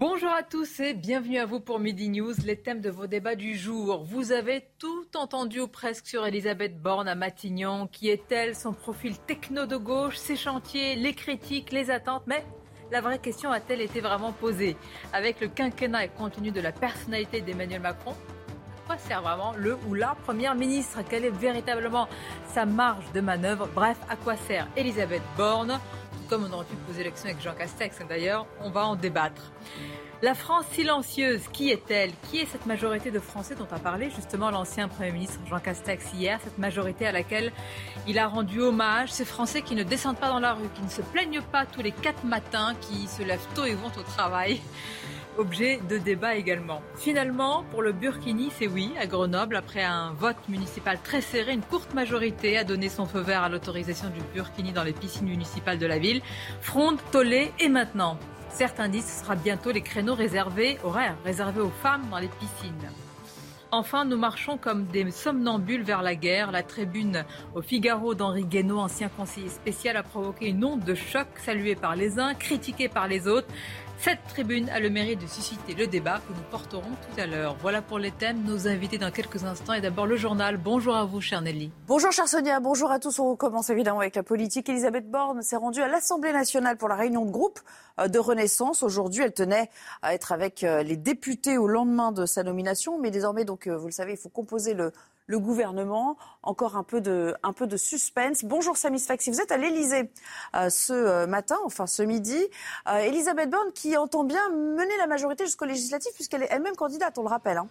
Bonjour à tous et bienvenue à vous pour Midi News, les thèmes de vos débats du jour. Vous avez tout entendu ou presque sur Elisabeth Borne à Matignon. Qui est-elle Son profil techno de gauche, ses chantiers, les critiques, les attentes, mais la vraie question a-t-elle été vraiment posée? Avec le quinquennat et compte tenu de la personnalité d'Emmanuel Macron, à quoi sert vraiment le ou la première ministre? Quelle est véritablement sa marge de manœuvre? Bref, à quoi sert Elisabeth Borne? Comme on aurait pu poser l'élection avec Jean Castex d'ailleurs, on va en débattre. La France silencieuse, qui est-elle? Qui est cette majorité de Français dont a parlé justement l'ancien Premier ministre Jean Castex hier Cette majorité à laquelle il a rendu hommage. Ces Français qui ne descendent pas dans la rue, qui ne se plaignent pas tous les quatre matins, qui se lèvent tôt et vont au travail? Objet de débat également. Finalement, pour le Burkini, c'est oui, à Grenoble, après un vote municipal très serré, une courte majorité a donné son feu vert à l'autorisation du Burkini dans les piscines municipales de la ville. Fronde, tollé et maintenant Certains disent que ce sera bientôt les créneaux réservés, horaires réservés aux femmes dans les piscines. Enfin, nous marchons comme des somnambules vers la guerre. La tribune au Figaro d'Henri Guénaud, ancien conseiller spécial, a provoqué une onde de choc saluée par les uns, critiquée par les autres. Cette tribune a le mérite de susciter le débat que nous porterons tout à l'heure. Voilà pour les thèmes, nos invités dans quelques instants. Et d'abord le journal. Bonjour à vous, chère Nelly. Bonjour, chère Sonia. Bonjour à tous. On commence évidemment avec la politique. Elisabeth Borne s'est rendue à l'Assemblée nationale pour la réunion de groupe euh, de Renaissance. Aujourd'hui, elle tenait à être avec euh, les députés au lendemain de sa nomination. Mais désormais, donc, euh, vous le savez, il faut composer le, le gouvernement. Encore un peu de, suspense. Bonjour Samis Faxi, vous êtes à l'Elysée euh, ce euh, matin, enfin ce midi. Euh, Elisabeth Borne qui entend bien mener la majorité jusqu'au législatif puisqu'elle est elle-même candidate, on le rappelle. Hein.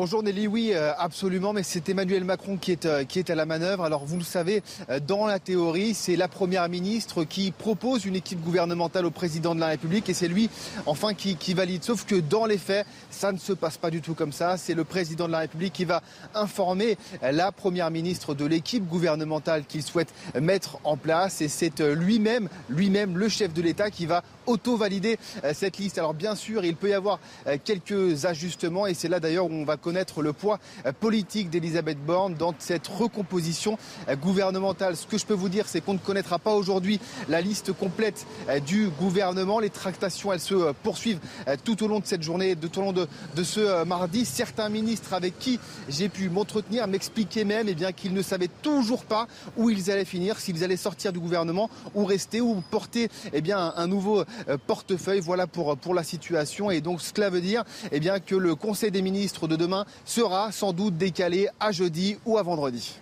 Bonjour Nelly, oui, euh, absolument, mais c'est Emmanuel Macron qui est, euh, qui est à la manœuvre. Alors vous le savez, euh, dans la théorie, c'est la Première ministre qui propose une équipe gouvernementale au président de la République et c'est lui, enfin, qui valide. Sauf que dans les faits, ça ne se passe pas du tout comme ça. C'est le président de la République qui va informer la Première ministre de l'équipe gouvernementale qu'il souhaite mettre en place et c'est lui-même, lui-même, le chef de l'État qui va auto-valider cette liste. Alors bien sûr, il peut y avoir quelques ajustements et c'est là d'ailleurs où on va connaître le poids euh, politique d'Elisabeth Borne dans cette recomposition euh, gouvernementale. Ce que je peux vous dire, c'est qu'on ne connaîtra pas aujourd'hui la liste complète euh, du gouvernement. Les tractations, elles se poursuivent tout au long de cette journée, tout au long de, ce mardi. Certains ministres avec qui j'ai pu m'entretenir m'expliquaient même eh bien, qu'ils ne savaient toujours pas où ils allaient finir, s'ils allaient sortir du gouvernement ou rester ou porter eh bien, un nouveau portefeuille. Voilà pour, pour la situation. Et donc, cela veut dire eh bien, que le Conseil des ministres de demain sera sans doute décalé à jeudi ou à vendredi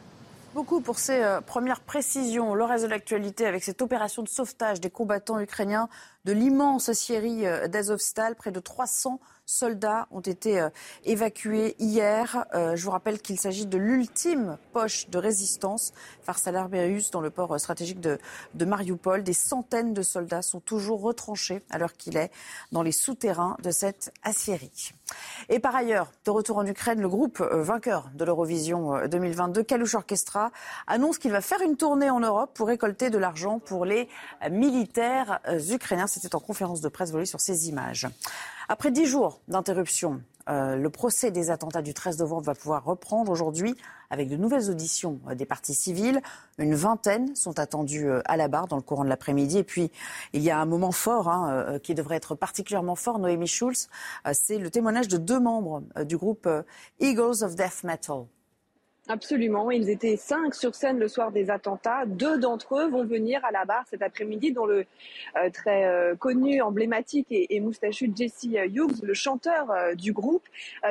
beaucoup pour ces euh, premières précisions. Le reste de l'actualité avec cette opération de sauvetage des combattants ukrainiens de l'immense scierie euh, d'Azovstal. Près de 300 soldats ont été euh, évacués hier. Euh, je vous rappelle qu'il s'agit de l'ultime poche de résistance face à dans le port stratégique de, de Mariupol. Des centaines de soldats sont toujours retranchés à l'heure qu'il est dans les souterrains de cette aciérie. Et par ailleurs, de retour en Ukraine, le groupe vainqueur de l'Eurovision 2022, Kalush Orchestra, annonce qu'il va faire une tournée en Europe pour récolter de l'argent pour les militaires ukrainiens. C'était en conférence de presse volée sur ces images. Après dix jours d'interruption, euh, le procès des attentats du 13 novembre va pouvoir reprendre aujourd'hui avec de nouvelles auditions euh, des parties civiles. Une vingtaine sont attendues euh, à la barre dans le courant de l'après-midi. Et puis, il y a un moment fort hein, qui devrait être particulièrement fort, Noémie Schulz. C'est le témoignage de deux membres du groupe Eagles of Death Metal. Absolument. Ils étaient cinq sur scène le soir des attentats. Deux d'entre eux vont venir à la barre cet après-midi, dont le euh, très euh, connu, emblématique et, moustachu Jesse Hughes, le chanteur euh, du groupe.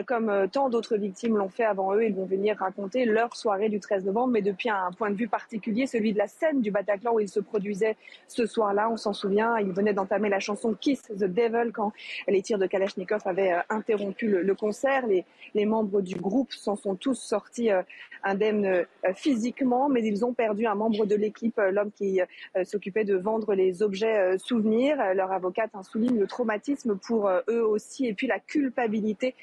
comme tant d'autres victimes l'ont fait avant eux, ils vont venir raconter leur soirée du 13 novembre, mais depuis un point de vue particulier, celui de la scène du Bataclan où ils se produisaient ce soir-là. On s'en souvient, ils venaient d'entamer la chanson Kiss the Devil quand les tirs de Kalachnikov avaient interrompu le, concert. Les membres du groupe s'en sont tous sortis indemnes physiquement, mais ils ont perdu un membre de l'équipe, l'homme qui s'occupait de vendre les objets souvenirs. Leur avocate souligne le traumatisme pour eux aussi et puis la culpabilité.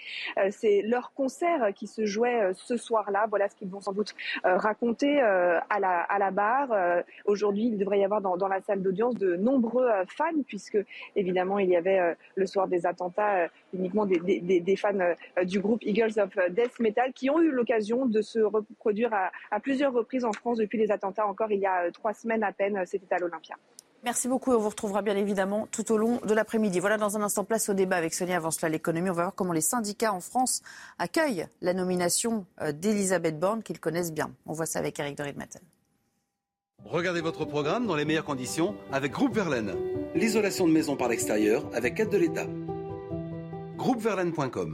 C'est leur concert qui se jouait ce soir-là. Voilà ce qu'ils vont sans doute raconter à la, à la barre. Aujourd'hui, il devrait y avoir dans, dans la salle d'audience de nombreux fans puisque évidemment il y avait le soir des attentats uniquement des, des, des fans du groupe Eagles of Death Metal qui ont eu l'occasion de se reproduire à, à, plusieurs reprises en France depuis les attentats encore il y a trois semaines à peine. C'était à l'Olympia. Merci beaucoup. On vous retrouvera bien évidemment tout au long de l'après-midi. Voilà, dans un instant, place au débat avec Sonia avant cela l'économie. On va voir comment les syndicats en France accueillent la nomination d'Elisabeth Borne, qu'ils connaissent bien. On voit ça avec Eric de. Regardez votre programme dans les meilleures conditions avec Groupe Verlaine. L'isolation de maison par l'extérieur avec aide de l'État. Groupeverlaine.com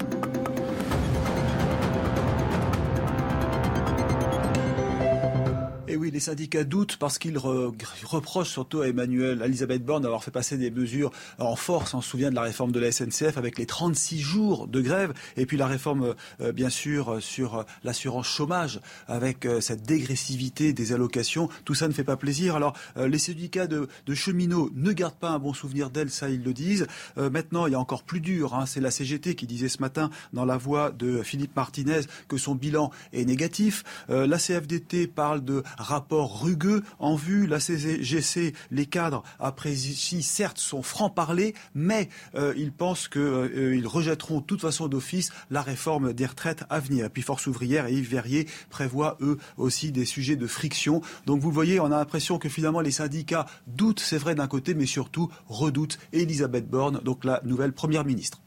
Et oui, les syndicats doutent parce qu'ils re reprochent surtout à Emmanuel, à Elisabeth Borne d'avoir fait passer des mesures en force. On se souvient de la réforme de la SNCF avec les 36 jours de grève et puis la réforme, euh, bien sûr, sur l'assurance chômage avec euh, cette dégressivité des allocations. Tout ça ne fait pas plaisir. Alors, euh, les syndicats de, de, cheminots ne gardent pas un bon souvenir d'elle, ça ils le disent. maintenant, il y a encore plus dur. Hein, C'est la CGT qui disait ce matin dans la voix de Philippe Martinez que son bilan est négatif. la CFDT parle de rapport rugueux en vue. La CGC, les cadres apprécient certes son franc-parler, mais euh, ils pensent qu'ils euh, rejetteront de toute façon d'office la réforme des retraites à venir. Puis Force ouvrière et Yves Verrier prévoient eux aussi des sujets de friction. Donc vous voyez, on a l'impression que finalement les syndicats doutent, c'est vrai d'un côté, mais surtout redoutent Elisabeth Borne, donc la nouvelle première ministre.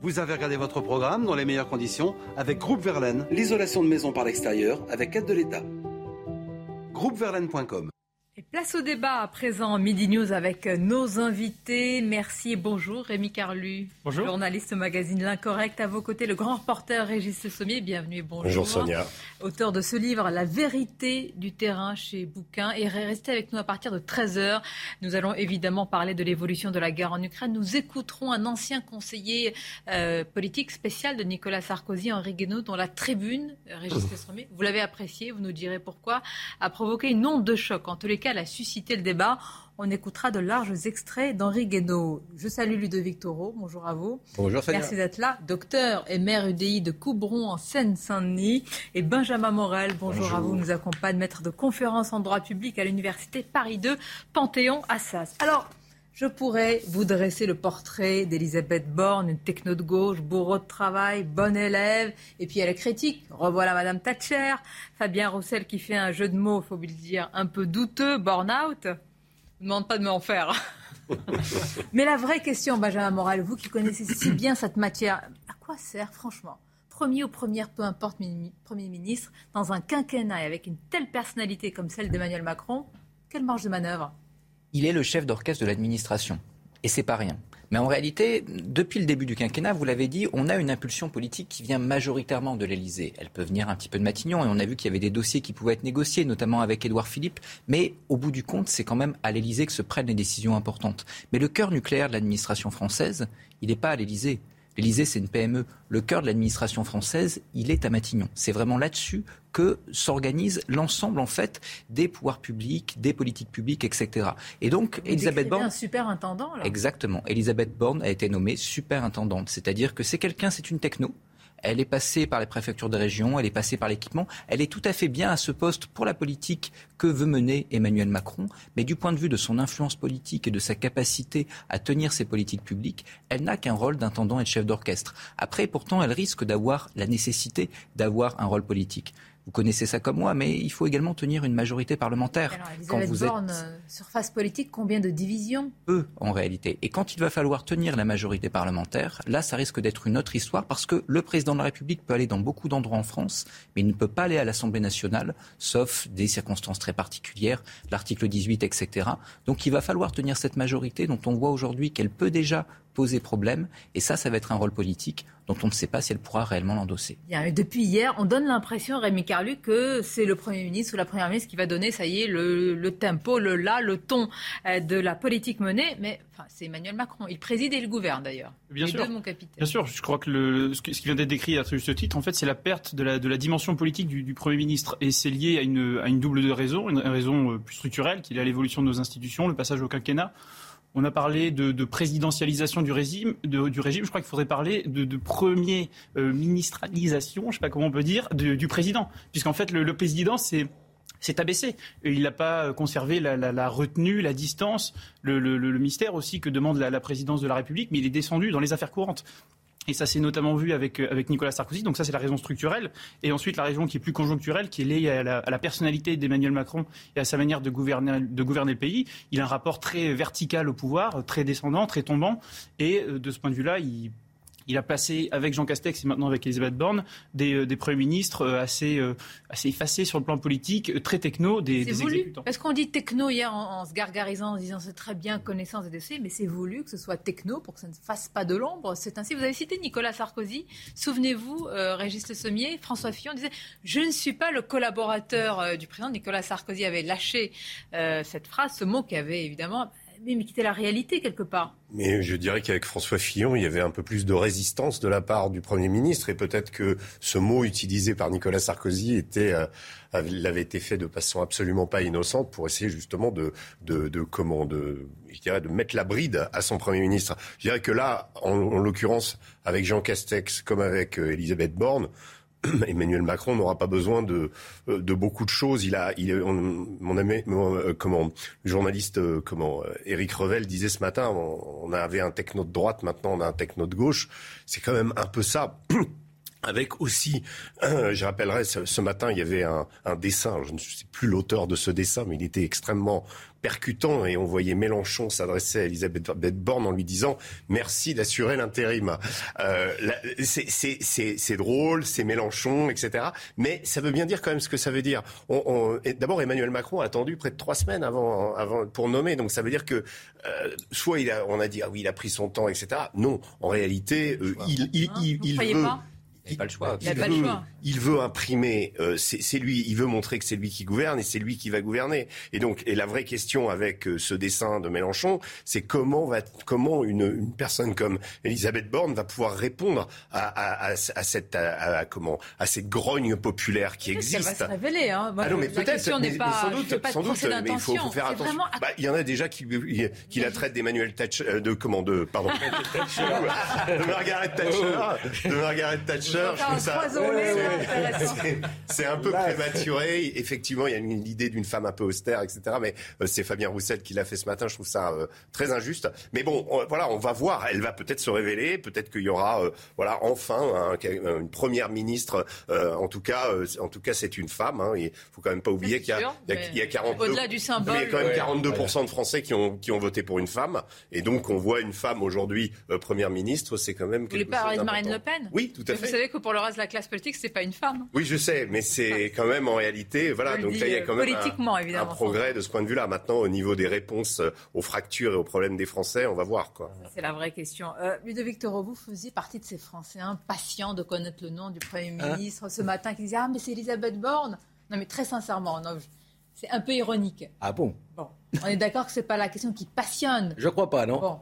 Vous avez regardé votre programme dans les meilleures conditions avec Groupe Verlaine, l'isolation de maison par l'extérieur avec aide de l'État. Groupeverlaine.com et place au débat à présent, Midi News avec nos invités. Merci et bonjour Rémi Carlu, bonjour. journaliste au magazine L'Incorrect. À vos côtés, le grand reporter Régis Sommier. Bienvenue et bonjour. Bonjour Sonia. Auteur de ce livre, La vérité du terrain chez Bouquin. Et restez avec nous à partir de 13h. Nous allons évidemment parler de l'évolution de la guerre en Ukraine. Nous écouterons un ancien conseiller euh, politique spécial de Nicolas Sarkozy, Henri Guénaud, dont la tribune, Régis Sommier, vous l'avez apprécié, vous nous direz pourquoi, a provoqué une onde de choc. En tous les cas, elle a suscité le débat. On écoutera de larges extraits d'Henri Guénaud. Je salue Ludovic Toro. Bonjour à vous. Bonjour. Merci d'être là. Docteur et maire UDI de Coubron en Seine-Saint-Denis. Et Benjamin Morel, bonjour, bonjour, à vous. Nous accompagne, maître de conférence en droit public à l'université Paris 2, Panthéon-Assas. Alors, je pourrais vous dresser le portrait d'Elisabeth Borne, une techno de gauche, bourreau de travail, bonne élève, et puis elle est critique. Revoilà Madame Thatcher, Fabien Roussel qui fait un jeu de mots, faut le dire, un peu douteux, born out. Ne demande pas de m'en faire. Mais la vraie question, Benjamin Moral, vous qui connaissez si bien cette matière, à quoi sert franchement Premier ou première, peu importe, Premier ministre, dans un quinquennat et avec une telle personnalité comme celle d'Emmanuel Macron, quelle marge de manœuvre? Il est le chef d'orchestre de l'administration. Et c'est pas rien. Mais en réalité, depuis le début du quinquennat, vous l'avez dit, on a une impulsion politique qui vient majoritairement de l'Elysée. Elle peut venir un petit peu de Matignon, et on a vu qu'il y avait des dossiers qui pouvaient être négociés, notamment avec Édouard Philippe. Mais au bout du compte, c'est quand même à l'Elysée que se prennent les décisions importantes. Mais le cœur nucléaire de l'administration française, il n'est pas à l'Elysée. L'Elysée, c'est une PME. Le cœur de l'administration française, il est à Matignon. C'est vraiment là-dessus que s'organise l'ensemble en fait des pouvoirs publics, des politiques publiques, etc. Et donc, Vous Elisabeth Borne, un superintendant. Là. Exactement. Elisabeth Borne a été nommée superintendante, c'est-à-dire que c'est quelqu'un, c'est une techno. Elle est passée par les préfectures de région, elle est passée par l'équipement. Elle est tout à fait bien à ce poste pour la politique que veut mener Emmanuel Macron. Mais du point de vue de son influence politique et de sa capacité à tenir ses politiques publiques, elle n'a qu'un rôle d'intendant et de chef d'orchestre. Après, pourtant, elle risque d'avoir la nécessité d'avoir un rôle politique. Vous connaissez ça comme moi, mais il faut également tenir une majorité parlementaire. Alors, quand vous êtes... surface politique, combien de divisions? Peu, en réalité. Et quand il va falloir tenir la majorité parlementaire, là, ça risque d'être une autre histoire parce que le président de la République peut aller dans beaucoup d'endroits en France, mais il ne peut pas aller à l'Assemblée nationale, sauf des circonstances très particulières, l'article 18, etc. Donc il va falloir tenir cette majorité dont on voit aujourd'hui qu'elle peut déjà poser problème. Et ça, ça va être un rôle politique dont on ne sait pas si elle pourra réellement l'endosser. Depuis hier, on donne l'impression, Rémi Carlu, que c'est le Premier ministre ou la Première ministre qui va donner, ça y est, le, tempo, le là, le ton euh, de la politique menée. Mais enfin, c'est Emmanuel Macron. Il préside et il gouverne d'ailleurs. Bien sûr. mon capitaine. Bien sûr, je crois que le, ce qui vient d'être décrit à ce titre, en fait, c'est la perte de la, de la dimension politique du, Premier ministre. Et c'est lié à une, à une double raison, une raison euh, plus structurelle, qui est l'évolution de nos institutions, le passage au quinquennat. On a parlé de, présidentialisation du régime. Je crois qu'il faudrait parler de, premier euh, ministralisation, je ne sais pas comment on peut dire, du président. Puisqu'en fait, le, président, c'est abaissé. Il n'a pas conservé la, retenue, la distance, le, mystère aussi que demande la, présidence de la République, mais il est descendu dans les affaires courantes. Et ça s'est notamment vu avec, euh, avec Nicolas Sarkozy. Donc ça, c'est la raison structurelle. Et ensuite, la raison qui est plus conjoncturelle, qui est liée à la, personnalité d'Emmanuel Macron et à sa manière de gouverner, de gouverner le pays. Il a un rapport très vertical au pouvoir, très descendant, très tombant. Et euh, de ce point de vue-là, il il a placé avec Jean Castex et maintenant avec Elisabeth Borne des, euh, premiers ministres euh, assez, euh, assez effacés sur le plan politique, très techno, des, des voulu. Parce qu'on dit techno hier en, se gargarisant, en disant c'est très bien connaissance des dossiers, mais c'est voulu que ce soit techno pour que ça ne fasse pas de l'ombre. C'est ainsi. Vous avez cité Nicolas Sarkozy. Souvenez-vous, Régis Le Sommier, François Fillon disait Je ne suis pas le collaborateur du président. Nicolas Sarkozy avait lâché cette phrase, ce mot qui avait évidemment mais quitter la réalité quelque part. Mais je dirais qu'avec François Fillon, il y avait un peu plus de résistance de la part du Premier ministre et peut-être que ce mot utilisé par Nicolas Sarkozy était, euh, avait été fait de façon absolument pas innocente pour essayer justement de, de, de comment, de, je dirais, de mettre la bride à son Premier ministre. Je dirais que là, en, en l'occurrence, avec Jean Castex comme avec euh, Elisabeth Borne, Emmanuel Macron n'aura pas besoin de, euh, de beaucoup de choses. Il a, il, mon ami, euh, comment, le journaliste, euh, comment, Éric Revel disait ce matin, on, avait un techno de droite, maintenant on a un techno de gauche. C'est quand même un peu ça. Avec aussi, je rappellerai, ce, matin, il y avait un, un dessin, je ne sais plus l'auteur de ce dessin, mais il était extrêmement percutant et on voyait Mélenchon s'adresser à Elisabeth Borne en lui disant merci d'assurer l'intérim. Euh, c'est drôle, c'est Mélenchon, etc. Mais ça veut bien dire quand même ce que ça veut dire. On, D'abord, Emmanuel Macron a attendu près de trois semaines avant, avant pour nommer, donc ça veut dire que euh, soit il a, on a dit ah oui il a pris son temps, etc. Non, en réalité, euh, il, il, il, il veut. Il pas le choix. Il, veut, imprimer, euh, c'est lui, il veut montrer que c'est lui qui gouverne et c'est lui qui va gouverner. Et donc, et la vraie question avec euh, ce dessin de Mélenchon, c'est comment va, comment une, personne comme Elisabeth Borne va pouvoir répondre à, cette, comment, à cette grogne populaire qui existe. Ça va se révéler. Hein. ah non, mais peut-être, sans doute, sans doute, mais il faut, faire attention. Bah, il y en a déjà qui, qui la traitent d'Emmanuel Thatcher, euh, de comment, de, pardon, de Margaret Thatcher, de Margaret Thatcher c'est un peu prématuré. Effectivement, il y a une idée d'une femme un peu austère, etc. Mais euh, c'est Fabien Roussel qui l'a fait ce matin. Je trouve ça euh, très injuste. Mais bon, voilà, on va voir. Elle va peut-être se révéler. Peut-être qu'il y aura, euh, voilà, enfin une première ministre. en tout cas, en tout cas, c'est une femme. Hein. Il faut quand même pas oublier qu'il y a, il y a, 42. Au-delà du symbole. il y a quand même 42 de Français qui ont qui ont voté pour une femme. Et donc, on voit une femme aujourd'hui première ministre. C'est quand même. Vous voulez pas parler de Marine Le Pen? Oui, tout à fait. Savez que pour le reste de la classe politique, c'est pas une femme. Oui, je sais, mais c'est quand même en réalité, voilà. Donc il y a quand même un, progrès de ce point de vue-là. Maintenant, au niveau des réponses euh, aux fractures et aux problèmes des Français, on va voir quoi. C'est la vraie question. Euh, Ludovic Toro, vous faisiez partie de ces Français impatients de connaître le nom du Premier hein ministre ce matin qui disaient ah mais c'est Elisabeth Borne. Non mais très sincèrement, c'est un peu ironique. Ah bon? Bon, on est d'accord que c'est pas la question qui passionne. Je crois pas, non? Bon.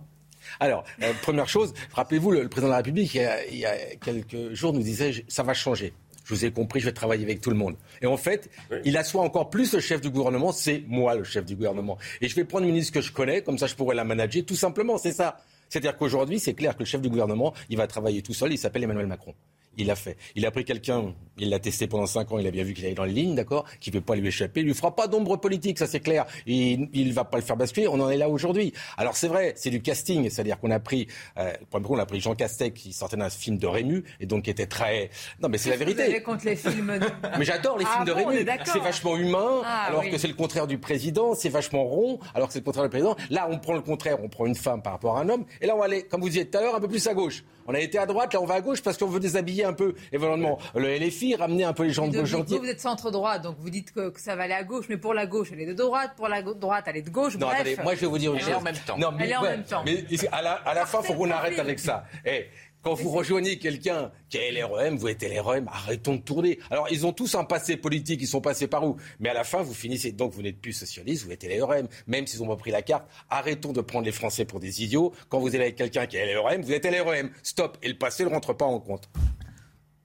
Alors, euh, première chose, rappelez-vous, le, président de la République, il y, a, quelques jours, nous disait ça va changer. Je vous ai compris, je vais travailler avec tout le monde. Et en fait, il assoit encore plus le chef du gouvernement, c'est moi le chef du gouvernement. Et je vais prendre une ministre que je connais, comme ça je pourrais la manager, tout simplement, c'est ça. C'est-à-dire qu'aujourd'hui, c'est clair que le chef du gouvernement, il va travailler tout seul, il s'appelle Emmanuel Macron il l'a fait. Il a pris quelqu'un, il l'a testé pendant 5 ans, il a bien vu qu'il allait dans les lignes, d'accord, qui ne peut pas lui échapper. Il lui fera pas d'ombre politique, ça c'est clair. Il ne va pas le faire basculer, on en est là aujourd'hui. Alors c'est vrai, c'est du casting, c'est-à-dire qu'on a pris, euh, on a pris Jean Castex qui sortait d'un film de Rému et donc qui était très. Non mais c'est la vérité. Vous avez contre les films. mais j'adore les films de ah Rému. C'est vachement humain, ah alors que c'est le contraire du président. C'est vachement rond, alors que c'est le contraire du président. Là, on prend le contraire, on prend une femme par rapport à un homme. Et là, on va aller, comme vous disiez tout à l'heure, un peu plus à gauche. On a été à droite, là on va à gauche parce qu'on veut déshabiller un peu, éventuellement, le LFI, ramener un peu les gens de gauche Vous, vous êtes centre-droit, donc vous dites que, ça va aller à gauche, mais pour la gauche, elle est de droite, pour la droite, elle est de gauche. Non, attendez, moi je vais vous dire une chose. Elle est en même temps. Non, mais, elle est en même temps. Mais à la, à la fin, il faut qu'on arrête avec ça. Eh, quand vous rejoignez quelqu'un qui est LREM, vous êtes LREM, arrêtons de tourner. Alors, ils ont tous un passé politique, ils sont passés par où? Mais à la fin, vous finissez, donc vous n'êtes plus socialiste, vous êtes LREM. Même s'ils ont pas pris la carte, arrêtons de prendre les Français pour des idiots. Quand vous êtes avec quelqu'un qui est LREM, vous êtes LREM. Stop. Et le passé ne rentre pas en compte.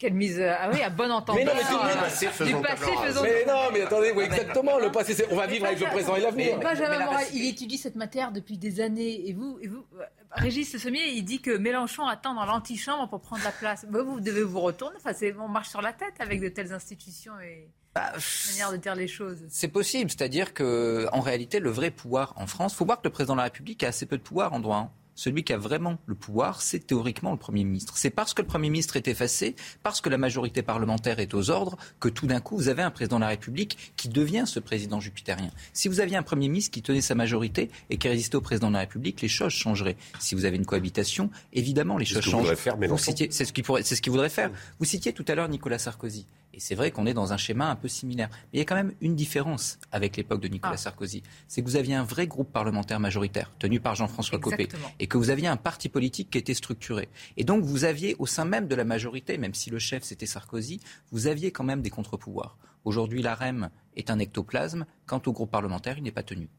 Quelle mise. Euh, ah oui, à bon entendeur. Mais non, mais tout le passé, faisons du passé, faisons Mais non, mais attendez, oui, exactement. Le passé, c'est. On va vivre avec le présent et l'avenir. Benjamin Moral, il étudie cette matière depuis des années. Et vous, et vous Régis Sommier, il dit que Mélenchon attend dans l'antichambre pour prendre la place. Vous, vous devez vous retourner. Enfin, on marche sur la tête avec de telles institutions et. Bah, manière de dire les choses. C'est possible, c'est-à-dire que en réalité, le vrai pouvoir en France, faut voir que le président de la République a assez peu de pouvoir en droit. Hein celui qui a vraiment le pouvoir, c'est théoriquement le Premier ministre. C'est parce que le Premier ministre est effacé, parce que la majorité parlementaire est aux ordres, que tout d'un coup, vous avez un président de la République qui devient ce président jupitérien. Si vous aviez un Premier ministre qui tenait sa majorité et qui résistait au président de la République, les choses changeraient. Si vous avez une cohabitation, évidemment, les choses changent. C'est ce qu'il ce qu'il voudrait faire. Vous citiez tout à l'heure Nicolas Sarkozy. Et c'est vrai qu'on est dans un schéma un peu similaire. Mais il y a quand même une différence avec l'époque de Nicolas ah. Sarkozy. C'est que vous aviez un vrai groupe parlementaire majoritaire, tenu par Jean-François Copé, et que vous aviez un parti politique qui était structuré. Et donc vous aviez, au sein même de la majorité, même si le chef c'était Sarkozy, vous aviez quand même des contre-pouvoirs. Aujourd'hui, la REM est un ectoplasme. Quant au groupe parlementaire, il n'est pas tenu.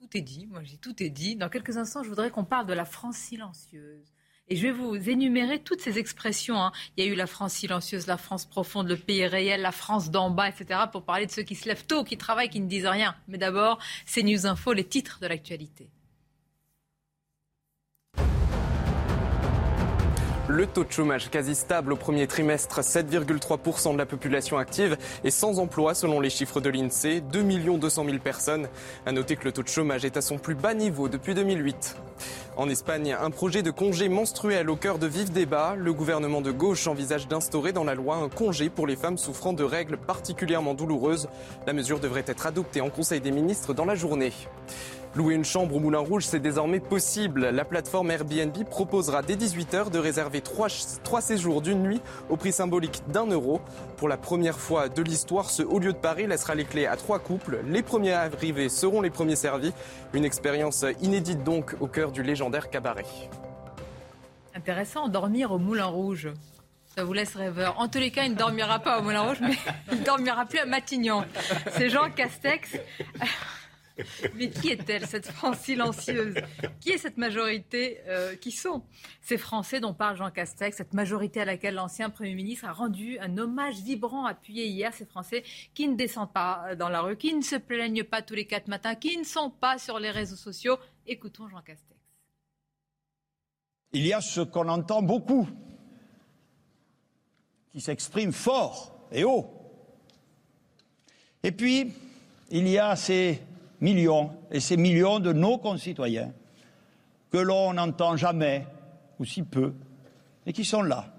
Tout est dit. Moi, j'ai tout est dit. Dans quelques instants, je voudrais qu'on parle de la France silencieuse. Et je vais vous énumérer toutes ces expressions. Hein. Il y a eu la France silencieuse, la France profonde, le pays réel, la France d'en bas, etc. pour parler de ceux qui se lèvent tôt, qui travaillent, qui ne disent rien. Mais d'abord, c'est News Info, les titres de l'actualité. Le taux de chômage quasi stable au premier trimestre, 7,3% de la population active est sans emploi selon les chiffres de l'INSEE, 2 200 000 personnes. À noter que le taux de chômage est à son plus bas niveau depuis 2008. En Espagne, un projet de congé menstruel au cœur de vifs débats. Le gouvernement de gauche envisage d'instaurer dans la loi un congé pour les femmes souffrant de règles particulièrement douloureuses. La mesure devrait être adoptée en Conseil des ministres dans la journée. Louer une chambre au Moulin Rouge, c'est désormais possible. La plateforme Airbnb proposera dès 18h de réserver trois, séjours d'une nuit au prix symbolique d'un euro. Pour la première fois de l'histoire, ce haut lieu de Paris laissera les clés à trois couples. Les premiers arrivés seront les premiers servis. Une expérience inédite donc au cœur du légendaire cabaret. Intéressant, dormir au Moulin Rouge. Ça vous laisse rêveur. En tous les cas, il ne dormira pas au Moulin Rouge, mais il ne dormira plus à Matignon. C'est Jean Castex. Mais qui est-elle, cette France silencieuse? Qui est cette majorité euh, Qui sont ces Français dont parle Jean Castex Cette majorité à laquelle l'ancien Premier ministre a rendu un hommage vibrant appuyé hier. Ces Français qui ne descendent pas dans la rue, qui ne se plaignent pas tous les quatre matins, qui ne sont pas sur les réseaux sociaux. Écoutons Jean Castex. Il y a ce qu'on entend beaucoup, qui s'exprime fort et haut. Et puis, il y a ces millions et ces millions de nos concitoyens que l'on n'entend jamais ou si peu, et qui sont là,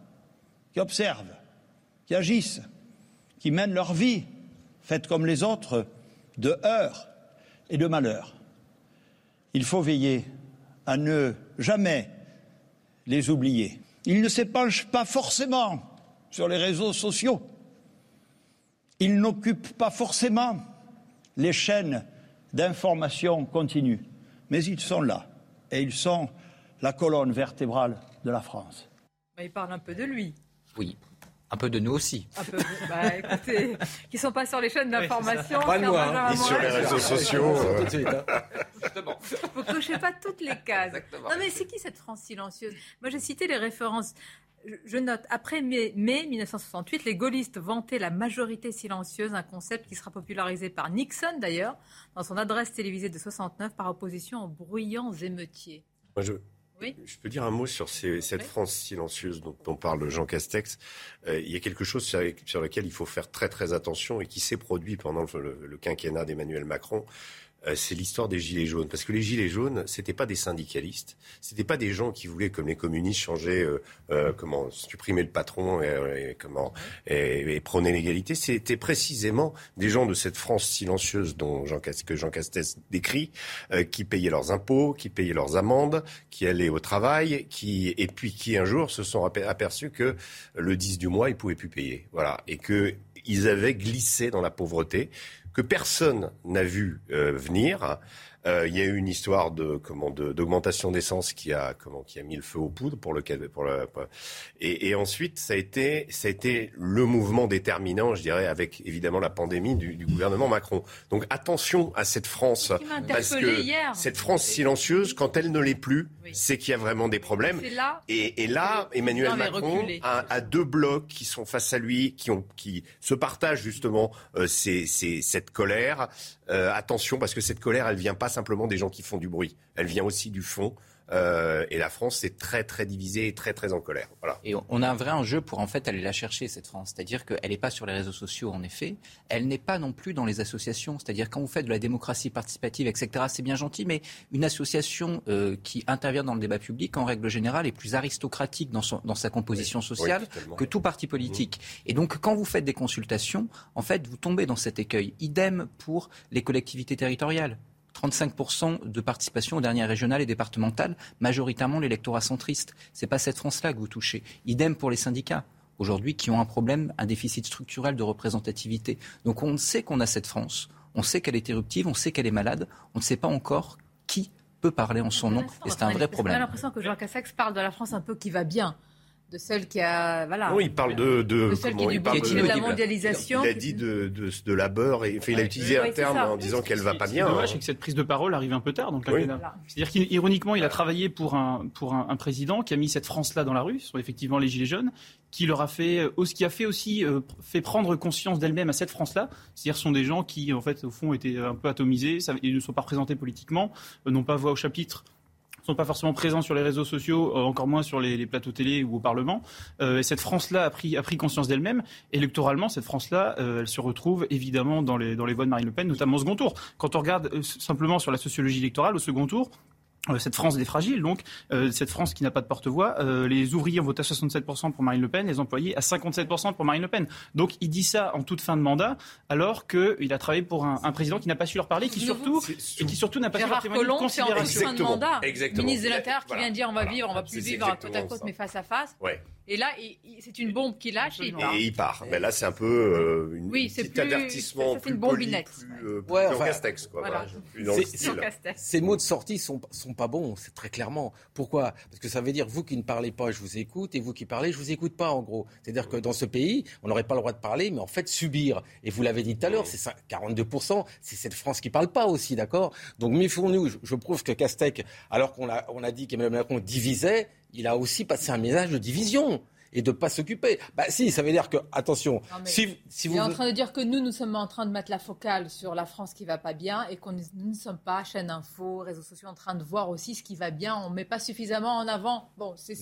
qui observent, qui agissent, qui mènent leur vie, faite comme les autres, de heurts et de malheurs. Il faut veiller à ne jamais les oublier. Ils ne s'épanchent pas forcément sur les réseaux sociaux. Ils n'occupent pas forcément les chaînes d'information continue. Mais ils sont là et ils sont la colonne vertébrale de la France. il parle un peu de lui. Oui. Un peu de nous aussi. Un peu, bah, écoutez, qui sont pas sur les chaînes d'information. pas de moi, hein. sur les réseaux sociaux. Justement. Vous cochez pas toutes les cases. Non mais c'est qui cette France silencieuse? Moi j'ai cité les références je note, après mai, 1968, les gaullistes vantaient la majorité silencieuse, un concept qui sera popularisé par Nixon d'ailleurs, dans son adresse télévisée de 69, par opposition aux bruyants émeutiers. je, je peux dire un mot sur cette France silencieuse dont, parle Jean Castex. Euh, il y a quelque chose sur, lequel il faut faire très très attention et qui s'est produit pendant le, quinquennat d'Emmanuel Macron. Euh, c'est l'histoire des gilets jaunes. Parce que les gilets jaunes, c'était pas des syndicalistes, c'était pas des gens qui voulaient, comme les communistes, changer, euh, euh, comment supprimer le patron et, comment et, prôner l'égalité. C'était précisément des gens de cette France silencieuse dont Jean, que Jean Castex décrit, qui payaient leurs impôts, qui payaient leurs amendes, qui allaient au travail, qui et puis qui un jour se sont aperçus que le 10 du mois ils pouvaient plus payer. Voilà et que ils avaient glissé dans la pauvreté que personne n'a vu euh, venir. Euh, il y a eu une histoire de comment d'augmentation d'essence qui a comment qui a mis le feu aux poudres pour le pour et, et, ensuite ça a été ça a été le mouvement déterminant je dirais avec évidemment la pandémie du, du gouvernement Macron. Donc attention à cette France parce que cette France silencieuse quand elle ne l'est plus c'est qu'il y a vraiment des problèmes. Là et, et, là Emmanuel Macron a, a, deux blocs qui sont face à lui qui ont qui se partagent justement euh, ces, ces, cette colère. Euh, attention parce que cette colère elle vient pas simplement des gens qui font du bruit. Elle vient aussi du fond. Euh, et la France est très très divisée et très très en colère. Voilà. Et on a un vrai enjeu pour en fait aller la chercher cette France, c'est-à-dire qu'elle n'est pas sur les réseaux sociaux en effet, elle n'est pas non plus dans les associations, c'est-à-dire quand vous faites de la démocratie participative, etc. C'est bien gentil, mais une association euh, qui intervient dans le débat public en règle générale est plus aristocratique dans, son, dans sa composition sociale que tout parti politique. Mmh. Et donc quand vous faites des consultations, en fait vous tombez dans cet écueil. Idem pour les collectivités territoriales. 35% de participation aux dernières régionales et départementales, majoritairement l'électorat centriste. C'est pas cette France-là que vous touchez. Idem pour les syndicats aujourd'hui qui ont un problème, un déficit structurel de représentativité. Donc on sait qu'on a cette France, on sait qu'elle est éruptive, on sait qu'elle est malade, on ne sait pas encore qui peut parler en son nom, et c'est un vrai problème. J'ai l'impression que Jean Cassex parle de la France un peu qui va bien de celle qui a voilà. Oui, il parle de de, celle qui il parle de, la mondialisation. Il a dit de de, de labeur et enfin, il a utilisé un terme en disant qu'elle va pas bien. C'est dommage, hein. que cette prise de parole arrive un peu tard dans le C'est-à-dire qu'ironiquement, il a travaillé pour un pour un, président qui a mis cette France là dans la rue, ce sont effectivement les gilets jaunes, qui leur a fait euh, qui a fait aussi euh, fait prendre conscience d'elle-même à cette France là. C'est-à-dire sont des gens qui en fait au fond étaient un peu atomisés, ils ne sont pas représentés politiquement, euh, n'ont pas voix au chapitre sont pas forcément présents sur les réseaux sociaux, euh, encore moins sur les, plateaux télé ou au Parlement. Euh, et cette France-là a pris, a pris conscience d'elle-même. Électoralement, cette France-là, euh, elle se retrouve évidemment dans les, dans les voix de Marine Le Pen, notamment au second tour. Quand on regarde simplement sur la sociologie électorale, au second tour, cette France des fragiles, donc euh, cette France qui n'a pas de porte-voix. Euh, les ouvriers ont voté à 67% pour Marine Le Pen, les employés à 57% pour Marine Le Pen. Donc il dit ça en toute fin de mandat, alors qu'il a travaillé pour un, un président qui n'a pas su leur parler, qui surtout et qui surtout n'a pas su leur témoigner de considération. En toute fin de mandat. Ministre de l'Intérieur qui vient dire on va vivre, on va plus vivre à côte à côte, mais face à face. Ouais. Et là, c'est une bombe qui lâche et il part. Et il part. Mais là, c'est un peu euh, une oui, petit avertissement c'est plus une bombinette. plus, euh, ouais, enfin, Castex, quoi. Voilà. Ces mots de sortie sont, sont pas bons, c'est très clairement. Pourquoi? Parce que ça veut dire, vous qui ne parlez pas, je vous écoute, et vous qui parlez, je vous écoute pas, en gros. C'est-à-dire que dans ce pays, on n'aurait pas le droit de parler, mais en fait, subir. Et vous l'avez dit tout à l'heure, c'est 42%, c'est cette France qui parle pas aussi, d'accord? Donc, méfions-nous. Je, je prouve que Castex, alors qu'on a, on a dit qu'Emmanuel Macron divisait, il a aussi passé un message de division et de ne pas s'occuper. Bah si, ça veut dire que, attention, si, si vous... est en train de dire que nous, nous sommes en train de mettre la focale sur la France qui va pas bien et qu'on nous ne sommes pas, chaîne info, réseaux sociaux, en train de voir aussi ce qui va bien. On ne met pas suffisamment en avant. Bon, c'est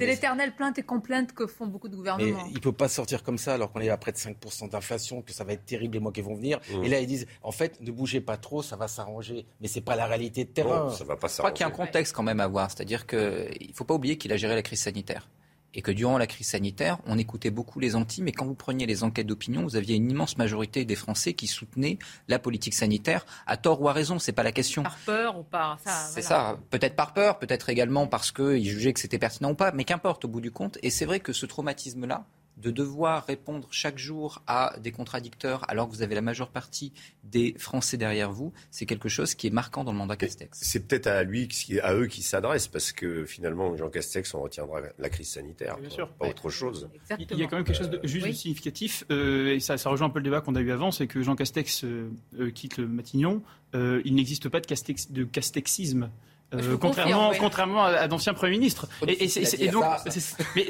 l'éternelle plainte et complainte que font beaucoup de gouvernements. Mais il ne peut pas sortir comme ça alors qu'on est à près de 5% d'inflation, que ça va être terrible les mois qui vont venir. Mmh. Et là, ils disent, en fait, ne bougez pas trop, ça va s'arranger. Mais ce n'est pas la réalité de terrain. ça va pas Je crois qu'il y a un contexte quand même à voir. C'est-à-dire qu'il ne faut pas oublier qu'il a géré la crise sanitaire et que durant la crise sanitaire, on écoutait beaucoup les anti, mais quand vous preniez les enquêtes d'opinion, vous aviez une immense majorité des Français qui soutenaient la politique sanitaire, à tort ou à raison, c'est pas la question. Par peur ou par ça. C'est ça, peut-être par peur, peut-être également parce qu'ils jugeaient que c'était pertinent ou pas, mais qu'importe au bout du compte. Et c'est vrai que ce traumatisme-là, de devoir répondre chaque jour à des contradicteurs alors que vous avez la majeure partie des Français derrière vous, c'est quelque chose qui est marquant dans le mandat Castex. C'est peut-être à lui, à eux qui s'adresse, parce que finalement, Jean Castex, on retiendra la crise sanitaire, Bien sûr. pas autre chose. Il y a quand même quelque chose de juste significatif, euh, et ça, ça, rejoint un peu le débat qu'on a eu avant, c'est que Jean Castex euh, euh, quitte le Matignon. il n'existe pas de, Castex, de castexisme Euh, contrairement, contrairement à, d'anciens premiers ministres. Et, donc,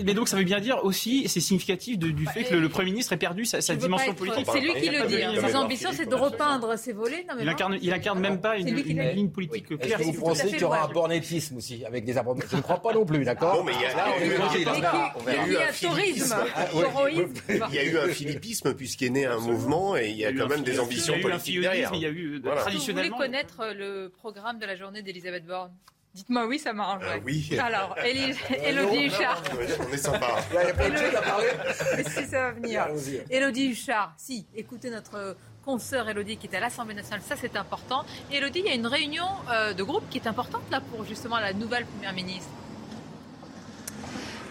mais, donc, ça veut bien dire aussi, c'est significatif du fait que le, Premier ministre ait perdu sa, dimension politique. C'est lui qui le dit. Hein. Ses ambitions, c'est de repeindre ses volets. il, incarne, il incarne même pas une, ligne politique claire. Vous pensez qu'il y aura un bornétisme aussi avec des arbres Je ne crois pas non plus, d'accord? Mais il y a eu un philippisme. Il y a eu un philippisme puisqu'il est né un mouvement et il y a quand même des ambitions politiques derrière. Il y a eu traditionnellement. Vous voulez connaître le programme de la journée d'Elisabeth Borne? Dites-moi oui, ça m'arrange. Euh, oui. Alors, Elodie Huchard. on est sympa. Il n'y a pas de choses à parler. Mais si, ça va venir. Elodie Huchard, si, écoutez notre consoeur Elodie qui est à l'Assemblée nationale, ça c'est important. Elodie, il y a une réunion euh, de groupe qui est importante là pour justement la nouvelle Première ministre.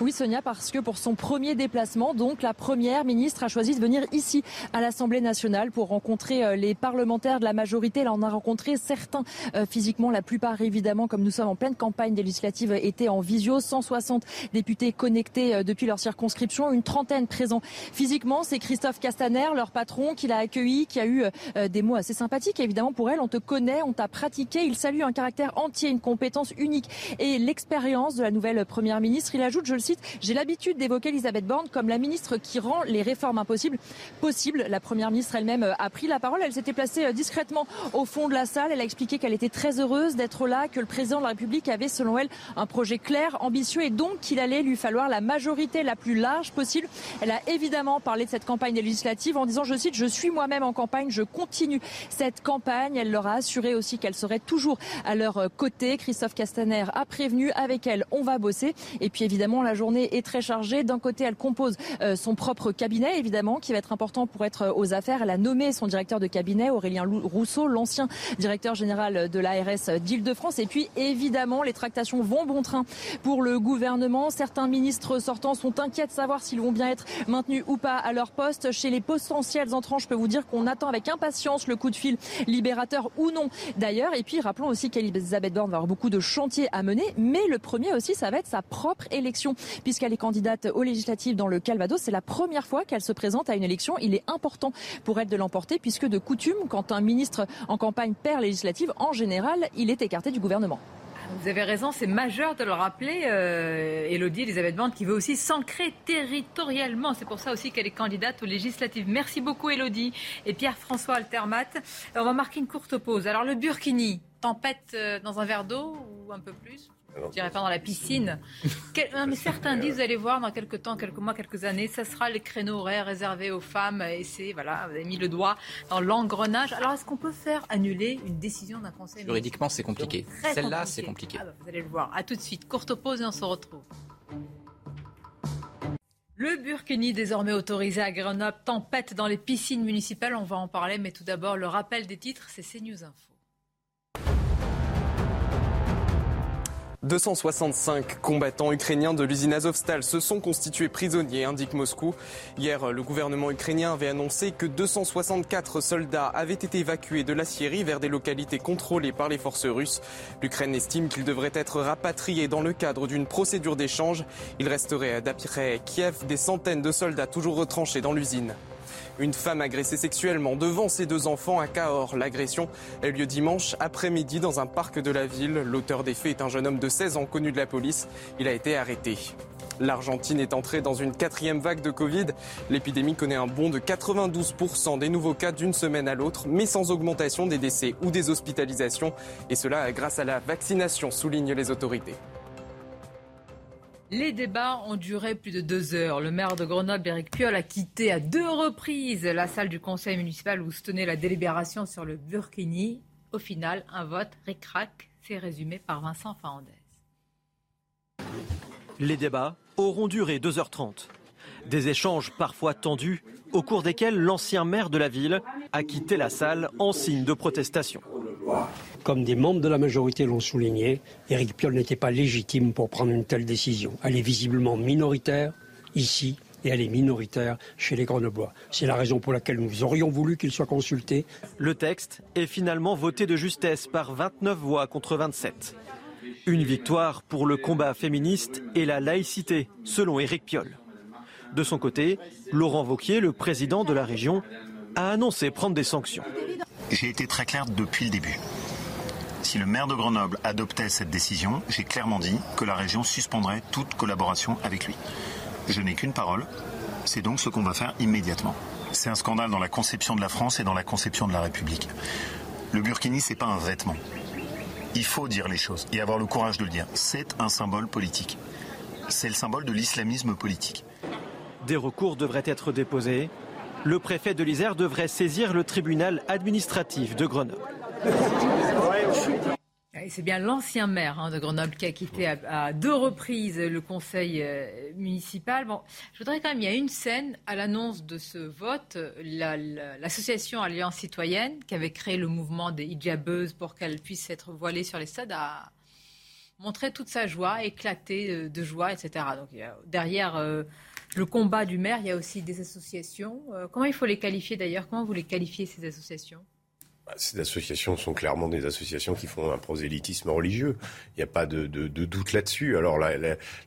Oui, Sonia, parce que pour son premier déplacement, donc, la première ministre a choisi de venir ici à l'Assemblée nationale pour rencontrer euh, les parlementaires de la majorité. Là, on a rencontré certains euh, physiquement, la plupart évidemment, comme nous sommes en pleine campagne des législatives, étaient en visio. 160 députés connectés euh, depuis leur circonscription, une trentaine présents physiquement. C'est Christophe Castaner, leur patron, qui l'a accueilli, qui a eu des mots assez sympathiques. Évidemment, pour elle, on te connaît, on t'a pratiqué. Il salue un caractère entier, une compétence unique et l'expérience de la nouvelle première ministre. Il ajoute, je le j'ai l'habitude d'évoquer Elisabeth Borne comme la ministre qui rend les réformes impossibles possibles. La première ministre elle-même euh, a pris la parole. Elle s'était placée euh, discrètement au fond de la salle. Elle a expliqué qu'elle était très heureuse d'être là, que le président de la République avait, selon elle, un projet clair, ambitieux et donc qu'il allait lui falloir la majorité la plus large possible. Elle a évidemment parlé de cette campagne législative en disant, je cite, je suis moi-même en campagne, je continue cette campagne. Elle leur a assuré aussi qu'elle serait toujours à leur euh, côté. Christophe Castaner a prévenu avec elle, on va bosser. Et puis évidemment, la journée est très chargée. D'un côté, elle compose euh, son propre cabinet, évidemment, qui va être important pour être euh, aux affaires. Elle a nommé son directeur de cabinet, Aurélien Rousseau, l'ancien directeur général de l'ARS d'Île-de-France. Et puis, évidemment, les tractations vont bon train pour le gouvernement. Certains ministres sortants sont inquiets de savoir s'ils vont bien être maintenus ou pas à leur poste. Chez les potentiels entrants, je peux vous dire qu'on attend avec impatience le coup de fil libérateur ou non d'ailleurs. Et puis, rappelons aussi qu'Elisabeth Borne va avoir beaucoup de chantiers à mener. Mais le premier aussi, ça va être sa propre élection puisqu'elle est candidate aux législatives dans le Calvados. C'est la première fois qu'elle se présente à une élection. Il est important pour elle de l'emporter puisque de coutume, quand un ministre en campagne perd législative, en général, il est écarté du gouvernement. Vous avez raison, c'est majeur de le rappeler, euh, Elodie Elisabeth Bande, qui veut aussi s'ancrer territorialement. C'est pour ça aussi qu'elle est candidate aux législatives. Merci beaucoup, Elodie. Et Pierre-François Altermat. On va marquer une courte pause. Alors, le Burkini, tempête euh, dans un verre d'eau ou un peu plus? Je dirais pas dans la piscine. mais certains disent, vous allez voir, dans quelques temps, quelques mois, quelques années, ça sera les créneaux horaires réservés aux femmes. Et c'est, voilà, vous avez mis le doigt dans l'engrenage. Alors, est-ce qu'on peut faire annuler une décision d'un conseil Juridiquement, c'est compliqué. Celle-là, c'est compliqué. Ah bah, vous allez le voir. À tout de suite. Courte pause et on se retrouve. Le burkini désormais autorisé à Grenoble, tempête dans les piscines municipales, on va en parler, mais tout d'abord le rappel des titres, c'est CNews Info. 265 combattants ukrainiens de l'usine Azovstal se sont constitués prisonniers, indique Moscou. Hier, le gouvernement ukrainien avait annoncé que 264 soldats avaient été évacués de la Syrie vers des localités contrôlées par les forces russes. L'Ukraine estime qu'ils devraient être rapatriés dans le cadre d'une procédure d'échange. Il resterait d'après Kiev des centaines de soldats toujours retranchés dans l'usine. Une femme agressée sexuellement devant ses deux enfants à Cahors. L'agression a eu lieu dimanche après-midi dans un parc de la ville. L'auteur des faits est un jeune homme de 16 ans connu de la police. Il a été arrêté. L'Argentine est entrée dans une quatrième vague de Covid. L'épidémie connaît un bond de 92% des nouveaux cas d'une semaine à l'autre, mais sans augmentation des décès ou des hospitalisations. Et cela grâce à la vaccination, soulignent les autorités. Les débats ont duré plus de deux heures. Le maire de Grenoble, Éric Piolle, a quitté à deux reprises la salle du conseil municipal où se tenait la délibération sur le Burkini. Au final, un vote ric-rac, c'est résumé par Vincent Fahandez. Les débats auront duré 2h30. Des échanges parfois tendus, au cours desquels l'ancien maire de la ville a quitté la salle en signe de protestation. Comme des membres de la majorité l'ont souligné, Éric Piolle n'était pas légitime pour prendre une telle décision. Elle est visiblement minoritaire ici et elle est minoritaire chez les Grenoblois. C'est la raison pour laquelle nous aurions voulu qu'il soit consulté. Le texte est finalement voté de justesse par 29 voix contre 27. Une victoire pour le combat féministe et la laïcité, selon Éric Piolle. De son côté, Laurent Vauquier, le président de la région, a annoncé prendre des sanctions. J'ai été très clair depuis le début si le maire de Grenoble adoptait cette décision, j'ai clairement dit que la région suspendrait toute collaboration avec lui. Je n'ai qu'une parole, c'est donc ce qu'on va faire immédiatement. C'est un scandale dans la conception de la France et dans la conception de la République. Le burkini, c'est pas un vêtement. Il faut dire les choses et avoir le courage de le dire. C'est un symbole politique. C'est le symbole de l'islamisme politique. Des recours devraient être déposés. Le préfet de l'Isère devrait saisir le tribunal administratif de Grenoble. C'est bien l'ancien maire hein, de Grenoble qui a quitté à, deux reprises le conseil euh, municipal. Bon, je voudrais quand même, il y a une scène à l'annonce de ce vote, l'association Alliance citoyenne qui avait créé le mouvement des hijabeuses pour qu'elles puissent être voilées sur les stades a montré toute sa joie, éclaté de, joie, etc. Donc derrière euh, le combat du maire, il y a aussi des associations. Euh, comment il faut les qualifier d'ailleurs? Comment vous les qualifiez ces associations? Ces associations sont clairement des associations qui font un prosélytisme religieux. Il n'y a pas de, de, de doute là-dessus. Alors là,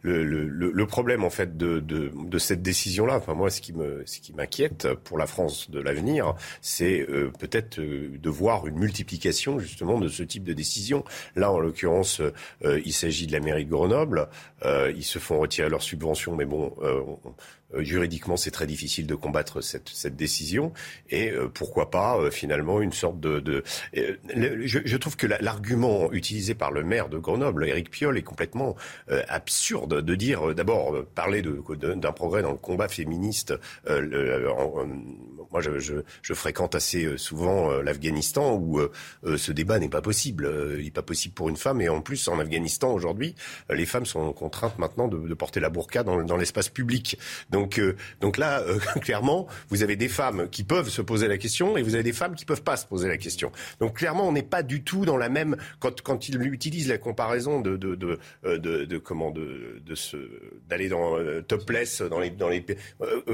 le, le, le, problème en fait de, de, cette décision-là, enfin moi, ce qui me, ce qui m'inquiète pour la France de l'avenir, c'est euh, peut-être euh, de voir une multiplication justement de ce type de décision. Là, en l'occurrence, euh, il s'agit de la mairie de Grenoble. ils se font retirer leurs subventions, mais bon, euh, juridiquement, c'est très difficile de combattre cette, cette décision. Et euh, pourquoi pas, euh, finalement, une sorte de... de je, je, trouve que l'argument utilisé par le maire de Grenoble, Éric Piolle, est complètement absurde de dire, d'abord, parler d'un progrès dans le combat féministe. moi, je, je, je, fréquente assez souvent l'Afghanistan où ce débat n'est pas possible. il n'est pas possible pour une femme. Et en plus, en Afghanistan, aujourd'hui, les femmes sont contraintes maintenant de, de porter la burqa dans, dans l'espace public. Donc, euh, donc là, euh, clairement, vous avez des femmes qui peuvent se poser la question et vous avez des femmes qui peuvent pas se poser la question. Donc clairement, on n'est pas du tout dans la même quand quand il utilise la comparaison de euh, comment d'aller dans topless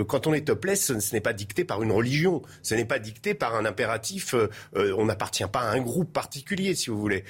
quand on est topless, ce n'est pas dicté par une religion, ce n'est pas dicté par un impératif. on n'appartient pas à un groupe particulier, si vous voulez.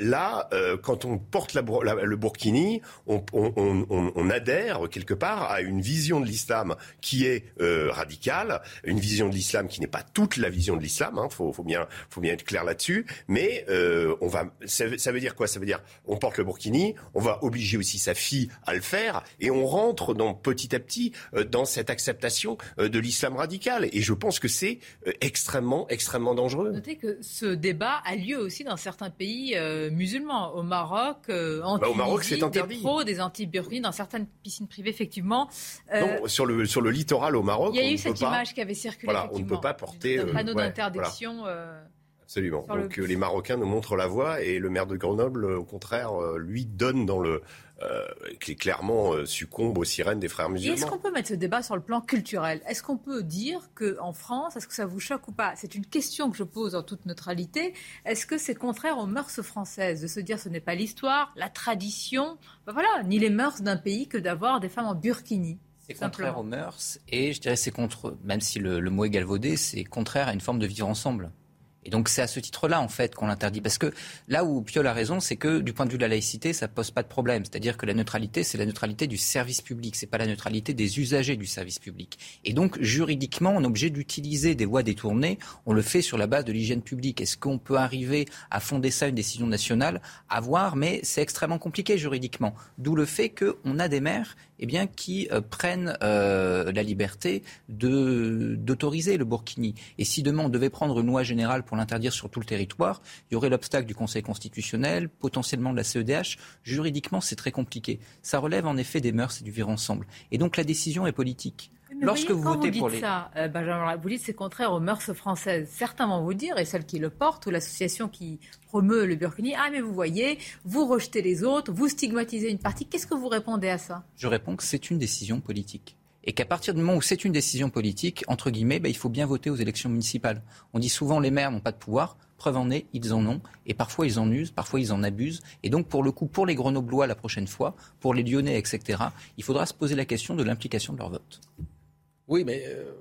là, quand on porte le burkini, on adhère quelque part à une vision de l'islam l'islam qui est euh, radical, une vision de l'islam qui n'est pas toute la vision de l'islam. Hein, faut, faut bien, faut bien être clair là-dessus. Mais euh, on va, ça, veut dire quoi? Ça veut dire on porte le burkini, on va obliger aussi sa fille à le faire, et on rentre dans, petit à petit euh, dans cette acceptation de l'islam radical. Et je pense que c'est extrêmement, extrêmement dangereux. Notez que ce débat a lieu aussi dans certains pays musulmans. Au Maroc, en bah, au Maroc, c'est interdit. Des pros, des anti-burkini dans certaines piscines privées, effectivement sur le, sur le littoral au Maroc. Il y a eu cette image qui avait circulé. Voilà, on ne peut pas porter. Un panneau euh, d'interdiction. Euh, Absolument. Donc euh, les Marocains nous montrent la voie et le maire de Grenoble, au contraire, lui donne dans le. qui clairement succombe aux sirènes des frères musulmans. Est-ce qu'on peut mettre ce débat sur le plan culturel? Est-ce qu'on peut dire qu'en France, est-ce que ça vous choque ou pas? C'est une question que je pose en toute neutralité. Est-ce que c'est contraire aux mœurs françaises de se dire ce n'est pas l'histoire, la tradition, ben voilà, ni les mœurs d'un pays que d'avoir des femmes en burkini c'est contraire aux mœurs et je dirais c'est contre, même si le, le mot est galvaudé, c'est contraire à une forme de vivre ensemble. Et donc c'est à ce titre-là en fait qu'on l'interdit parce que là où Piolle a raison, c'est que du point de vue de la laïcité, ça pose pas de problème. C'est-à-dire que la neutralité, c'est la neutralité du service public, c'est pas la neutralité des usagers du service public. Et donc juridiquement, on est obligé d'utiliser des voies détournées. On le fait sur la base de l'hygiène publique. Est-ce qu'on peut arriver à fonder ça une décision nationale? À voir, mais c'est extrêmement compliqué juridiquement. D'où le fait qu'on a des maires eh bien, qui euh, prennent euh, la liberté d'autoriser le burkini. Et si demain on devait prendre une loi générale pour l'interdire sur tout le territoire, il y aurait l'obstacle du Conseil constitutionnel, potentiellement de la CEDH. Juridiquement, c'est très compliqué. Ça relève en effet des mœurs et du vivre ensemble. Et donc la décision est politique. Lorsque vous, votez pour les... ça, euh, Benjamin, vous dites c'est contraire aux mœurs françaises. Certains vont vous dire, et celles qui le portent, ou l'association qui promeut le burkini, ah mais vous voyez, vous rejetez les autres, vous stigmatisez une partie. Qu'est-ce que vous répondez à ça? Je réponds que c'est une décision politique et qu'à partir du moment où c'est une décision politique, entre guillemets, bah, il faut bien voter aux élections municipales. On dit souvent les maires n'ont pas de pouvoir. Preuve en est, ils en ont. Et parfois ils en usent, parfois ils en abusent. Et donc, pour le coup, pour les Grenoblois la prochaine fois, pour les Lyonnais, etc., il faudra se poser la question de l'implication de leur vote. Oui, mais euh,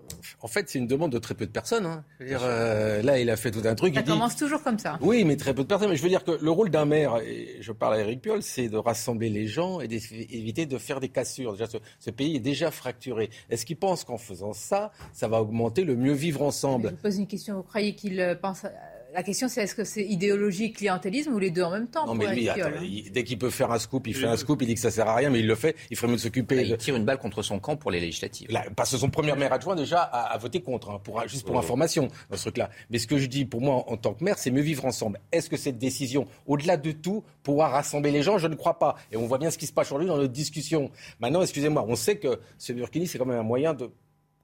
en fait, c'est une demande de très peu de personnes. Hein. Je veux dire, euh, là, il a fait tout un truc. Ça commence toujours comme ça. Oui, mais très peu de personnes. Mais je veux dire que le rôle d'un maire, et je parle à Eric Piolle, c'est de rassembler les gens et d'éviter de faire des cassures. Déjà, ce, pays est déjà fracturé. Est-ce qu'il pense qu'en faisant ça, ça va augmenter le mieux vivre ensemble? Je pose une question. Vous croyez qu'il euh, pense la question, c'est est-ce que c'est idéologie, clientélisme ou les deux en même temps Non, mais lui, attends, il- dès qu'il peut faire un scoop, il fait un scoop, il dit que ça sert à rien, mais il le fait. Il ferait mieux de s'occuper. Bah, Il tire une balle contre son camp pour les législatives. Là, parce que son premier maire adjoint déjà a, a voté contre, hein, pour, juste pour information dans ce truc-là. Mais ce que je dis pour moi en, en tant que maire, c'est mieux vivre ensemble. Est-ce que cette décision, au-delà de tout, pouvoir rassembler les gens, je ne crois pas. Et on voit bien ce qui se passe aujourd'hui dans notre discussion. Maintenant, excusez-moi, on sait que ce burkini, c'est quand même un moyen de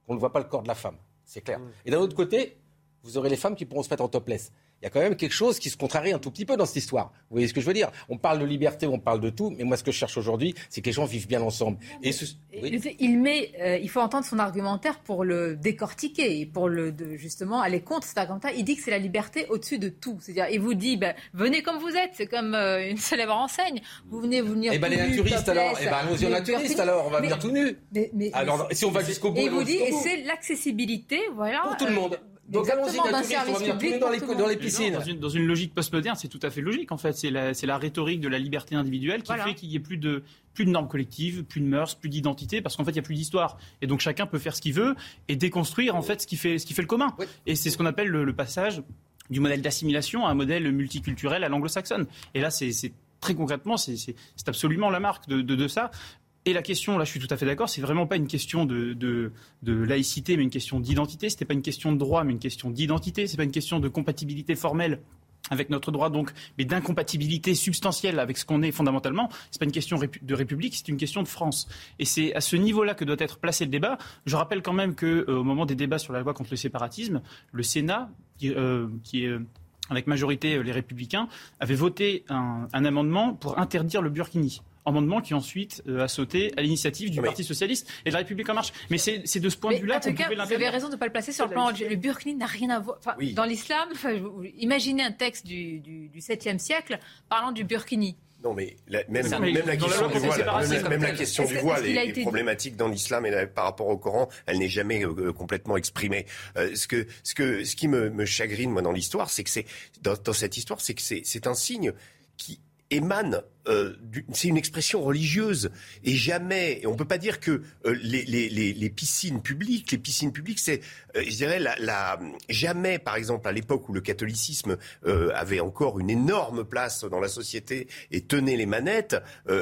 qu'on ne voit pas le corps de la femme. C'est clair. Et d'un autre côté, vous aurez les femmes qui pourront se mettre en topless. Il y a quand même quelque chose qui se contrarie un tout petit peu dans cette histoire. Vous voyez ce que je veux dire? On parle de liberté, on parle de tout, mais moi ce que je cherche aujourd'hui, c'est que les gens vivent bien ensemble. Et ce- oui. Il, met, euh, il faut entendre son argumentaire pour le décortiquer et pour le, de- justement aller contre cet argumentaire. Il dit que c'est la liberté au-dessus de tout. C'est-à-dire, il vous dit, ben, venez comme vous êtes. C'est comme euh, une célèbre enseigne. Vous venez vous venir. Eh ben, les naturistes, topless, alors. Eh ben, allons-y aux naturistes, alors. On va Mais- venir tout nu. mais- mais- Alors, mais- si on va jusqu'au bout, Et il vous dit, et c'est l'accessibilité, voilà. Pour tout le euh, monde. Donc allons-y, nu dans les, dans les piscines. Dans une, dans une logique postmoderne, c'est tout à fait logique en fait. C'est la, c'est la rhétorique de la liberté individuelle qui Voilà. fait qu'il n'y ait plus de, plus de normes collectives, plus de mœurs, plus d'identité, parce qu'en fait il n'y a plus d'histoire. Et donc chacun peut faire ce qu'il veut et déconstruire en fait ce qui fait, ce qui fait le commun. Et c'est ce qu'on appelle le, le passage du modèle d'assimilation à un modèle multiculturel à l'anglo-saxonne. Et là, c'est très concrètement, c'est absolument la marque de, de, de ça. Et la question, là, je suis tout à fait d'accord, c'est vraiment pas une question de, laïcité, mais une question d'identité. C'était pas une question de droit, mais une question d'identité. C'est pas une question de compatibilité formelle avec notre droit, donc, mais d'incompatibilité substantielle avec ce qu'on est fondamentalement. C'est pas une question de République, c'est une question de France. Et c'est à ce niveau-là que doit être placé le débat. Je rappelle quand même que euh, au moment des débats sur la loi contre le séparatisme, le Sénat, qui, euh, est euh, avec majorité les Républicains, avait voté un amendement pour interdire le burkini. Amendement qui ensuite euh, a sauté à l'initiative du Parti socialiste et de la République en marche. Mais c'est de ce point de vue-là en tout qu'on cas, pouvait vous avez raison de ne pas le placer sur le plan. Le burkini n'a rien à voir. enfin, Oui. Dans l'islam, enfin, imaginez un texte du, du, du 7e siècle parlant du burkini. Non, mais la- même, Ça, même mais la question du voile, même, même la question du voile est, est été dit problématique dans l'islam et là, par rapport au Coran, elle n'est jamais euh, complètement exprimée. Euh, ce que, ce que, ce qui me, me chagrine moi dans l'histoire, c'est que c'est dans, dans cette histoire, c'est que c'est un signe qui émane. Euh, c'est une expression religieuse. Et jamais on peut pas dire que euh, les, piscines publiques les piscines publiques c'est euh, je dirais la, jamais par exemple à l'époque où le catholicisme avait encore une énorme place dans la société et tenait les manettes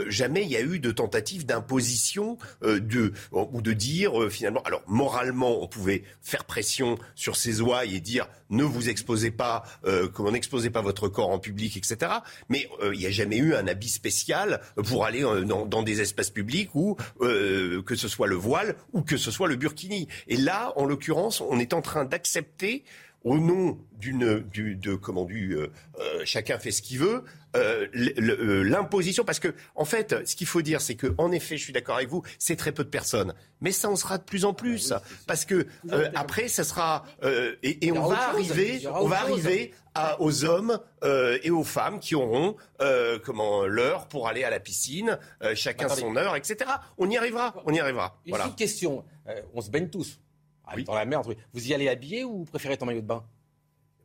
jamais il y a eu de tentative d'imposition ou de dire finalement alors moralement on pouvait faire pression sur ces ouailles et dire ne vous exposez pas comment n'exposez pas votre corps en public etc mais il n'y a jamais eu un habit spécial pour aller euh, dans, des espaces publics ou euh, que ce soit le voile ou que ce soit le burkini. Et là en l'occurrence on est en train d'accepter au nom d'une du de comment du euh, euh, chacun fait ce qu'il veut euh, euh, l'imposition parce que en fait ce qu'il faut dire c'est que en effet je suis d'accord avec vous c'est très peu de personnes mais ça en sera de plus en plus parce que euh, après ça sera euh, et, et on va chose. arriver on va arriver à- aux hommes euh, et aux femmes qui auront euh, comment l'heure pour aller à la piscine euh, chacun Attendez. son heure etc on y arrivera on y arrivera Une voilà petite question. Euh, on se baigne tous. Ah, Dans la merde, oui. Vous y allez habillé ou vous préférez en maillot de bain?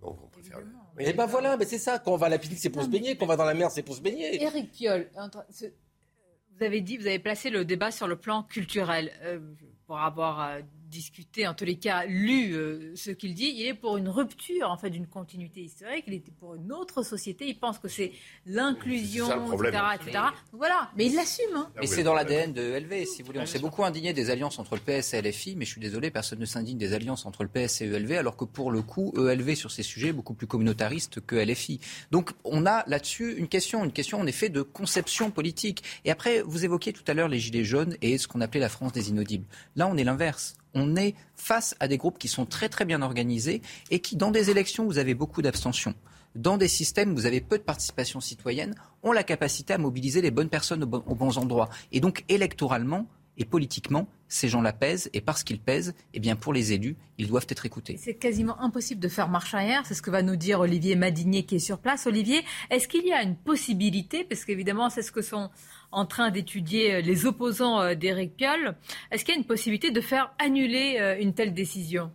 On préfère. Eh ben voilà, mais c'est ça. Quand on va à la piscine, c'est pour se baigner. Quand on va dans la mer, c'est pour se baigner. Éric Piolle, entre- vous avez dit, vous avez placé le débat sur le plan culturel. Euh, pour avoir euh, discuté, en tous les cas, lu euh, ce qu'il dit, il est pour une rupture en fait d'une continuité historique. Il était pour une autre société. Il pense que c'est l'inclusion, etc., etc. Donc voilà, mais il l'assume. hein. Mais c'est dans l'ADN de LV, si vous voulez. On s'est beaucoup indigné des alliances entre le PS et LFI, mais je suis désolé, personne ne s'indigne des alliances entre le PS et ELV, alors que pour le coup, ELV sur ces sujets est beaucoup plus communautariste que LFI. Donc on a là-dessus une question, une question en effet de conception politique. Et après, vous évoquiez tout à l'heure les Gilets jaunes et ce qu'on appelait la France des inaudibles. Là, on est l'inverse. On est face à des groupes qui sont très très bien organisés et qui, dans des élections, vous avez beaucoup d'abstention dans des systèmes où vous avez peu de participation citoyenne, ont la capacité à mobiliser les bonnes personnes aux bons, aux bons endroits. Et donc, électoralement et politiquement, ces gens-là pèsent, et parce qu'ils pèsent, eh bien, pour les élus, ils doivent être écoutés. C'est quasiment impossible de faire marche arrière. C'est ce que va nous dire Olivier Madinier qui est sur place. Olivier, est-ce qu'il y a une possibilité, parce qu'évidemment c'est ce que sont en train d'étudier euh, les opposants euh, d'Éric Piolle, est-ce qu'il y a une possibilité de faire annuler euh, une telle décision?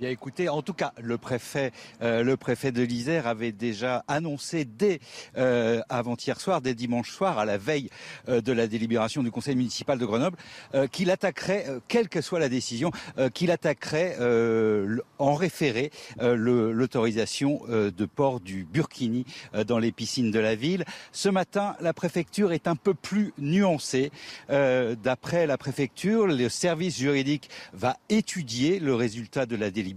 Bien écoutez, en tout cas, le préfet, euh, le préfet de l'Isère avait déjà annoncé dès euh, avant-hier soir, dès dimanche soir, à la veille euh, de la délibération du conseil municipal de Grenoble, qu'il attaquerait, quelle que soit la décision, qu'il attaquerait en référé l'autorisation de port du burkini dans les piscines de la ville. Ce matin, la préfecture est un peu plus nuancée. D'après la préfecture, le service juridique va étudier le résultat de la délibération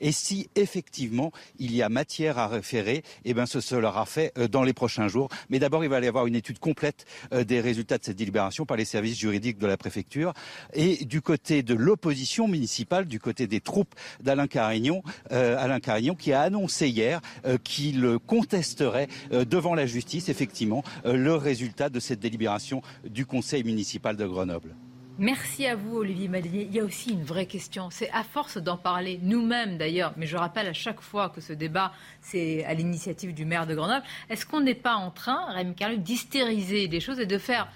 et si effectivement il y a matière à référer, eh bien ce sera fait euh, dans les prochains jours. Mais d'abord, il va y avoir une étude complète euh, des résultats de cette délibération par les services juridiques de la préfecture. Et du côté de l'opposition municipale, du côté des troupes d'Alain Carignon, euh, Alain Carignon qui a annoncé hier qu'il contesterait devant la justice effectivement le résultat de cette délibération du conseil municipal de Grenoble. Merci à vous, Olivier Madinier. Il y a aussi une vraie question. C'est à force d'en parler, nous-mêmes d'ailleurs, mais je rappelle à chaque fois que ce débat, c'est à l'initiative du maire de Grenoble, est-ce qu'on n'est pas en train, Rémi Carlu, d'hystériser les choses et de faire.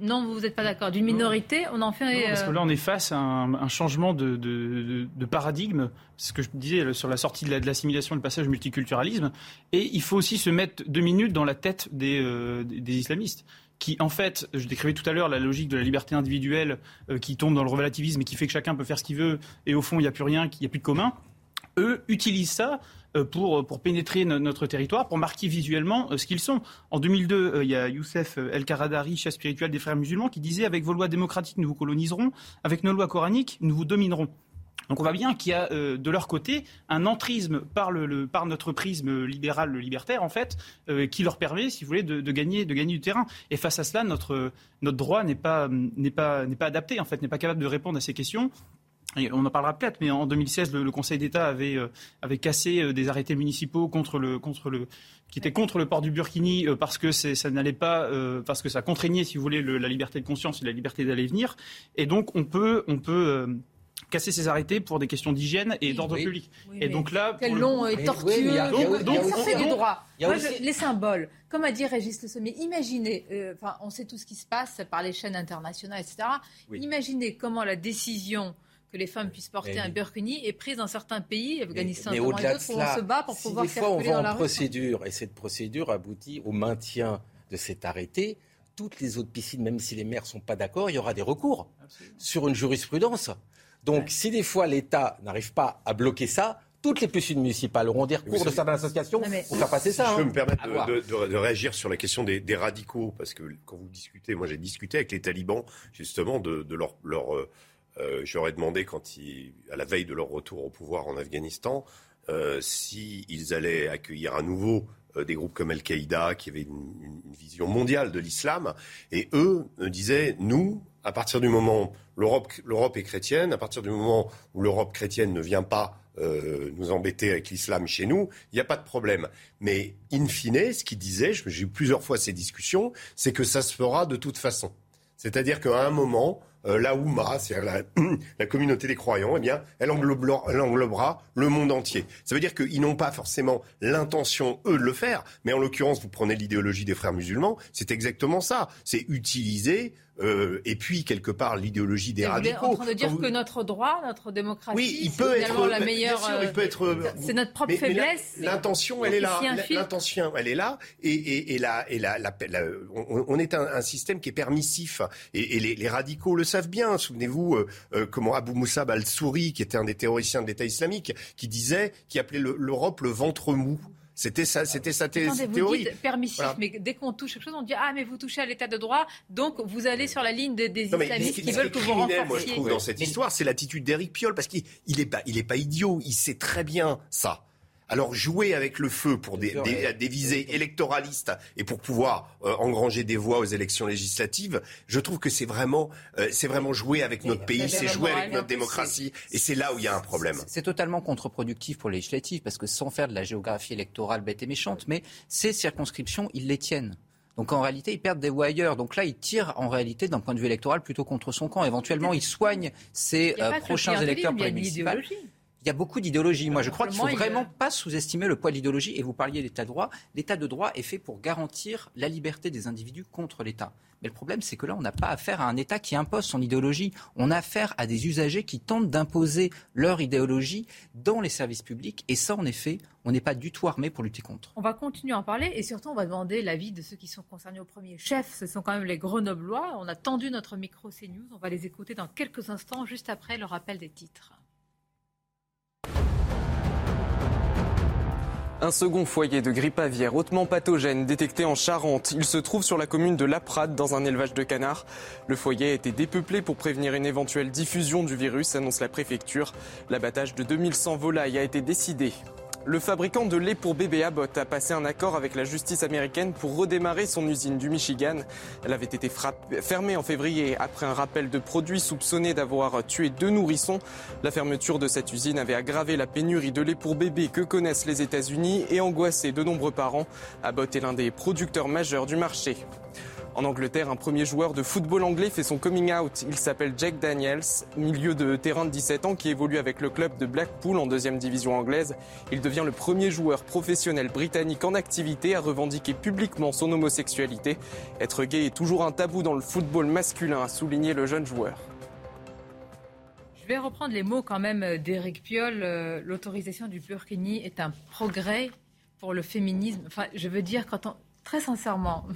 non, vous n'êtes pas d'accord. D'une minorité, on en fait. Non, parce que là, on est face à un, changement de, de, paradigme. C'est ce que je disais sur la sortie de l'assimilation et le passage au multiculturalisme. Et il faut aussi se mettre deux minutes dans la tête des, euh, des islamistes qui, en fait, je décrivais tout à l'heure la logique de la liberté individuelle euh, qui tombe dans le relativisme et qui fait que chacun peut faire ce qu'il veut et au fond, il n'y a plus rien, il n'y a plus de commun. Eux utilisent ça euh, pour, pour pénétrer notre territoire, pour marquer visuellement euh, ce qu'ils sont. En 2002, il y a Youssef El Karadari, chef spirituel des frères musulmans, qui disait Avec vos lois démocratiques, nous vous coloniserons, avec nos lois coraniques, nous vous dominerons. Donc on voit bien qu'il y a euh, de leur côté un entrisme par, notre prisme libéral, le libertaire en fait, euh, qui leur permet, si vous voulez, de, gagner, de gagner du terrain. Et face à cela, notre, droit n'est pas, n'est pas, adapté en fait, n'est pas capable de répondre à ces questions. on en parlera peut-être, mais en 2016, le, Conseil d'État avait, euh, cassé des arrêtés municipaux contre le, qui étaient contre le port du burkini parce que ça n'allait pas, parce que ça contraignait, si vous voulez, la liberté de conscience et la liberté d'aller venir. Et donc, on peut casser ses arrêtés pour des questions d'hygiène et d'ordre public. et donc là, quel long et tortueux. donc, donc, ça du droit. les symboles, comme a dit Régis Le Sommier, imaginez, euh, enfin, on sait tout ce qui se passe par les chaînes internationales, etc. Imaginez comment la décision que les femmes puissent porter un burkini est prise dans certains pays, Afghanistan, mais, mais au-delà de cela, on se bat pour pouvoir des fois on va en procédure et cette procédure aboutit au maintien de cet arrêté, toutes les autres piscines, même si les maires ne sont pas d'accord, il y aura des recours sur une jurisprudence. Donc, si des fois l'État n'arrive pas à bloquer ça, toutes les piscines municipales auront des recours de certaines associations pour faire passer ça. Je peux hein. me permettre de, réagir sur la question des, radicaux, parce que quand vous discutez, moi j'ai discuté avec les talibans justement de, leur... leur euh, euh, J'aurais demandé, quand ils, à la veille de leur retour au pouvoir en Afghanistan, euh, s'ils allaient accueillir à nouveau euh, des groupes comme Al-Qaïda, qui avaient une, une vision mondiale de l'islam. Et eux me disaient, nous, à partir du moment où l'Europe est chrétienne, à partir du moment où l'Europe chrétienne ne vient pas euh, nous embêter avec l'islam chez nous, il n'y a pas de problème. Mais in fine, ce qu'il disait, j'ai eu plusieurs fois ces discussions, c'est que ça se fera de toute façon. C'est-à-dire qu'à un moment, euh, la Ouma, c'est-à-dire la, communauté des croyants, eh bien, elle englobera, le monde entier. Ça veut dire qu'ils n'ont pas forcément l'intention, eux, de le faire, mais en l'occurrence, vous prenez l'idéologie des frères musulmans, c'est exactement ça. C'est utiliser euh, et puis quelque part l'idéologie des radicaux. Vous êtes en train de dire que notre droit, notre démocratie, oui, il peut être la meilleure. Sûr, il peut être. Euh, c'est notre propre faiblesse. L'intention, elle est là. L'intention, elle est là. Et, et, et, la, et la, la, on, est un, un, système qui est permissif. Et, les, les, radicaux le savent bien. Souvenez-vous euh, comment Abou Moussab al-Souri, qui était un des théoriciens de l'État islamique, qui disait, qui appelait l'Europe le ventre mou. C'était ça, c'était sa théorie. Dites permissif, mais dès qu'on touche quelque chose, on dit ah mais vous touchez à l'état de droit, donc vous allez sur la ligne des, des islamistes qui veulent que vous renforciez. Moi, je trouve dans cette histoire, c'est l'attitude d'Éric Piolle parce qu'il il est pas, il est pas idiot, il sait très bien ça. Alors jouer avec le feu pour des, des, visées électoralistes et pour pouvoir euh, engranger des voix aux élections législatives, je trouve que c'est vraiment, euh, c'est vraiment jouer avec notre pays, c'est jouer avec notre démocratie, et c'est là où il y a un problème. C'est totalement contre-productif pour les législatives, parce que sans faire de la géographie électorale bête et méchante, mais ces circonscriptions, ils les tiennent. Donc en réalité, ils perdent des voix ailleurs. Donc là, ils tirent en réalité d'un point de vue électoral plutôt contre son camp. Éventuellement, ils soignent ses euh, prochains électeurs pour les municipales. Il y a beaucoup d'idéologie. Moi, je crois qu'il ne faut vraiment pas sous-estimer le poids de l'idéologie. Et vous parliez de l'état de droit. L'état de droit est fait pour garantir la liberté des individus contre l'État. Mais le problème, c'est que là, on n'a pas affaire à un État qui impose son idéologie. On a affaire à des usagers qui tentent d'imposer leur idéologie dans les services publics. Et ça, en effet, on n'est pas du tout armé pour lutter contre. On va continuer à en parler et surtout on va demander l'avis de ceux qui sont concernés au premier chef. Ce sont quand même les Grenoblois. On a tendu notre micro CNews. On va les écouter dans quelques instants, juste après le rappel des titres. Un second foyer de grippe aviaire hautement pathogène détecté en Charente. Il se trouve sur la commune de Laprade dans un élevage de canards. Le foyer a été dépeuplé pour prévenir une éventuelle diffusion du virus, annonce la préfecture. L'abattage de 2100 volailles a été décidé. Le fabricant de lait pour bébé Abbott a passé un accord avec la justice américaine pour redémarrer son usine du Michigan. Elle avait été fermée en février après un rappel de produits soupçonnés d'avoir tué deux nourrissons. La fermeture de cette usine avait aggravé la pénurie de lait pour bébé que connaissent les États-Unis et angoissé de nombreux parents. Abbott est l'un des producteurs majeurs du marché. En Angleterre, un premier joueur de football anglais fait son coming out. Il s'appelle Jack Daniels, milieu de terrain de 17 ans qui évolue avec le club de Blackpool en deuxième division anglaise. Il devient le premier joueur professionnel britannique en activité à revendiquer publiquement son homosexualité. Être gay est toujours un tabou dans le football masculin, a souligné le jeune joueur. Je vais reprendre les mots quand même d'Éric Piolle. Euh, L'autorisation du burkini est un progrès pour le féminisme. Enfin, je veux dire, quand on, très sincèrement,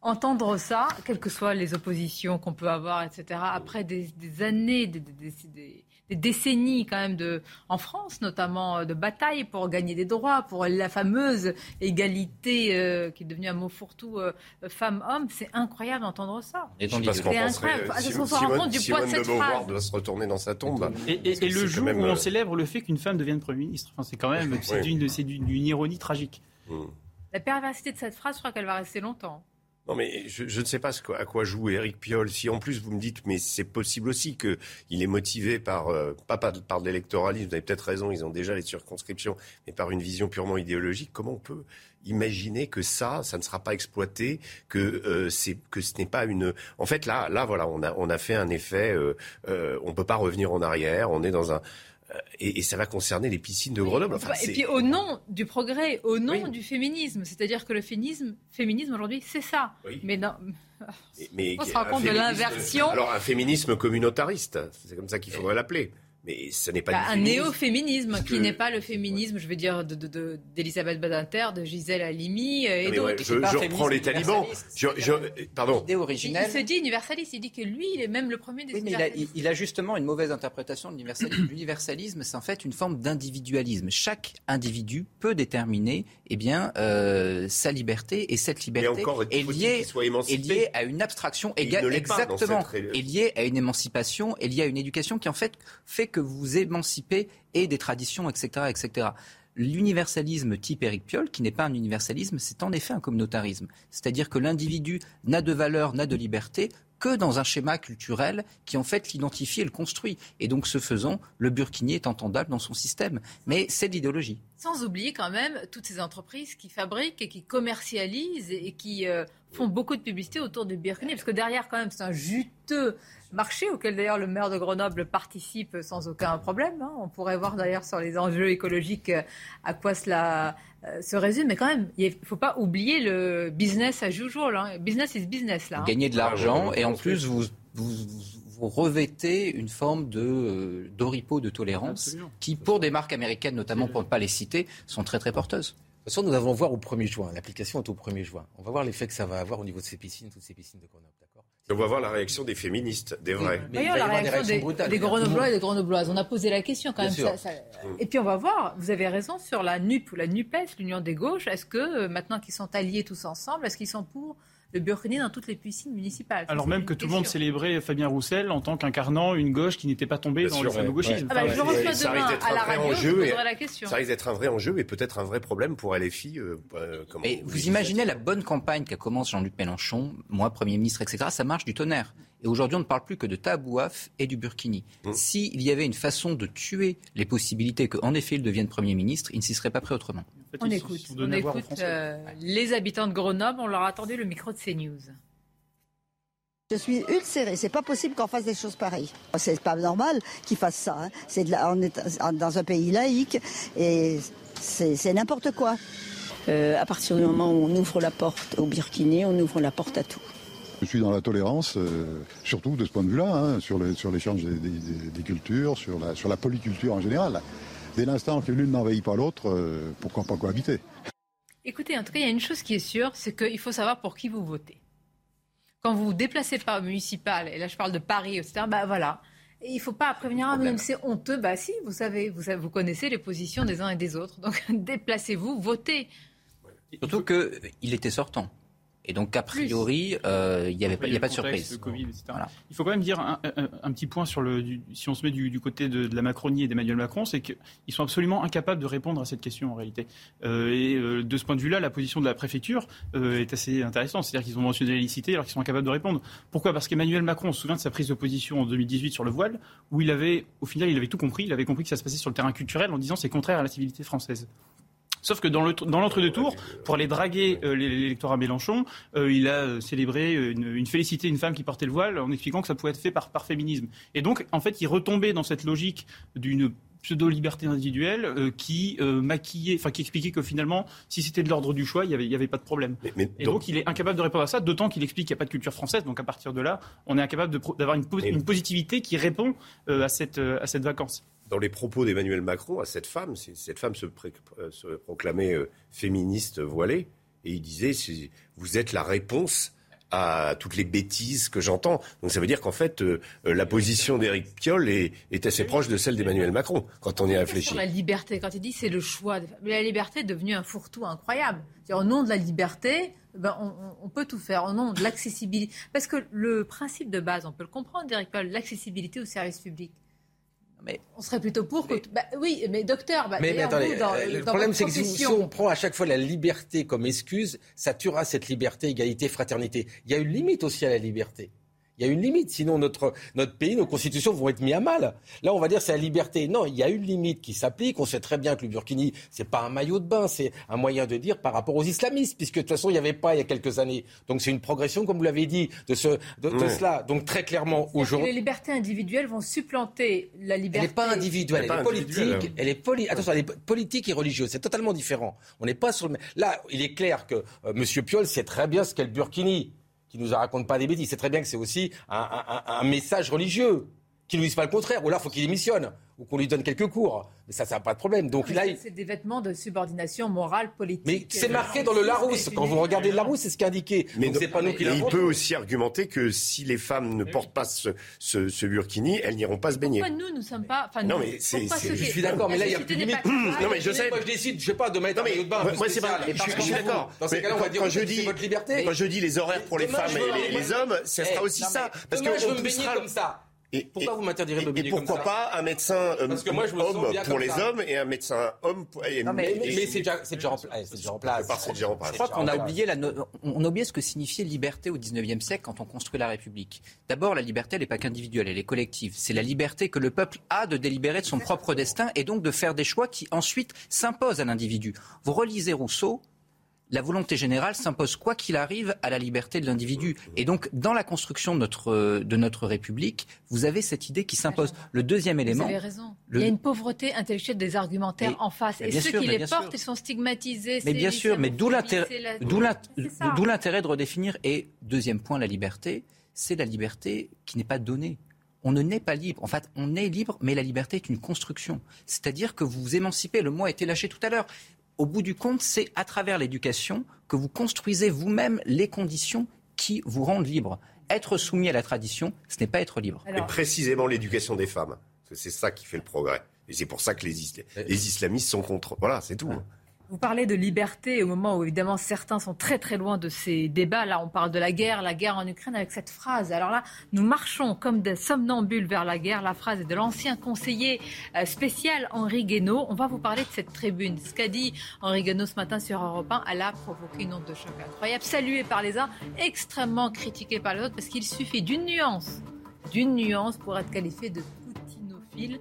entendre ça, quelles que soient les oppositions qu'on peut avoir, etc., après des, des années, des, des- des- des- des décennies quand même de, en France notamment, euh, de bataille pour gagner des droits, pour la fameuse égalité euh, qui est devenue un mot fourre-tout euh, femme-homme, c'est incroyable d'entendre ça. Je sais pas ce qu'en C'est penserait incroyable. Simone- on se rend compte du poids de cette phrase. doit se retourner dans sa tombe. Et, et- Parce et le jour où on euh, célèbre le fait qu'une femme devienne Premier ministre. Enfin, c'est quand même c'est Oui. d'une, c'est d'une- d'une ironie tragique. La perversité de cette phrase, je crois qu'elle va rester longtemps. Non, mais je, je ne sais pas ce à quoi joue Éric Piolle. Si en plus vous me dites, mais c'est possible aussi qu'il est motivé par, euh, pas par, de l'électoralisme, vous avez peut-être raison, ils ont déjà les circonscriptions, mais par une vision purement idéologique, comment on peut imaginer que ça, ça ne sera pas exploité, que euh, c'est que ce n'est pas une. En fait, là, là, voilà, on a on a fait un effet. Euh, euh, on peut pas revenir en arrière. On est dans un et, et ça va concerner les piscines de Grenoble. Enfin, et puis au nom du progrès, au nom Oui. du féminisme, c'est-à-dire que le féminisme, féminisme aujourd'hui, c'est ça. Oui. Mais non, Mais On se rend compte de l'inversion. Alors un féminisme communautariste, c'est comme ça qu'il faudrait l'appeler. Mais ce n'est pas bah, du un féminisme. néo-féminisme qui que- n'est pas le féminisme, je veux dire, de- de- de- d'Elisabeth Badinter, de Gisèle Halimi euh, et ouais, d'autres. je, je reprends les talibans. Je, je- pardon. Il, il se dit universaliste, il dit que lui, il est même le premier des Oui, mais il a, universalistes. il- il a justement une mauvaise interprétation de l'universalisme. L'universalisme, c'est en fait une forme d'individualisme. Chaque individu peut déterminer eh bien, euh, sa liberté, et cette liberté encore, est, liée, est liée à une abstraction égale, exactement, cette est liée à une émancipation, est liée à une éducation qui en fait fait que vous vous émancipez et des traditions, etc., etc. L'universalisme type Eric Piolle, qui n'est pas un universalisme, c'est en effet un communautarisme. C'est-à-dire que l'individu n'a de valeur, n'a de liberté que dans un schéma culturel qui en fait l'identifie et le construit. Et donc ce faisant, le burkini est entendable dans son système. Mais c'est l'idéologie. Sans oublier quand même toutes ces entreprises qui fabriquent et qui commercialisent et qui euh, font beaucoup de publicité autour du burkini. Parce que derrière, quand même, c'est un juteux marché auquel d'ailleurs le maire de Grenoble participe sans aucun problème. hein. On pourrait voir d'ailleurs sur les enjeux écologiques euh, à quoi cela euh, se résume. Mais quand même, il ne faut pas oublier le business as usual. Hein. Business is business, là. hein. Vous gagnez de l'argent et en plus vous, vous, vous revêtez une forme de euh, d'oripeau de tolérance Absolument. qui, pour des marques américaines, notamment pour ne pas les citer, sont très très porteuses. De toute façon, nous allons voir au 1er juin. L'application est au 1er juin. On va voir l'effet que ça va avoir au niveau de ces piscines, toutes ces piscines de Grenoble. On va voir la réaction des féministes, des vrais. Mais Voyons la réaction des, brutales. des Grenoblois et des Grenobloises. On a posé la question quand Bien même. ça- ça- Et puis on va voir, vous avez raison, sur la NUP ou la NUPES, l'Union des gauches, est-ce que euh, maintenant qu'ils sont alliés tous ensemble, est-ce qu'ils sont pour le burkini dans toutes les piscines municipales Alors même que tout le monde célébrait Fabien Roussel en tant qu'incarnant une gauche qui n'était pas tombée Bien dans sûr, le fameux ouais. gauchisme. Ah bah, je ça demain risque d'être à la un vrai radio, enjeu et- la question. Ça risque d'être un vrai enjeu et peut-être un vrai problème pour LFI. euh, euh, comment Et vous imaginez la bonne campagne qu'a commencé Jean-Luc Mélenchon, moi Premier ministre, etc. Ça marche du tonnerre. Et aujourd'hui, on ne parle plus que de tabouaf et du burkini. S'il y avait une façon de tuer les possibilités qu'en effet il devienne Premier ministre, il ne s'y serait pas pris autrement. On écoute, on écoute euh, les habitants de Grenoble, on leur a attendu le micro de CNews. Je suis ulcérée. C'est pas possible qu'on fasse des choses pareilles. C'est pas normal qu'ils fassent ça. Hein. C'est de la... On est dans un pays laïque et c'est n'importe quoi. Euh, à partir du moment où on ouvre la porte au Burkini, on ouvre la porte à tout. Je suis dans la tolérance, euh, surtout de ce point de vue-là, hein, sur l'échange des, des, cultures, sur la, sur la polyculture en général. Dès l'instant que l'une n'envahit pas l'autre, euh, pourquoi pas cohabiter Écoutez, en tout cas, il y a une chose qui est sûre, c'est qu'il faut savoir pour qui vous votez quand vous vous déplacez par municipal, et là je parle de Paris, etc., bah voilà. il ne faut pas prévenir, ah, mais c'est honteux. Bah si, vous savez, vous, vous connaissez les positions des uns et des autres. Donc déplacez-vous, votez. Surtout qu'il était sortant. Et donc, a priori, euh, il n'y avait pas, a pas de surprise. Il faut quand même dire un, petit point sur le. si on se met du, côté de, la Macronie et d'Emmanuel Macron, c'est qu'ils sont absolument incapables de répondre à cette question en réalité. Euh, et euh, de ce point de vue-là, la position de la préfecture est assez intéressante. C'est-à-dire qu'ils ont mentionné la licité alors qu'ils sont incapables de répondre. Pourquoi? Parce qu'Emmanuel Macron, on se souvient de sa prise de position en 2018 sur le voile, où il avait, au final, il avait tout compris. Il avait compris que ça se passait sur le terrain culturel en disant c'est contraire à la civilité française. Sauf que dans l'entre-deux tours, pour aller draguer euh, l'électorat Mélenchon, euh, il a euh, célébré une, félicité une femme qui portait le voile en expliquant que ça pouvait être fait par, par féminisme. Et donc, en fait, il retombait dans cette logique d'une pseudo-liberté individuelle qui maquillait, enfin qui expliquait que finalement, si c'était de l'ordre du choix, il n'y avait, avait, pas de problème. et donc, il est incapable de répondre à ça, d'autant qu'il explique qu'il n'y a pas de culture française. Donc à partir de là, on est incapable d'avoir une, une, positivité qui répond à, cette, à cette vacance dans les propos d'Emmanuel Macron à cette femme, cette femme se, euh, se proclamait euh, féministe voilée, et il disait Vous êtes la réponse à toutes les bêtises que j'entends. Donc ça veut dire qu'en fait, euh, la position d'Éric Piolle est, est, assez proche de celle d'Emmanuel Macron, quand on y réfléchit. Sur la liberté, quand il dit c'est le choix. Mais la liberté est devenue un fourre-tout incroyable. Au nom de la liberté, ben, on, on, peut tout faire. Au nom de l'accessibilité. Parce que le principe de base, on peut le comprendre, Éric Piolle, l'accessibilité au service public. Mais on serait plutôt pour que. Bah, oui, mais docteur, bah, mais, attendez, euh, le problème c'est que si, on prend à chaque fois la liberté comme excuse, ça tuera cette liberté, égalité, fraternité. Il y a une limite aussi à la liberté. Il y a une limite, sinon notre, notre pays, nos constitutions vont être mis à mal. Là, on va dire c'est la liberté. Non, il y a une limite qui s'applique. On sait très bien que le Burkini, c'est pas un maillot de bain, c'est un moyen de dire par rapport aux islamistes, puisque de toute façon, il n'y avait pas il y a quelques années. Donc c'est une progression, comme vous l'avez dit, de, ce, de, cela. Donc très clairement, aujourd'hui. Les libertés individuelles vont supplanter la liberté. Elle n'est pas individuelle, elle, est politique. Elle est poli... Attention, elle est politique et religieuse. C'est totalement différent. On n'est pas sur le. Là, il est clair que euh, M. Piolle sait très bien ce qu'est le Burkini qui nous raconte pas des bêtises. C'est très bien que c'est aussi un, message religieux, qui nous dise pas le contraire, ou là, il faut qu'il démissionne ou qu'on lui donne quelques cours. Mais ça, ça n'a pas de problème. Donc là, c'est des vêtements de subordination morale, politique. Mais c'est marqué dans le Larousse. Quand vous regardez le Larousse, c'est ce qui est indiqué. Mais c'est pas nous qui Il peut aussi argumenter que si les femmes ne portent pas ce, ce, burkini, elles n'iront pas se baigner. Pourquoi nous, nous sommes pas. Enfin, non, mais c'est. Je suis d'accord, mais là, il y a plus de limite. Non, mais je sais. Moi, je décide, je sais pas, de mettre un maillot de bain. Moi, c'est pas. Je suis d'accord. Dans ces cas-là, on va dire c'est votre liberté. Quand je dis les horaires pour les femmes et les hommes, ça sera aussi ça. Parce que je veux me baigner comme ça. Et, pourquoi vous m'interdirez de Et pourquoi pas un médecin euh, homme pour les hommes et un médecin homme pour... non, mais, mais, c'est déjà, déjà, en place. Déjà en place. Je crois qu'on a oublié la on a oublié ce que signifiait liberté au 19e siècle quand on construit la République. D'abord, la liberté, elle n'est pas qu'individuelle, elle est collective. C'est la liberté que le peuple a de délibérer de son propre destin et donc de faire des choix qui ensuite s'imposent à l'individu. Vous relisez Rousseau, la volonté générale s'impose quoi qu'il arrive à la liberté de l'individu. Et donc, dans la construction de notre, de notre République, vous avez cette idée qui s'impose. Le deuxième élément. Vous avez raison. Il y a une pauvreté intellectuelle des argumentaires en face. Et ceux qui les portent, ils sont stigmatisés. Mais bien sûr, mais d'où l'intérêt, d'où l'intérêt de redéfinir. Et deuxième point, la liberté, c'est la liberté qui n'est pas donnée on ne naît pas libre. En fait, on est libre, mais la liberté est une construction. C'est-à-dire que vous vous émancipez. Le mot a été lâché tout à l'heure au bout du compte, c'est à travers l'éducation que vous construisez vous-même les conditions qui vous rendent libre. Être soumis à la tradition, ce n'est pas être libre. Et précisément l'éducation des femmes. C'est ça qui fait le progrès. Et c'est pour ça que les, les islamistes sont contre. Voilà, c'est tout. Vous parlez de liberté au moment où évidemment certains sont très très loin de ces débats. Là, on parle de la guerre, la guerre en Ukraine avec cette phrase. Alors là, nous marchons comme des somnambules vers la guerre. La phrase est de l'ancien conseiller euh, spécial Henri Guénaud. On va vous parler de cette tribune. Ce qu'a dit Henri Guénaud ce matin sur Europe 1, elle a provoqué une onde de choc incroyable, saluée par les uns, extrêmement critiquée par les autres, parce qu'il suffit d'une nuance, d'une nuance pour être qualifié de poutinophile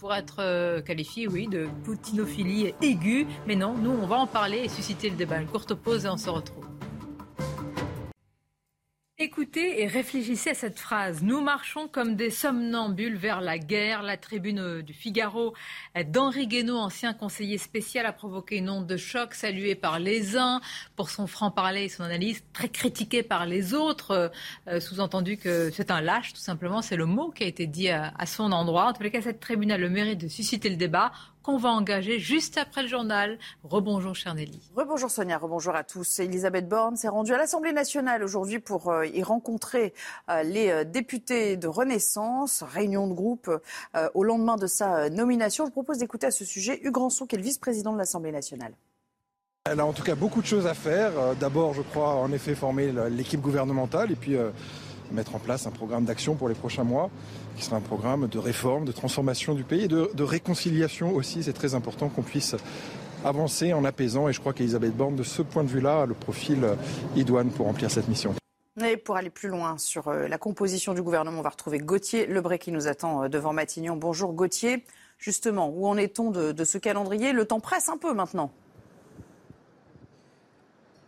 pour être euh, qualifié, oui, de poutinophilie aiguë. Mais non, nous, on va en parler et susciter le débat. Une courte pause et on se retrouve. Écoutez. Et réfléchissez à cette phrase. Nous marchons comme des somnambules vers la guerre. La tribune du Figaro d'Henri Guénaud, ancien conseiller spécial, a provoqué une onde de choc saluée par les uns pour son franc-parler et son analyse, très critiquée par les autres. Euh, sous-entendu que c'est un lâche, tout simplement. C'est le mot qui a été dit à, à son endroit. En tous les cas, cette tribune a le mérite de susciter le débat qu'on va engager juste après le journal. Rebonjour, cher Nelly. Rebonjour, Sonia. Rebonjour à tous. Elisabeth Borne s'est rendue à l'Assemblée nationale aujourd'hui pour euh, y rencontrer euh, les euh, députés de Renaissance. Réunion de groupe au lendemain de sa nomination. Je vous propose d'écouter à ce sujet Hugues Rançon, qui est le vice-président de l'Assemblée nationale. Elle a en tout cas beaucoup de choses à faire. D'abord, je crois, en effet, former l'équipe gouvernementale et puis mettre en place un programme d'action pour les prochains mois qui sera un programme de réforme, de transformation du pays et de, réconciliation aussi. C'est très important qu'on puisse avancer en apaisant et je crois qu'Elisabeth Borne, de ce point de vue-là, a le profil idoine pour remplir cette mission. Pour aller plus loin sur euh, la composition du gouvernement, on va retrouver Gauthier Lebray qui nous attend euh, devant Matignon. Bonjour Gauthier. Justement, où en est-on de ce calendrier? Le temps presse un peu maintenant.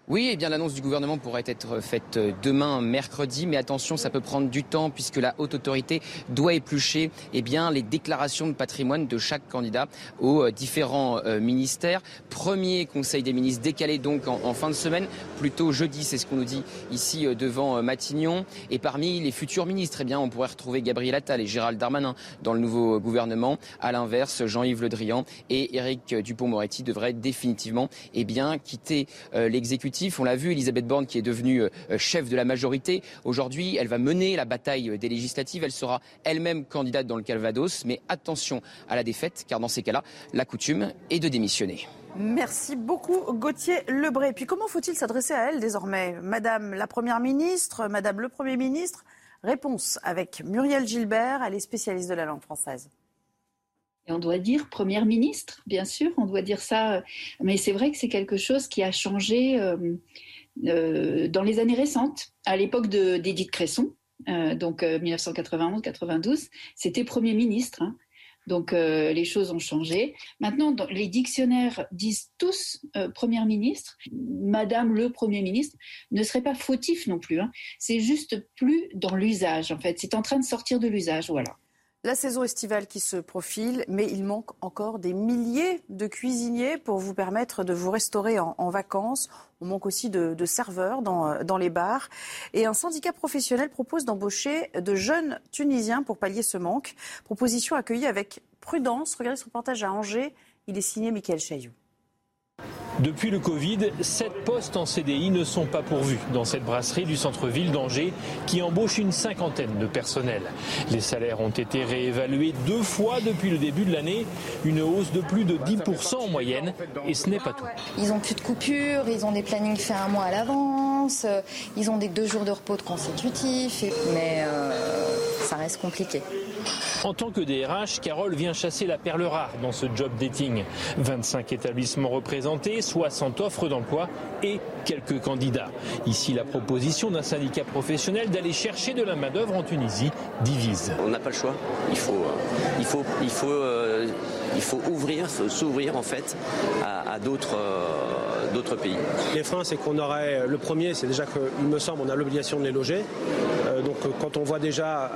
Oui, eh bien l'annonce du gouvernement pourrait être faite demain, mercredi, mais attention, ça peut prendre du temps puisque la haute autorité doit éplucher eh bien, les déclarations de patrimoine de chaque candidat aux euh, différents euh, ministères. Premier conseil des ministres décalé donc en, fin de semaine, plutôt jeudi, c'est ce qu'on nous dit ici euh, devant Matignon. Et parmi les futurs ministres, eh bien, on pourrait retrouver Gabriel Attal et Gérald Darmanin dans le nouveau gouvernement. À l'inverse, Jean-Yves Le Drian et Éric Dupont-Moretti devraient définitivement eh bien, quitter l'exécutif on l'a vu, Elisabeth Borne qui est devenue euh, chef de la majorité. Aujourd'hui, elle va mener la bataille des législatives. Elle sera elle-même candidate dans le Calvados. Mais attention à la défaite, car dans ces cas-là, la coutume est de démissionner. Merci beaucoup Gauthier Lebray. Puis comment faut-il s'adresser à elle désormais? Madame la Première ministre, Madame le Premier ministre? Réponse avec Muriel Gilbert, elle est spécialiste de la langue française. Et on doit dire première ministre, bien sûr, on doit dire ça. Mais c'est vrai que c'est quelque chose qui a changé euh, euh, dans les années récentes. À l'époque d'Édith Cresson, euh, donc 1991-92, c'était premier ministre. Hein. Donc les choses ont changé. Maintenant, les dictionnaires disent tous première ministre. Madame le premier ministre ne serait pas fautif non plus. Hein. C'est juste plus dans l'usage en fait. C'est en train de sortir de l'usage, voilà. La saison estivale qui se profile, mais il manque encore des milliers de cuisiniers pour vous permettre de vous restaurer en, vacances. On manque aussi de, serveurs dans, les bars. Et un syndicat professionnel propose d'embaucher de jeunes Tunisiens pour pallier ce manque. Proposition accueillie avec prudence. Regardez ce reportage à Angers. Il est signé Michael Chailloux. Depuis le Covid, sept postes en CDI ne sont pas pourvus dans cette brasserie du centre-ville d'Angers qui embauche une cinquantaine de personnels. Les salaires ont été réévalués deux fois depuis le début de l'année, une hausse de plus de 10% en moyenne et ce n'est pas tout. Ils ont plus de coupures, ils ont des plannings faits un mois à l'avance, ils ont des deux jours de repos de consécutifs, mais euh, ça reste compliqué. En tant que DRH, Carole vient chasser la perle rare dans ce job dating. 25 établissements représentés, 60 offres d'emploi et quelques candidats. Ici, la proposition d'un syndicat professionnel d'aller chercher de la main-d'œuvre en Tunisie divise. On n'a pas le choix. Il faut, euh, il euh, il faut ouvrir, s'ouvrir en fait à, d'autres. Euh, d'autres pays. Les freins, c'est qu'on aurait. Le premier, c'est déjà qu'il me semble, on a l'obligation de les loger. donc quand on voit déjà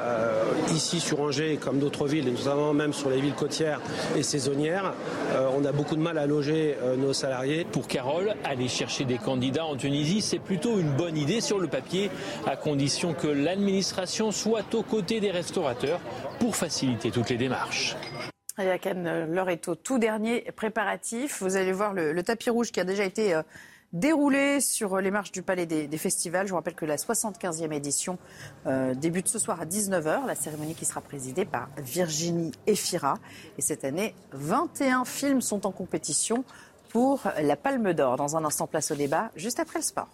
ici sur Angers, comme d'autres villes, et notamment même sur les villes côtières et saisonnières, on a beaucoup de mal à loger nos salariés. Pour Carole, aller chercher des candidats en Tunisie, c'est plutôt une bonne idée sur le papier, à condition que l'administration soit aux côtés des restaurateurs pour faciliter toutes les démarches. L'heure est au tout dernier préparatif. Vous allez voir le, tapis rouge qui a déjà été euh, déroulé sur les marches du Palais des, Festivals. Je vous rappelle que la 75e édition euh, débute ce soir à 19h, la cérémonie qui sera présidée par Virginie Efira. Et cette année, 21 films sont en compétition pour la Palme d'Or. Dans un instant, place au débat, juste après le sport.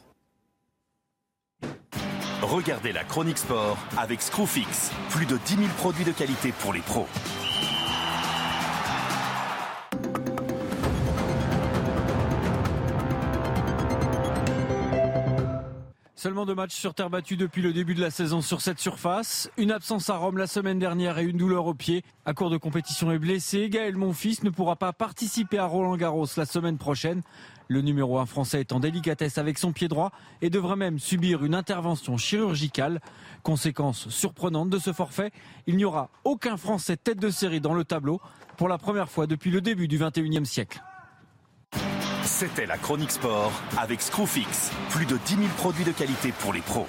Regardez la chronique sport avec Screwfix. Plus de 10 000 produits de qualité pour les pros. Seulement deux matchs sur terre battue depuis le début de la saison sur cette surface. Une absence à Rome la semaine dernière et une douleur au pied. À court de compétition est blessé. Gaël Monfils ne pourra pas participer à Roland Garros la semaine prochaine. Le numéro 1 français est en délicatesse avec son pied droit et devrait même subir une intervention chirurgicale. Conséquence surprenante de ce forfait, il n'y aura aucun Français tête de série dans le tableau pour la première fois depuis le début du 21e siècle. C'était la chronique sport avec Screwfix. Plus de 10 000 produits de qualité pour les pros.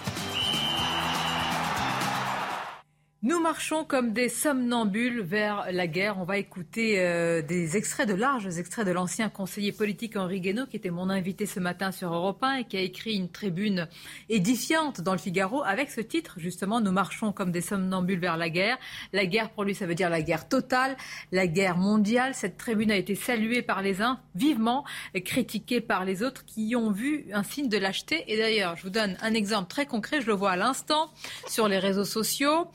Nous marchons comme des somnambules vers la guerre. On va écouter euh, des extraits de larges extraits de l'ancien conseiller politique Henri Guénaud, qui était mon invité ce matin sur Europe 1 et qui a écrit une tribune édifiante dans le Figaro avec ce titre, justement, Nous marchons comme des somnambules vers la guerre. La guerre, pour lui, ça veut dire la guerre totale, la guerre mondiale. Cette tribune a été saluée par les uns, vivement critiquée par les autres qui y ont vu un signe de lâcheté. Et d'ailleurs, je vous donne un exemple très concret, je le vois à l'instant sur les réseaux sociaux.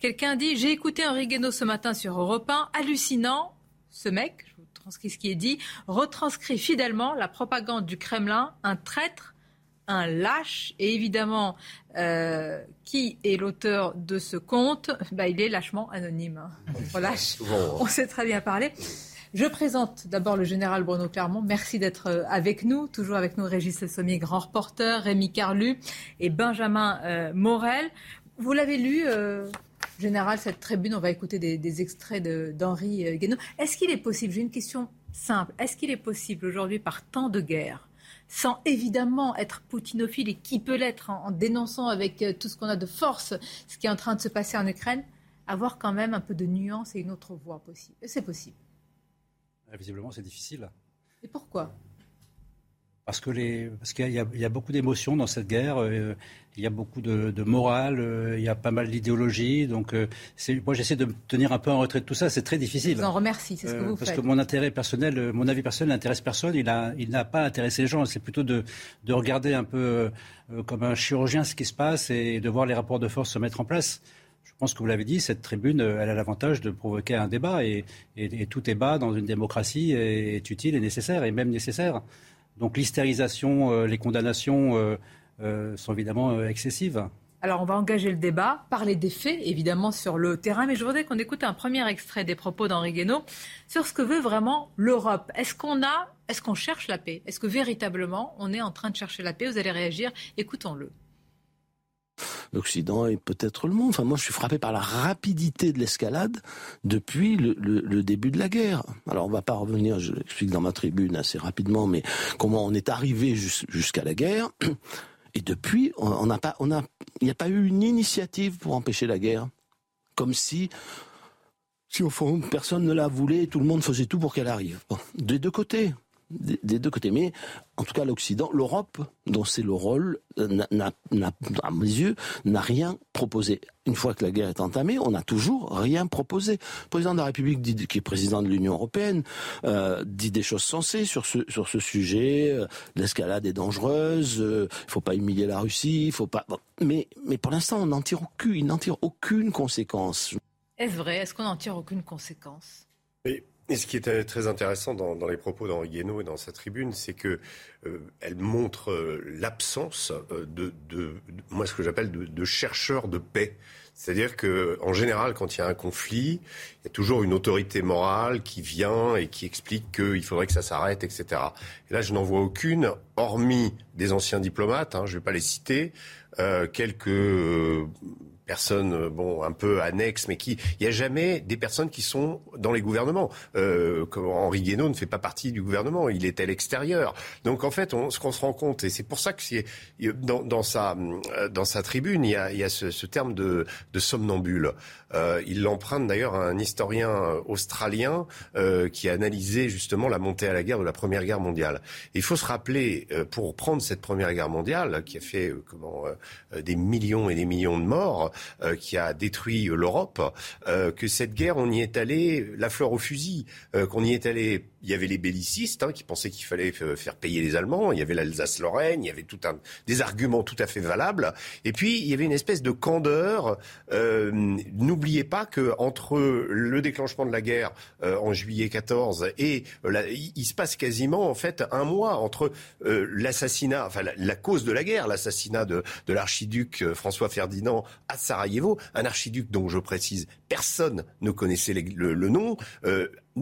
Quelqu'un dit J'ai écouté Henri Guénaud ce matin sur Europe 1, hallucinant. Ce mec, je vous transcris ce qui est dit, retranscrit fidèlement la propagande du Kremlin, un traître, un lâche. Et évidemment, euh, qui est l'auteur de ce conte? Bah, Il est lâchement anonyme. Hein. lâche. On sait très bien parler. Je présente d'abord le général Bruno Clermont. Merci d'être euh, avec nous. Toujours avec nous Régis Sommier, grand reporter, Rémi Carlu et Benjamin euh, Morel. Vous l'avez lu, euh, Général, cette tribune, on va écouter des, extraits d'Henri euh, Guénaud. Est-ce qu'il est possible, j'ai une question simple, est-ce qu'il est possible aujourd'hui, par tant de guerres, sans évidemment être poutinophile et qui peut l'être en, dénonçant avec euh, tout ce qu'on a de force ce qui est en train de se passer en Ukraine, avoir quand même un peu de nuance et une autre voix possible? C'est possible. Ah, visiblement, c'est difficile. Et pourquoi? Parce que les, parce qu'il y, y, a beaucoup d'émotions dans cette guerre. Euh, il y a beaucoup de, de morale, euh, il y a pas mal d'idéologie. Donc, euh, moi, j'essaie de me tenir un peu en retrait de tout ça. C'est très difficile. Je vous en remercie. C'est ce que vous parce faites. Parce que mon intérêt personnel, mon avis personnel n'intéresse personne. Il n'a pas intéressé les gens. C'est plutôt de, de regarder un peu comme un chirurgien ce qui se passe et de voir les rapports de force se mettre en place. Je pense que vous l'avez dit, cette tribune, elle a l'avantage de provoquer un débat et, et, et tout débat dans une démocratie est utile et nécessaire et même nécessaire. Donc l'hystérisation, euh, les condamnations euh, euh, sont évidemment excessives. Alors, on va engager le débat, parler des faits, évidemment, sur le terrain. Mais je voudrais qu'on écoute un premier extrait des propos d'Henri Guénaud sur ce que veut vraiment l'Europe. Est-ce qu'on a, est-ce qu'on cherche la paix? Est-ce que véritablement, on est en train de chercher la paix? Vous allez réagir. Écoutons-le l'Occident et peut-être le monde. Enfin, moi, je suis frappé par la rapidité de l'escalade depuis le, début de la guerre. Alors, on va pas revenir, je l'explique dans ma tribune assez rapidement, mais comment on est arrivé jusqu'à la guerre. Et depuis, on n'a pas, on a, il n'y a pas eu une initiative pour empêcher la guerre, comme si si au fond personne ne la voulait, tout le monde faisait tout pour qu'elle arrive. des deux côtés des, deux côtés. Mais en tout cas, l'Occident, l'Europe, dont c'est le rôle, n'a, à mes yeux, n'a rien proposé. Une fois que la guerre est entamée, on n'a toujours rien proposé. Le président de la République, dit, qui est président de l'Union européenne, euh, dit des choses sensées sur ce, sur ce sujet. Euh, l'escalade est dangereuse, il euh, ne faut pas humilier la Russie, il faut pas... mais, mais pour l'instant, on n'en tire aucune, il n'en tire aucune conséquence. Est-ce vrai? Est-ce qu'on n'en tire aucune conséquence? Et ce qui est très intéressant dans, dans les propos d'Henri Guénaud et dans sa tribune, c'est que euh, elle montre euh, l'absence euh, de, de, moi ce que j'appelle de, de, chercheurs de paix. C'est-à-dire que, en général, quand il y a un conflit, il y a toujours une autorité morale qui vient et qui explique qu'il faudrait que ça s'arrête, etc. Et là, je n'en vois aucune, hormis des anciens diplomates. Hein, je ne vais pas les citer, euh, quelques personnes euh, bon un peu annexes, mais qui il n'y a jamais des personnes qui sont dans les gouvernements. Euh, Henri Guénaud ne fait pas partie du gouvernement, il est à l'extérieur. Donc en fait, on, ce qu'on se rend compte, et c'est pour ça que c'est dans, dans, sa euh, dans sa tribune, il y a, il y a ce, ce, terme de, de somnambule. Euh, il l'emprunte d'ailleurs à un historien australien euh, qui a analysé justement la montée à la guerre de la Première Guerre mondiale. Il faut se rappeler, euh, pour prendre cette Première Guerre mondiale, qui a fait comment des millions et des millions de morts, qui a détruit l'Europe, que cette guerre, on y est allé la fleur au fusil, qu'on y est allé il y avait les bellicistes hein, qui pensaient qu'il fallait faire payer les Allemands. Il y avait l'Alsace-Lorraine. Il y avait tout un, des arguments tout à fait valables. Et puis il y avait une espèce de candeur. Euh, N'oubliez pas que entre le déclenchement de la guerre euh, en juillet 14 et euh, il, se passe quasiment en fait un mois entre euh, l'assassinat, enfin la, cause de la guerre, l'assassinat de, de l'archiduc euh, François Ferdinand à Sarajevo, un archiduc dont je précise personne ne connaissait le, le, nom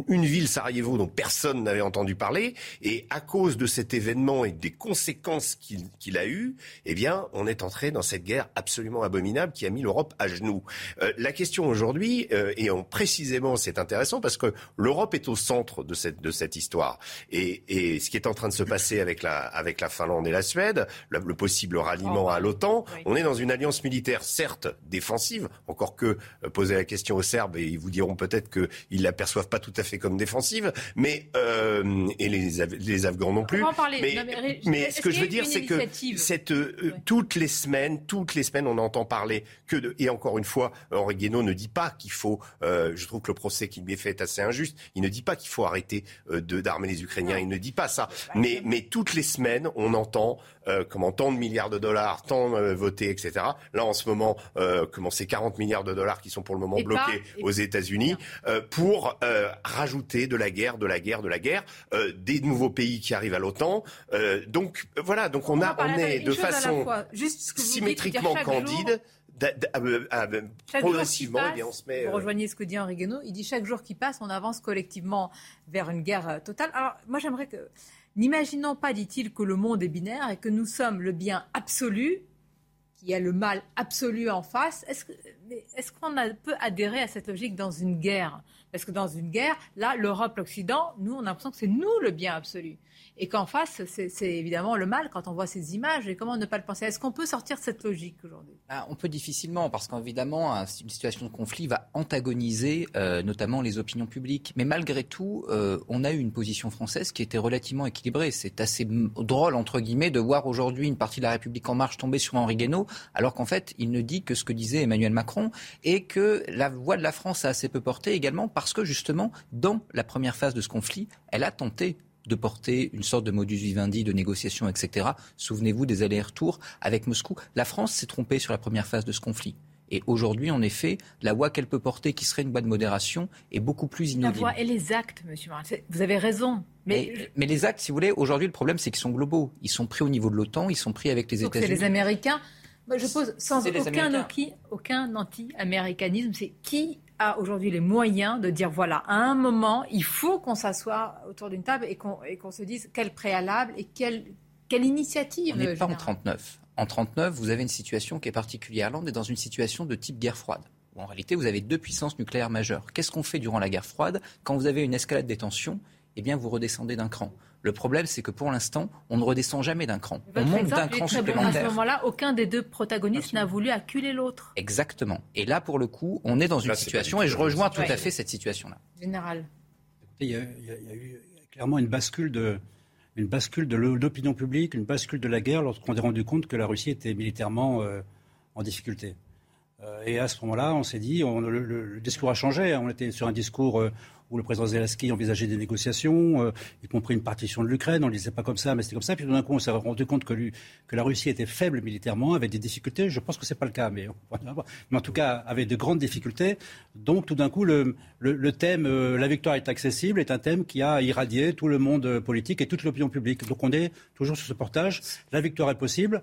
une ville, Sarajevo, dont personne n'avait entendu parler. Et à cause de cet événement et des conséquences qu'il a eues, eh bien, on est entré dans cette guerre absolument abominable qui a mis l'Europe à genoux. Euh, la question aujourd'hui, euh, et on, précisément, c'est intéressant parce que l'Europe est au centre de cette, de cette histoire. Et, et, ce qui est en train de se passer avec la, avec la Finlande et la Suède, le, possible ralliement à l'OTAN, on est dans une alliance militaire, certes défensive, encore que euh, poser la question aux Serbes, et ils vous diront peut-être qu'ils l'aperçoivent pas tout à fait comme défensive, mais euh, et les, les Afghans non plus. mais, mais, ce que je veux dire, c'est que cette, euh, toutes les semaines, toutes les semaines, on entend parler que de, et encore une fois, Henri Guénaud ne dit pas qu'il faut. Euh, je trouve que le procès qui lui est fait est assez injuste. Il ne dit pas qu'il faut arrêter euh, de d'armer les Ukrainiens. Il ne dit pas ça. Mais mais toutes les semaines, on entend euh, comment tant de milliards de dollars, tant euh, votés, etc. Là, en ce moment, euh, comment c'est 40 milliards de dollars qui sont pour le moment bloqués aux États-Unis pour rajouter de la guerre, de la guerre, de la guerre, des nouveaux pays qui arrivent à l'OTAN. donc voilà, donc on, a, on est de façon symétriquement candide. progressivement, eh on se met. Vous rejoignez ce que dit Henri Guénaud. Il dit chaque jour qui passe, on avance collectivement vers une guerre totale. Alors, moi, j'aimerais que N'imaginons pas, dit-il, que le monde est binaire et que nous sommes le bien absolu, qu'il y a le mal absolu en face. Est-ce qu'on peut adhérer à cette logique dans une guerre? Parce que dans une guerre, là, l'Europe, l'Occident, nous, on a l'impression que c'est nous le bien absolu et qu'en face, c'est évidemment le mal quand on voit ces images. Et comment ne pas le penser? Est-ce qu'on peut sortir de cette logique aujourd'hui? Bah, On peut difficilement, parce qu'évidemment, une situation de conflit va antagoniser euh, notamment les opinions publiques. Mais malgré tout, euh, on a eu une position française qui était relativement équilibrée. C'est assez drôle, entre guillemets, de voir aujourd'hui une partie de la République en marche tomber sur Henri Guénaud, alors qu'en fait, il ne dit que ce que disait Emmanuel Macron, et que la voix de la France a assez peu porté également parce que justement, dans la première phase de ce conflit, elle a tenté de porter une sorte de modus vivendi de négociation, etc. Souvenez-vous des allers-retours avec Moscou. La France s'est trompée sur la première phase de ce conflit. Et aujourd'hui, en effet, la voix qu'elle peut porter, qui serait une voie de modération, est beaucoup plus inaudible. La voix et les actes, monsieur Marin. Vous avez raison. Mais... mais, les actes, si vous voulez, aujourd'hui, le problème, c'est qu'ils sont globaux. Ils sont pris au niveau de l'OTAN, ils sont pris avec les États-Unis. C'est les Américains. je pose sans aucun, aucun anti-américanisme. C'est qui a aujourd'hui les moyens de dire voilà, à un moment, il faut qu'on s'assoie autour d'une table et qu'on se dise quel préalable et quelle, quelle initiative. On n'est pas en 39. En 39, vous avez une situation qui est particulière. Là, on est dans une situation de type guerre froide. en réalité, vous avez deux puissances nucléaires majeures. Qu'est-ce qu'on fait durant la guerre froide Quand vous avez une escalade des tensions, eh bien, vous redescendez d'un cran. Le problème, c'est que pour l'instant, on ne redescend jamais d'un cran. on monte d'un cran supplémentaire. à ce moment-là, aucun des deux protagonistes n'a voulu acculer l'autre. Exactement. Et là, pour le coup, on est dans une situation, et je rejoins tout à fait cette situation-là. Général. Il y, a, eu clairement une bascule de, une bascule de l'opinion publique, une bascule de la guerre lorsqu'on s'est rendu compte que la Russie était militairement euh, en difficulté. Euh, et à ce moment-là, on s'est dit, le, discours a changé. On était sur un discours euh, où le président Zelensky envisageait des négociations, euh, y compris une partition de l'Ukraine. On ne disait pas comme ça, mais c'était comme ça. Puis tout d'un coup, on s'est rendu compte que, la Russie était faible militairement, avait des difficultés. Je pense que ce n'est pas le cas, mais, mais, en tout cas, avait de grandes difficultés. Donc tout d'un coup, le, le, thème euh, La victoire est accessible est un thème qui a irradié tout le monde politique et toute l'opinion publique. Donc on est toujours sur ce portage. La victoire est possible.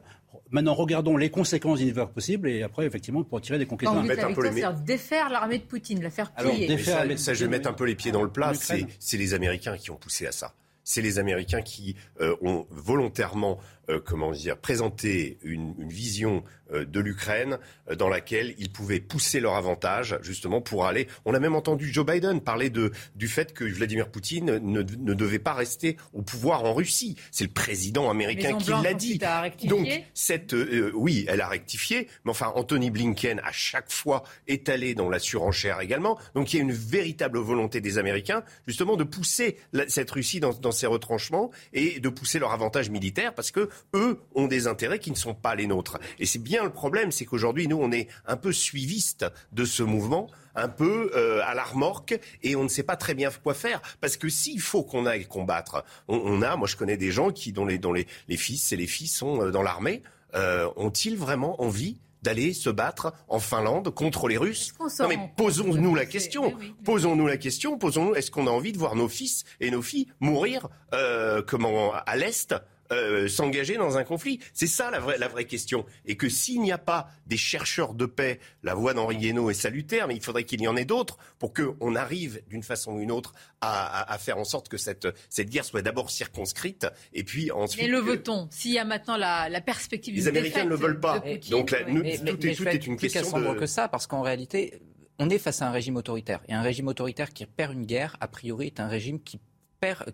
Maintenant, regardons les conséquences d'une victoire possible et après, effectivement, pour tirer des conclusions. Quand victoire, c'est défaire l'armée de Poutine, la faire plier. Alors, ça, je vais mettre un peu les pieds dans le plat. C'est les Américains qui ont poussé à ça. C'est les Américains qui euh, ont volontairement euh, comment dire, présenter une, une vision euh, de l'Ukraine euh, dans laquelle ils pouvaient pousser leur avantage justement pour aller. On a même entendu Joe Biden parler de, du fait que Vladimir Poutine ne, ne devait pas rester au pouvoir en Russie. C'est le président américain qui l'a dit. Donc cette, oui, elle a rectifié, mais enfin Anthony Blinken à chaque fois est allé dans la surenchère également. Donc il y a une véritable volonté des Américains justement de pousser cette Russie dans, dans ces retranchements et de pousser leur avantage militaire parce que eux ont des intérêts qui ne sont pas les nôtres. Et c'est bien le problème, c'est qu'aujourd'hui, nous, on est un peu suivistes de ce mouvement un peu euh, à la remorque et on ne sait pas très bien quoi faire. Parce que s'il faut qu'on aille combattre, on, a, moi je connais des gens qui, dont les, dont les, les fils et les filles sont euh, dans l'armée, euh, ont-ils vraiment envie d'aller se battre en Finlande contre les Russes? Non mais posons-nous la question. Posons-nous la question. Posons-nous. Est-ce qu'on a envie de voir nos fils et nos filles mourir euh, comment à l'est euh, s'engager dans un conflit C'est ça la vraie, la vraie question. Et que s'il n'y a pas des chercheurs de paix, la voix d'Henri Guénaud est salutaire, mais il faudrait qu'il y en ait d'autres pour qu'on arrive d'une façon ou d'une autre à, faire en sorte que cette, cette guerre soit d'abord circonscrite et puis ensuite. Mais le veut-on? S'il y a maintenant la, la perspective Les Américains ne le veulent pas. Donc tout, est, une question de... que ça, parce qu'en réalité, on est face à un régime autoritaire. Et un régime autoritaire qui perd une guerre, a priori, est un régime qui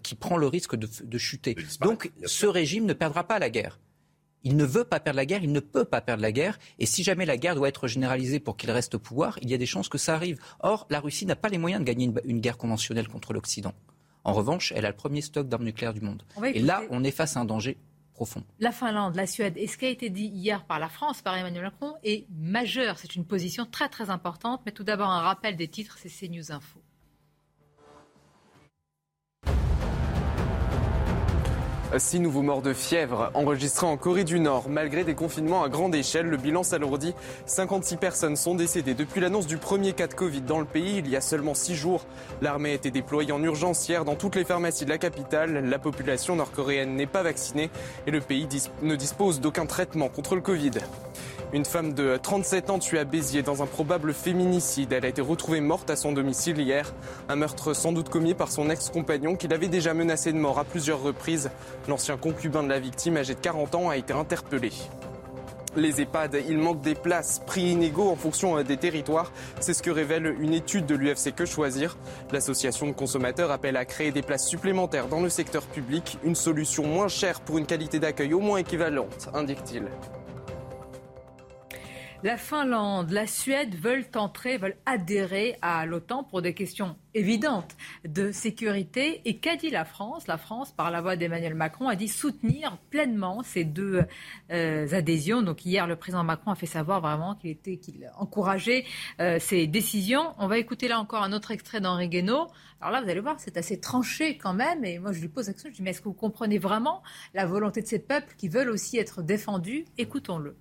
qui prend le risque de, chuter. Donc ce régime ne perdra pas la guerre. Il ne veut pas perdre la guerre, il ne peut pas perdre la guerre. Et si jamais la guerre doit être généralisée pour qu'il reste au pouvoir, il y a des chances que ça arrive. Or, la Russie n'a pas les moyens de gagner une, guerre conventionnelle contre l'Occident. En revanche, elle a le premier stock d'armes nucléaires du monde. Et là, on est face à un danger profond. La Finlande, la Suède, et ce qui a été dit hier par la France, par Emmanuel Macron, est majeur. C'est une position très très importante. Mais tout d'abord, un rappel des titres, c'est CNews Info. Six nouveaux morts de fièvre enregistrés en Corée du Nord. Malgré des confinements à grande échelle, le bilan s'alourdit. 56 personnes sont décédées depuis l'annonce du premier cas de Covid dans le pays il y a seulement six jours. L'armée a été déployée en urgence hier dans toutes les pharmacies de la capitale. La population nord-coréenne n'est pas vaccinée et le pays ne dispose d'aucun traitement contre le Covid. Une femme de 37 ans tuée à Béziers dans un probable féminicide. Elle a été retrouvée morte à son domicile hier. Un meurtre sans doute commis par son ex-compagnon qui l'avait déjà menacé de mort à plusieurs reprises. L'ancien concubin de la victime, âgé de 40 ans, a été interpellé. Les EHPAD, il manque des places, prix inégaux en fonction des territoires. C'est ce que révèle une étude de l'UFC Que Choisir. L'association de consommateurs appelle à créer des places supplémentaires dans le secteur public, une solution moins chère pour une qualité d'accueil au moins équivalente, indique-t-il. La Finlande, la Suède veulent entrer, veulent adhérer à l'OTAN pour des questions évidentes de sécurité. Et qu'a dit la France? La France, par la voix d'Emmanuel Macron, a dit soutenir pleinement ces deux euh, adhésions. Donc hier, le président Macron a fait savoir vraiment qu'il était, qu'il encourageait euh, ces décisions. On va écouter là encore un autre extrait d'Henri Guénaud. Alors là, vous allez voir, c'est assez tranché quand même. Et moi, je lui pose la question, je dis, mais est-ce que vous comprenez vraiment la volonté de ces peuples qui veulent aussi être défendus? Écoutons-le.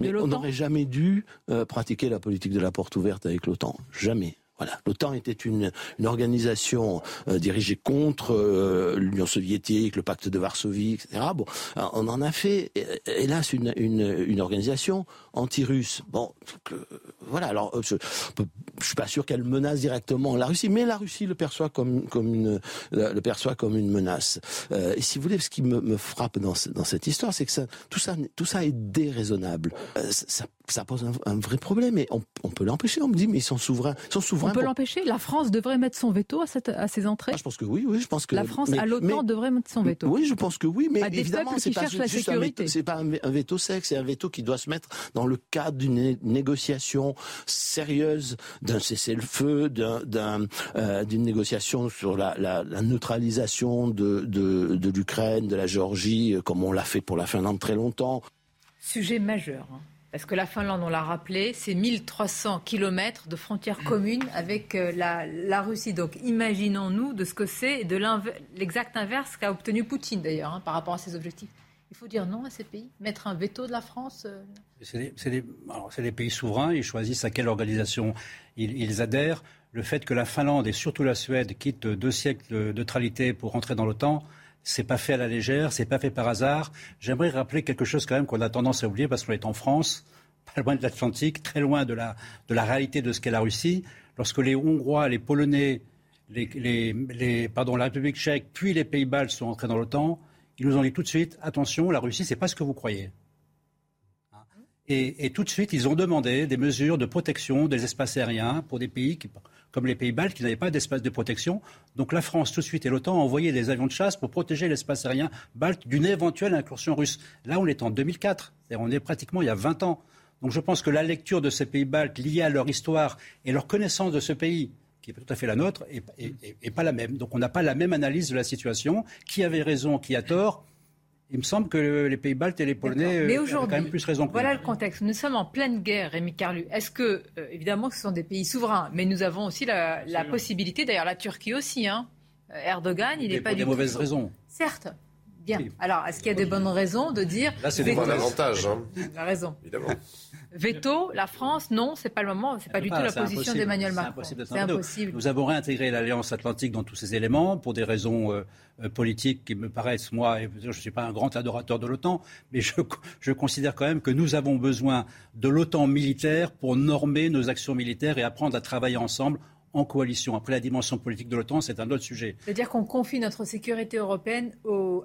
Mais on n'aurait jamais dû euh, pratiquer la politique de la porte ouverte avec l'OTAN. Jamais. Voilà, l'OTAN était une, organisation euh, dirigée contre euh, l'Union soviétique, le pacte de Varsovie, etc. Bon, on en a fait, hélas, une, organisation anti-russe. Bon, voilà. Alors, je, je suis pas sûr qu'elle menace directement la Russie, mais la Russie le perçoit comme comme une le perçoit comme une menace. et si vous voulez, ce qui me, frappe dans, dans cette histoire, c'est que tout ça tout ça est déraisonnable. ça ça pose un, vrai problème et on, on peut l'empêcher. On me dit mais ils sont souverains, ils sont souverains. On peut l'empêcher. La France devrait mettre son veto à, cette, à ces entrées. Ah, je pense que oui, oui, je pense que la France à l'OTAN devrait mettre son veto. Oui, je pense que oui, mais évidemment c'est pas juste un veto, c'est pas un veto sec, c'est un veto qui doit se mettre dans le cadre d'une négociation sérieuse, d'un cessez-le-feu, d'un, euh, d'une négociation sur la, la, la neutralisation de, de, de l'Ukraine, de la Géorgie, euh, comme on l'a fait pour la Finlande très longtemps. Sujet majeur. Hein. Parce que la Finlande, on l'a rappelé, c'est 1300 kilomètres de frontières communes avec euh, la, Russie. Donc imaginons-nous de ce que c'est, de l'exact inverse qu'a obtenu Poutine d'ailleurs hein, par rapport à ses objectifs. Il faut dire non à ces pays Mettre un veto de la France euh, C'est des, pays souverains, ils choisissent à quelle organisation ils, adhèrent. Le fait que la Finlande et surtout la Suède quittent deux siècles de neutralité pour rentrer dans l'OTAN, c'est pas fait à la légère, c'est pas fait par hasard. J'aimerais rappeler quelque chose quand même qu'on a tendance à oublier parce qu'on est en France, pas loin de l'Atlantique, très loin de la, réalité de ce qu'est la Russie. Lorsque les Hongrois, les Polonais, pardon, la République tchèque, puis les Pays-Bas sont entrés dans l'OTAN, ils nous ont dit tout de suite attention, la Russie, c'est pas ce que vous croyez. Et, tout de suite, ils ont demandé des mesures de protection des espaces aériens pour des pays qui, comme les pays baltes qui n'avaient pas d'espace de protection. Donc la France, tout de suite, et l'OTAN ont envoyé des avions de chasse pour protéger l'espace aérien balte d'une éventuelle incursion russe. Là, on est en 2004. On est pratiquement il y a 20 ans. Donc je pense que la lecture de ces pays baltes liée à leur histoire et leur connaissance de ce pays, qui est tout à fait la nôtre, et, pas la même. Donc on n'a pas la même analyse de la situation. Qui avait raison, qui a tort? Il me semble que les pays baltes et les Polonais Mais ont quand même plus raison que Voilà le contexte. Nous sommes en pleine guerre, Rémi Carlu. Est-ce que, euh, évidemment, ce sont des pays souverains, mais nous avons aussi la, possibilité, d'ailleurs la Turquie aussi, hein. Erdogan, il n'est pas pour des mauvaises raisons. Certes, Bien. Alors, est-ce qu'il y a des bonnes raisons de dire. Là, c'est des bons avantages. Hein. Il a raison. Évidemment. Veto, la France, non, c'est pas le moment, c'est pas du tout la position d'Emmanuel Macron. C'est impossible. Nous avons réintégré l'Alliance Atlantique dans tous ces éléments pour des raisons euh, euh, politiques qui me paraissent, moi, je ne suis pas un grand adorateur de l'OTAN, mais je, je considère quand même que nous avons besoin de l'OTAN militaire pour normer nos actions militaires et apprendre à travailler ensemble en coalition. Après la dimension politique de l'OTAN, c'est un autre sujet. C'est-à-dire qu'on confie notre sécurité européenne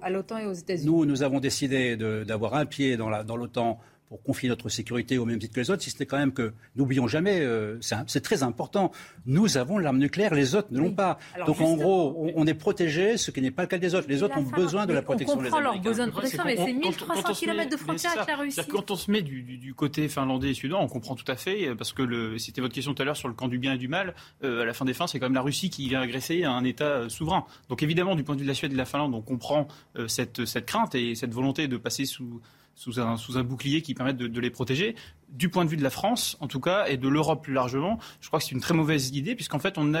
à l'OTAN et aux États-Unis Nous, nous avons décidé d'avoir un pied dans l'OTAN pour confier notre sécurité au même titre que les autres, si c'était quand même que, n'oublions jamais, euh, c'est très important, nous avons l'arme nucléaire, les autres ne l'ont pas. Donc en gros, on, est protégé, ce qui n'est pas le cas des autres. Les autres ont besoin de la protection des Américains. On comprend besoin de protection, mais c'est 1300 km de frontière avec la Russie. Quand on se met du, côté finlandais et suédois, on comprend tout à fait, euh, parce que c'était votre question tout à l'heure sur le camp du bien et du mal, euh, à la fin des fins, c'est quand même la Russie qui vient agresser un État souverain. Donc évidemment, du point de vue de la Suède et de la Finlande, on comprend cette, cette crainte et cette volonté de passer sous sous un, bouclier qui permette de, les protéger. Du point de vue de la France, en tout cas, et de l'Europe plus largement, je crois que c'est une très mauvaise idée, puisqu'en fait, on,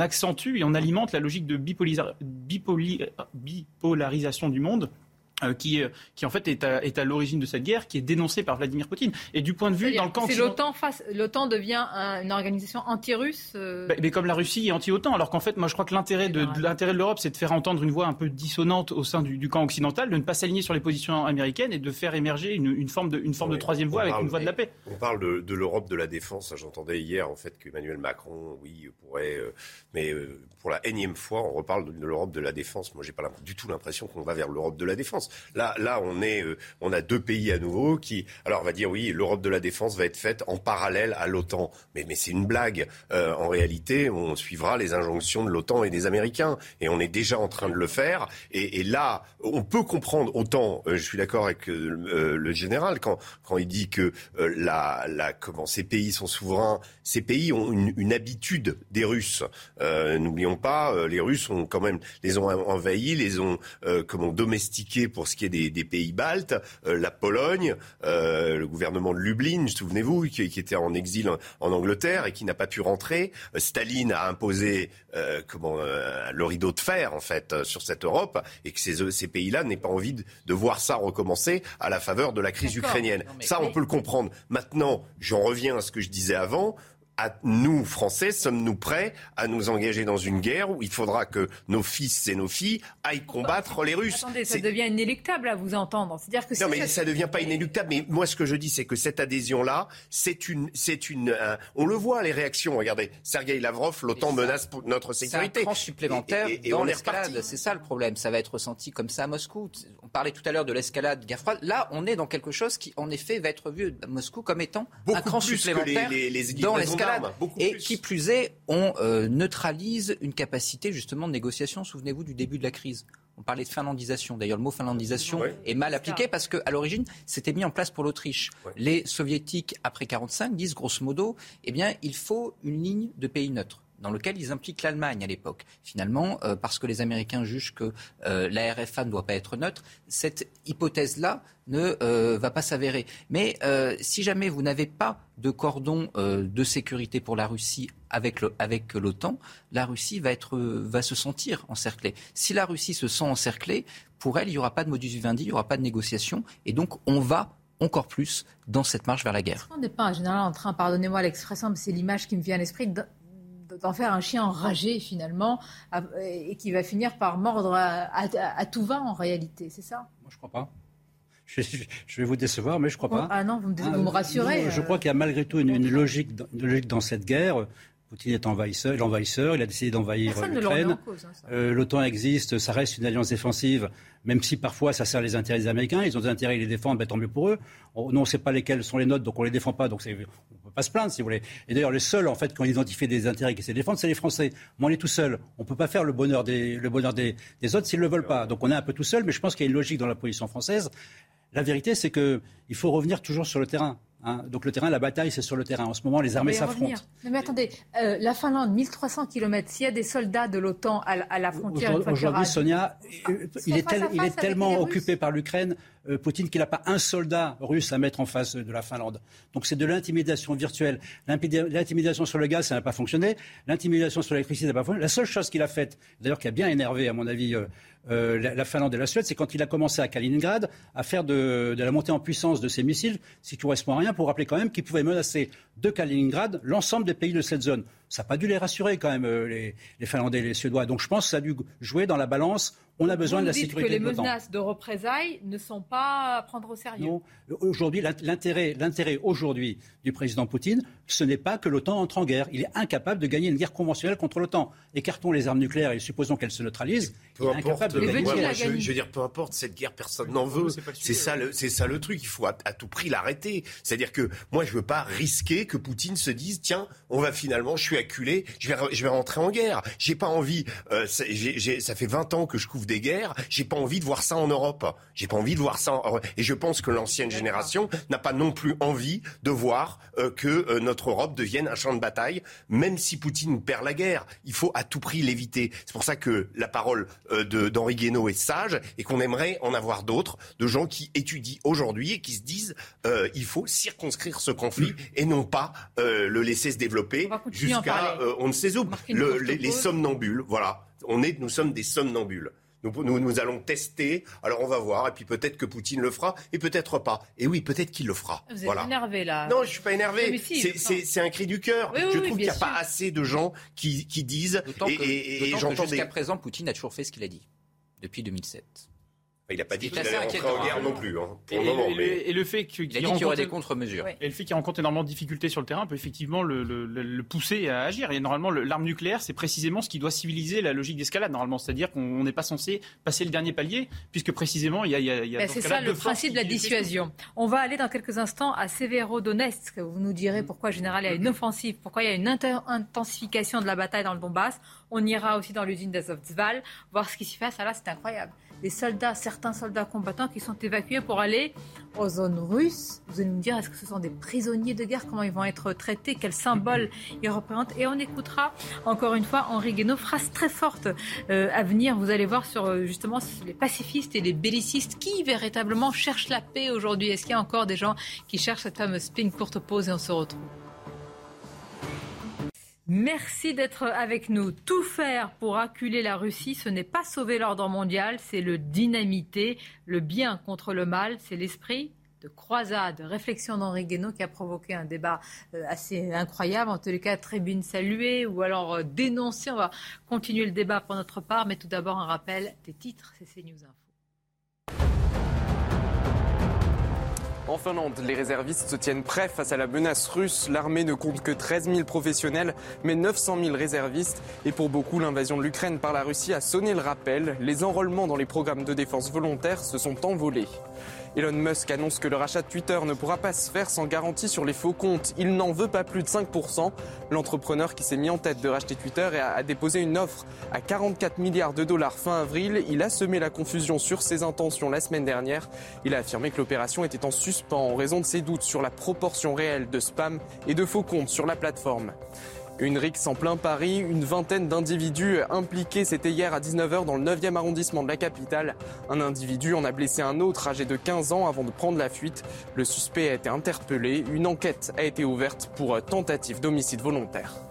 accentue et on alimente la logique de bipolarisation du monde euh, qui, euh, qui en fait est à, est à l'origine de cette guerre, qui est dénoncée par Vladimir Poutine. Et du point de vue dans le camp, c'est l'OTAN face, l'OTAN devient une organisation anti-russe. Euh bah, mais comme la Russie est anti-OTAN, alors qu'en fait, moi, je crois que l'intérêt de, l'intérêt de l'Europe, c'est de faire entendre une voix un peu dissonante au sein du, du, camp occidental, de ne pas s'aligner sur les positions américaines et de faire émerger une, une forme de, une forme de troisième voie avec une voie de la paix. On parle de, de l'Europe de la défense. J'entendais hier en fait qu'Emmanuel Macron, oui, pourrait, mais pour la énième fois, on reparle de, l'Europe de la défense. Moi, j'ai pas du tout l'impression qu'on va vers l'Europe de la défense. Là, là, on est, euh, on a deux pays à nouveau qui, alors on va dire oui, l'Europe de la défense va être faite en parallèle à l'OTAN, mais c'est une blague. Euh, en réalité, on suivra les injonctions de l'OTAN et des Américains, et on est déjà en train de le faire. Et, là, on peut comprendre autant. Euh, je suis d'accord avec le général quand il dit que comment ces pays sont souverains. Ces pays ont une, une habitude des Russes. N'oublions pas, les Russes ont quand même les ont envahis, les ont comment domestiqués pour ce qui est des, des pays baltes, euh, la Pologne, euh, le gouvernement de Lublin, souvenez-vous, qui, était en exil en, Angleterre et qui n'a pas pu rentrer. Euh, Staline a imposé comment le rideau de fer en fait sur cette Europe et que ces, ces pays-là n'aient pas envie de, de, voir ça recommencer à la faveur de la crise ukrainienne. ça, on peut le comprendre. Maintenant, j'en reviens à ce que je disais avant nous, Français, sommes-nous prêts à nous engager dans une guerre où il faudra que nos fils et nos filles aillent combattre les Russes? Attendez, ça devient inéluctable à vous entendre. C'est-à-dire que non, mais ça... ne devient pas inéluctable. Mais moi, ce que je dis, c'est que cette adhésion-là, c'est une, c'est une, on le voit les réactions. Regardez, Sergei Lavrov, l'OTAN menace pour notre sécurité. C'est un supplémentaire et, dans l'escalade. C'est ça le problème. Ça va être ressenti comme ça à Moscou. On parlait tout à l'heure de l'escalade guerre froide. Là, on est dans quelque chose qui, en effet, va être vu à Moscou comme étant un cran supplémentaire dans l'escalade et qui plus est, on euh, neutralise une capacité justement de négociation. Souvenez-vous du début de la crise. On parlait de finlandisation. D'ailleurs, le mot finlandisation est mal appliqué parce qu'à l'origine, c'était mis en place pour l'Autriche. Les soviétiques, après 1945, disent grosso modo, eh bien, il faut une ligne de pays neutre dans lequel ils impliquent l'Allemagne à l'époque. Finalement, euh, parce que les Américains jugent que euh, la RFA ne doit pas être neutre, cette hypothèse-là ne euh, va pas s'avérer. Mais si jamais vous n'avez pas de cordon de sécurité pour la Russie avec, l'OTAN, la Russie va se sentir encerclée. Si la Russie se sent encerclée, pour elle, il n'y aura pas de modus vivendi, il n'y aura pas de négociation, et donc on va encore plus dans cette marche vers la guerre. On n'est pas en général en train, pardonnez-moi l'expression, mais c'est l'image qui me vient à l'esprit, d'en faire un chien enragé finalement et qui va finir par mordre à, tout va en réalité, c'est ça? Moi je crois pas. Je, vais vous décevoir, mais je crois pas. Ah non, vous me, ah, rassurez. je crois qu'il y a malgré tout une, logique, une logique dans cette guerre. Poutine est envahisseur, l'envahisseur, il a décidé d'envahir l'Ukraine. Hein, euh, L'OTAN existe, ça reste une alliance défensive, même si parfois ça sert les intérêts des Américains. Ils ont des intérêts, ils les défendent, ben, tant mieux pour eux. On, nous, on ne sait pas lesquels sont les nôtres, donc on ne les défend pas, donc on ne peut pas se plaindre, si vous voulez. Et d'ailleurs, les seuls, en fait, qui ont identifié des intérêts qui essaient de défendre, c'est les Français. Moi, on est tout seul. On ne peut pas faire le bonheur des, le bonheur des, des autres s'ils ne le veulent pas. Donc on est un peu tout seul, mais je pense qu'il y a une logique dans la position française. La vérité, c'est qu'il faut revenir toujours sur le terrain. Hein. Donc le terrain, la bataille, c'est sur le terrain. En ce moment, les armées s'affrontent. Mais attendez, euh, la Finlande, 1300 km, s'il y a des soldats de l'OTAN à, la frontière... Aujourd'hui, Sonia, euh, il est, il est tellement occupé par l'Ukraine, euh, Poutine, qu'il n'a pas un soldat russe à mettre en face de la Finlande. Donc c'est de l'intimidation virtuelle. L'intimidation sur le gaz, ça n'a pas fonctionné. L'intimidation sur l'électricité, ça n'a pas fonctionné. La seule chose qu'il a faite, d'ailleurs qui a bien énervé, à mon avis, euh, la, Finlande et la Suède, c'est quand il a commencé à Kaliningrad à faire de, la montée en puissance de ses missiles, ce qui correspond à rien, pour rappeler quand même qu'il pouvait menacer de Kaliningrad l'ensemble des pays de cette zone. Ça n'a pas dû les rassurer quand même, euh, les, les Finlandais et les Suédois. Donc je pense que ça a dû jouer dans la balance on a besoin de la sécurité que les menaces de représailles ne sont pas à prendre au sérieux. Non. Aujourd'hui, l'intérêt, l'intérêt aujourd'hui du président Poutine, ce n'est pas que l'OTAN entre en guerre. Il est incapable de gagner une guerre conventionnelle contre l'OTAN. Écartons les armes nucléaires et supposons qu'elles se neutralisent. Peu il est importe. De gagner. je, veux dire, peu importe cette guerre, personne n'en veut. C'est ça, le, c'est ça le truc. Il faut à, tout prix l'arrêter. C'est-à-dire que moi, je veux pas risquer que Poutine se dise, tiens, on va finalement, je suis acculé, je vais, je vais rentrer en guerre. J'ai pas envie. Euh, ça fait 20 ans que je couvre des guerres. J'ai pas envie de voir ça en Europe. J'ai pas envie de voir ça. En... Et je pense que l'ancienne génération n'a pas non plus envie de voir euh, que euh, notre Europe devienne un champ de bataille, même si Poutine perd la guerre. Il faut à tout prix l'éviter. C'est pour ça que la parole d'Henri Guénaud est sage et qu'on aimerait en avoir d'autres, de gens qui étudient aujourd'hui et qui se disent il faut circonscrire ce conflit et non pas le laisser se développer jusqu'à on ne sait où. les, les somnambules, voilà. On est, nous sommes des somnambules. Nous, nous, allons tester. Alors on va voir. Et puis peut-être que Poutine le fera et peut-être pas. Et oui, peut-être qu'il le fera. Vous êtes énervé là. Non, je suis pas énervé. c'est un cri du cœur. je trouve qu'il n'y a pas assez de gens qui, qui disent. et, j'entends jusqu'à présent, Poutine a toujours fait ce qu'il a dit depuis 2007. Il n'a pas dit qu'il allait rentrer en guerre non plus, hein, pour et, le moment. Et, le fait qu'il y aurait des contre-mesures. Et le fait qu'il rencontre énormément de difficultés sur le terrain peut effectivement le, le, le pousser à agir. Et normalement, l'arme nucléaire, c'est précisément ce qui doit civiliser la logique d'escalade, normalement. C'est-à-dire qu'on n'est pas censé passer le dernier palier, puisque précisément, il y a. y a, y a ben, c'est ça le principe de la dissuasion. On va aller dans quelques instants à Severodonetsk. Vous nous direz pourquoi, général, il y a une offensive, pourquoi il y a une intensification de la bataille dans le Donbass. On ira aussi dans l'usine d'Azovstal, voir ce qui s'y passe. Ah là, c'est incroyable des soldats, certains soldats combattants qui sont évacués pour aller aux zones russes. Vous allez nous dire, est-ce que ce sont des prisonniers de guerre? Comment ils vont être traités? Quel symbole ils représentent? Et on écoutera encore une fois Henri Guénaud, phrase très forte euh, à venir. Vous allez voir sur euh, justement les pacifistes et les bellicistes qui véritablement cherchent la paix aujourd'hui. Est-ce qu'il y a encore des gens qui cherchent cette fameuse paix Une courte pause et on se retrouve? Merci d'être avec nous. Tout faire pour acculer la Russie, ce n'est pas sauver l'ordre mondial, c'est le dynamiter. Le bien contre le mal, c'est l'esprit de croisade, réflexion d'Henri Guénaud qui a provoqué un débat euh, assez incroyable, en tous les cas tribune saluée ou alors euh, dénoncée. On va continuer le débat pour notre part, mais tout d'abord un rappel des titres, c'est CNews Info. En Finlande, les réservistes se tiennent prêts face à la menace russe. L'armée ne compte que 13 000 professionnels, mais 900 000 réservistes. Et pour beaucoup, l'invasion de l'Ukraine par la Russie a sonné le rappel. Les enrôlements dans les programmes de défense volontaire se sont envolés. Elon Musk annonce que le rachat de Twitter ne pourra pas se faire sans garantie sur les faux comptes. Il n'en veut pas plus de 5%. L'entrepreneur qui s'est mis en tête de racheter Twitter a déposé une offre à 44 milliards de dollars fin avril. Il a semé la confusion sur ses intentions la semaine dernière. Il a affirmé que l'opération était en suspens en raison de ses doutes sur la proportion réelle de spam et de faux comptes sur la plateforme. Une rixe en plein Paris, une vingtaine d'individus impliqués, c'était hier à 19h dans le 9e arrondissement de la capitale. Un individu en a blessé un autre âgé de 15 ans avant de prendre la fuite. Le suspect a été interpellé. Une enquête a été ouverte pour tentative d'homicide volontaire.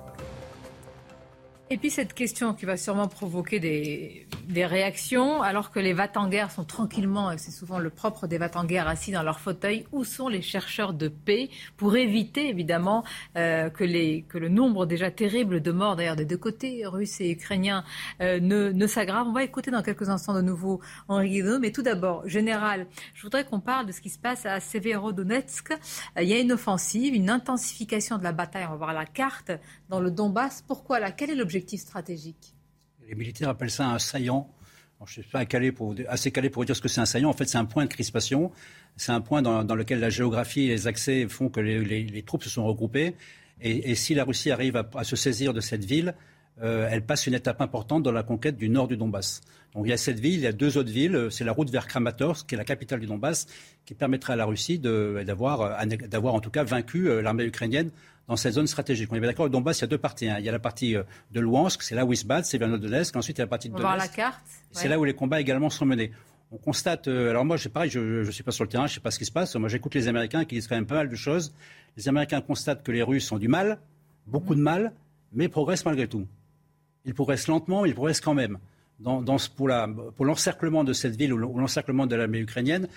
Et puis cette question qui va sûrement provoquer des, réactions, alors que les guerre sont tranquillement, et c'est souvent le propre des guerre assis dans leur fauteuil, où sont les chercheurs de paix pour éviter évidemment euh, que, le nombre déjà terrible de morts, d'ailleurs des deux côtés, russes et ukrainiens, euh, ne, s'aggrave On va écouter dans quelques instants de nouveau Henri Guido, mais tout d'abord, général, je voudrais qu'on parle de ce qui se passe à Severodonetsk. Euh, il y a une offensive, une intensification de la bataille, on va voir la carte, dans le Donbass. Pourquoi là? Quel est l'objectif Les militaires appellent ça un saillant. je ne suis pas assez calé pour dire ce que c'est un saillant. En fait, c'est un point de crispation. C'est un point dans, lequel la géographie et les accès font que les, troupes se sont regroupées. Et, si la Russie arrive à, se saisir de cette ville, euh, elle passe une étape importante dans la conquête du nord du Donbass. Donc il y a cette ville, il y a deux autres villes. C'est la route vers Kramatorsk, qui est la capitale du Donbass, qui permettrait à la Russie d'avoir, en tout cas vaincu l'armée ukrainienne dans cette zone stratégique. On est bien d'accord, au Donbass, il y a deux parties. Hein. Il y a la partie de Luhansk, c'est là où ils se battent, c'est vers Donetsk. Ensuite, il y a la partie de Donetsk. voir la carte. C'est là où les combats également sont menés on constate. alors moi, pareil, je ne suis pas sur le terrain, je ne sais pas ce qui se passe. Moi, j'écoute les Américains qui disent quand même pas mal de choses. Les Américains constatent que les Russes ont du mal, beaucoup de mal, mais progressent malgré tout. Ils progressent lentement, mais ils progressent quand même. Dans, pour l'encerclement de cette ville ou l'encerclement de l'armée ukrainienne,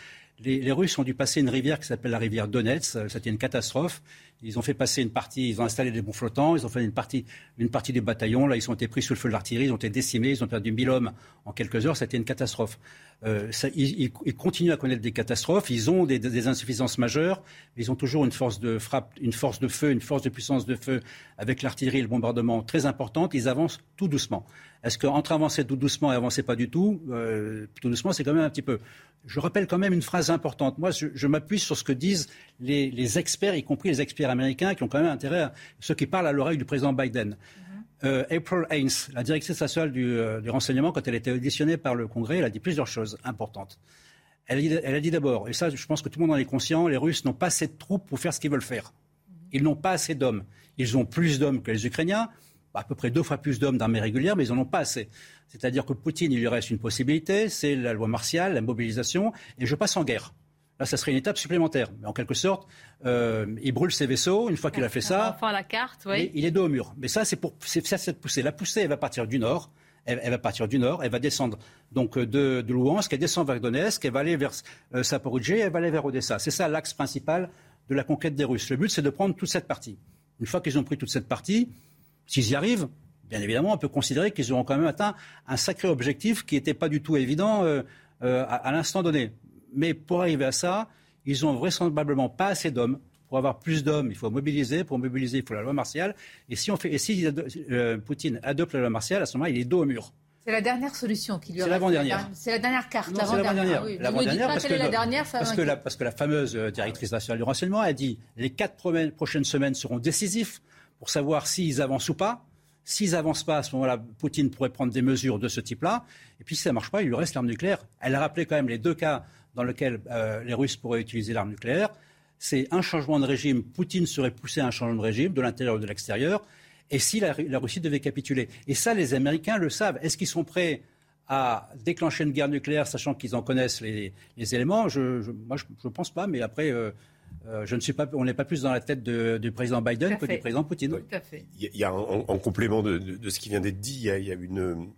les, Russes ont dû passer une rivière qui s'appelle la rivière Donetsk. C'était une catastrophe. Ils ont fait passer une partie, ils ont installé des bons flottants, ils ont fait une partie, une partie des bataillons. Là, ils ont été pris sous le feu de l'artillerie, ils ont été décimés, ils ont perdu 1000 hommes en quelques heures. C'était une catastrophe. Euh, ils, continuent à connaître des catastrophes. Ils ont des, insuffisances majeures. Mais ils ont toujours une force de frappe, une force de feu, une force de puissance de feu avec l'artillerie et le bombardement très importante. Ils avancent tout doucement. Est-ce qu'entre avancer tout doucement et avancer pas du tout, euh, tout doucement, c'est quand même un petit peu. Je rappelle quand même une phrase importante. Moi, je, m'appuie sur ce que disent les, experts, y compris les experts américains, qui ont quand même intérêt à ceux qui parlent à l'oreille du président Biden. Euh, April Haynes, la directrice nationale euh, du, renseignement, quand elle a été auditionnée par le Congrès, elle a dit plusieurs choses importantes. Elle a dit, d'abord, et ça je pense que tout le monde en est conscient, les Russes n'ont pas assez de troupes pour faire ce qu'ils veulent faire. Ils n'ont pas assez d'hommes. Ils ont plus d'hommes que les Ukrainiens, à peu près deux fois plus d'hommes d'armée régulière, mais ils n'en ont pas assez. C'est-à-dire que Poutine, il lui reste une possibilité, c'est la loi martiale, la mobilisation, et je passe en guerre. Là, ça serait une étape supplémentaire. Mais en quelque sorte, euh, il brûle ses vaisseaux. Une fois qu'il a fait ça, enfin, la carte, oui. il est dos au mur. Mais ça, c'est pour c'est cette poussée. La poussée, elle va partir du nord. Elle, va partir du nord, elle va descendre donc de, de Louhansk, elle descend vers Donetsk, elle va aller vers euh, elle va aller vers Odessa. C'est ça l'axe principal de la conquête des Russes. Le but, c'est de prendre toute cette partie. Une fois qu'ils ont pris toute cette partie, s'ils y arrivent, bien évidemment, on peut considérer qu'ils auront quand même atteint un sacré objectif qui n'était pas du tout évident euh, euh, à, l'instant donné. Mais pour arriver à ça, ils n'ont vraisemblablement pas assez d'hommes. Pour avoir plus d'hommes, il faut mobiliser. Pour mobiliser, il faut la loi martiale. Et si, on fait, et si euh, Poutine adopte la loi martiale, à ce moment-là, il est dos au mur. C'est la dernière solution qui lui C'est l'avant-dernière. C'est la dernière carte. C'est l'avant-dernière. Ah l'avant-dernière parce, que, la dernière, parce, que la, parce que la fameuse directrice nationale du renseignement a dit les quatre prochaines semaines seront décisifs pour savoir s'ils avancent ou pas. S'ils n'avancent pas, à ce moment-là, Poutine pourrait prendre des mesures de ce type-là. Et puis si ça marche pas, il lui reste l'arme nucléaire. Elle a rappelé quand même les deux cas dans lesquels euh, les Russes pourraient utiliser l'arme nucléaire. C'est un changement de régime. Poutine serait poussé à un changement de régime de l'intérieur ou de l'extérieur. Et si la, Russie devait capituler? Et ça, les Américains le savent. Est-ce qu'ils sont prêts à déclencher une guerre nucléaire, sachant qu'ils en connaissent les, éléments? Je, Moi, je ne pense pas. Mais après, euh, euh, je ne suis pas, on n'est pas plus dans la tête du président Biden que du président Poutine. Tout à fait. Il y a, en, complément de, ce qui vient d'être dit, il y a, une,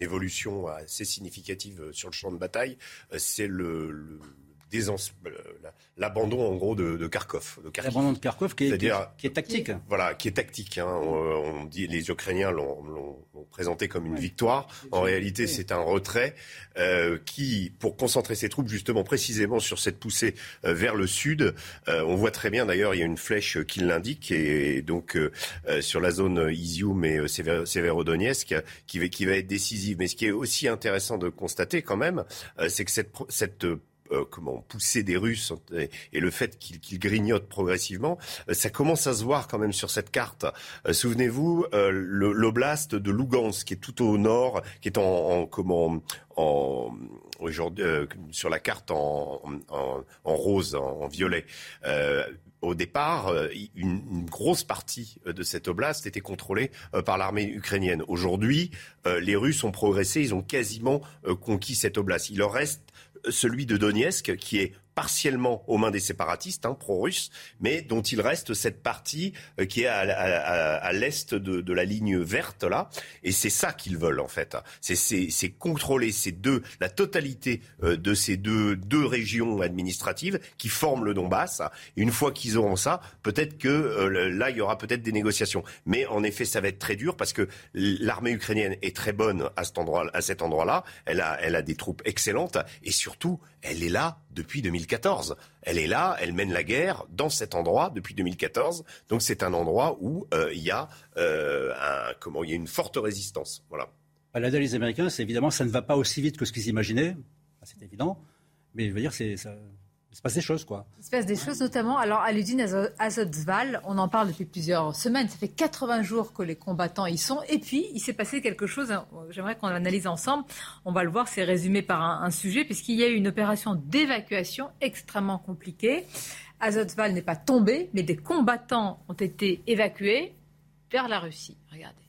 évolution assez significative sur le champ de bataille. Euh, c'est le l'abandon en gros de, de Kharkov. L'abandon de Kharkov qui est, qui est, tactique. Voilà, qui est tactique. Hein. On, dit les Ukrainiens l'ont présenté comme une victoire. En réalité, c'est un retrait euh, qui, pour concentrer ses troupes justement précisément sur cette poussée euh, vers le sud, on voit très bien d'ailleurs, il y a une flèche qui l'indique et, donc sur la zone Izium et Severodonetsk qui, qui va être décisive. Mais ce qui est aussi intéressant de constater quand même, c'est que cette, cette euh, comment pousser des Russes et, le fait qu'ils grignotent progressivement, euh, ça commence à se voir quand même sur cette carte. Euh, souvenez-vous, l'oblast de Lugansk, qui est tout au nord, qui est en, comment en aujourd'hui sur la carte en, rose, en, violet. au départ, une, une, grosse partie de cette oblast était contrôlée par l'armée ukrainienne. Aujourd'hui, les Russes ont progressé, ils ont quasiment conquis cette oblast. Il leur reste celui de Donetsk, qui est partiellement aux mains des séparatistes hein, pro-russes, mais dont il reste cette partie euh, qui est à, l'est de, la ligne verte là, et c'est ça qu'ils veulent en fait. C'est contrôler ces deux, la totalité euh, de ces deux, régions administratives qui forment le Donbass. Une fois qu'ils auront ça, peut-être que euh, là il y aura peut-être des négociations, mais en effet ça va être très dur parce que l'armée ukrainienne est très bonne à cet endroit-là. Elle a, des troupes excellentes et surtout elle est là depuis 2014. Elle est là, elle mène la guerre dans cet endroit depuis 2014. Donc c'est un endroit où euh, il y a euh, il y a une forte résistance. Voilà. Bah, L'analyse américaine, c'est évidemment ça ne va pas aussi vite que ce qu'ils imaginaient, c'est évident. Mais je veux dire, c'est il se passe des choses, quoi. Il se passe des choses, notamment alors à l'usine Azotzval. On en parle depuis plusieurs semaines. Ça fait 80 jours que les combattants y sont. Et puis, il s'est passé quelque chose. Hein, j'aimerais qu'on l'analyse ensemble. On va le voir. C'est résumé par un, un sujet, puisqu'il y a eu une opération d'évacuation extrêmement compliquée. Azotzval n'est pas tombé, mais des combattants ont été évacués vers la Russie. Regardez.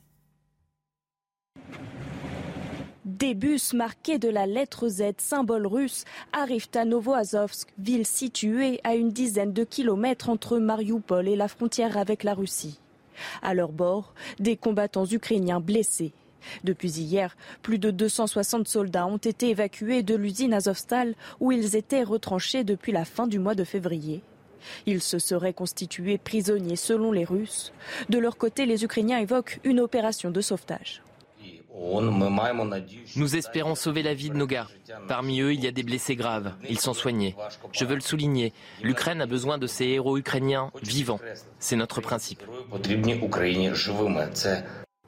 Des bus marqués de la lettre Z, symbole russe, arrivent à Novoazovsk, ville située à une dizaine de kilomètres entre Mariupol et la frontière avec la Russie. À leur bord, des combattants ukrainiens blessés. Depuis hier, plus de 260 soldats ont été évacués de l'usine Azovstal où ils étaient retranchés depuis la fin du mois de février. Ils se seraient constitués prisonniers selon les Russes. De leur côté, les Ukrainiens évoquent une opération de sauvetage. Nous espérons sauver la vie de nos gars. Parmi eux, il y a des blessés graves. Ils sont soignés. Je veux le souligner. L'Ukraine a besoin de ces héros ukrainiens vivants. C'est notre principe.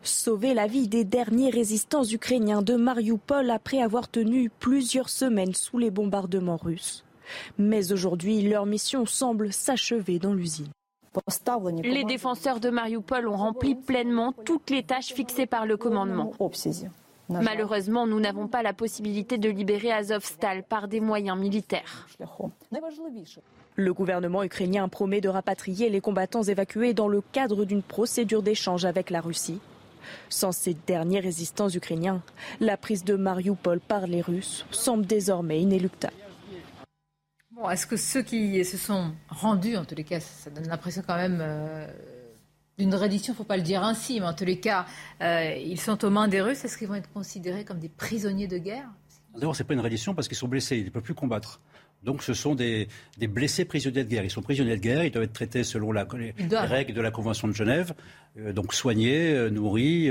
Sauver la vie des derniers résistants ukrainiens de Mariupol après avoir tenu plusieurs semaines sous les bombardements russes. Mais aujourd'hui, leur mission semble s'achever dans l'usine. Les défenseurs de Mariupol ont rempli pleinement toutes les tâches fixées par le commandement. Malheureusement, nous n'avons pas la possibilité de libérer Azovstal par des moyens militaires. Le gouvernement ukrainien promet de rapatrier les combattants évacués dans le cadre d'une procédure d'échange avec la Russie. Sans ces derniers résistants ukrainiens, la prise de Mariupol par les Russes semble désormais inéluctable est-ce que ceux qui se sont rendus, en tous les cas, ça donne l'impression quand même euh, d'une reddition, il ne faut pas le dire ainsi, mais en tous les cas, euh, ils sont aux mains des Russes, est-ce qu'ils vont être considérés comme des prisonniers de guerre? D'abord, ce n'est pas une reddition parce qu'ils sont blessés, ils ne peuvent plus combattre. Donc ce sont des, blessés prisonniers de guerre. Ils sont prisonniers de guerre, ils doivent être traités selon la, les, règles de la Convention de Genève, euh, donc soignés, nourris,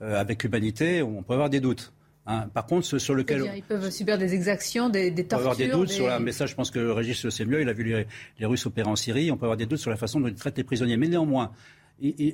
avec humanité. On peut avoir des doutes. Hein. Par contre, sur lequel. ils peuvent subir des exactions, des, des tortures. On peut avoir des doutes sur la. Mais ça, je pense que Régis le sait mieux. Il a vu les, Russes opérer en Syrie. On peut avoir des doutes sur la façon dont ils traitent les prisonniers. Mais néanmoins,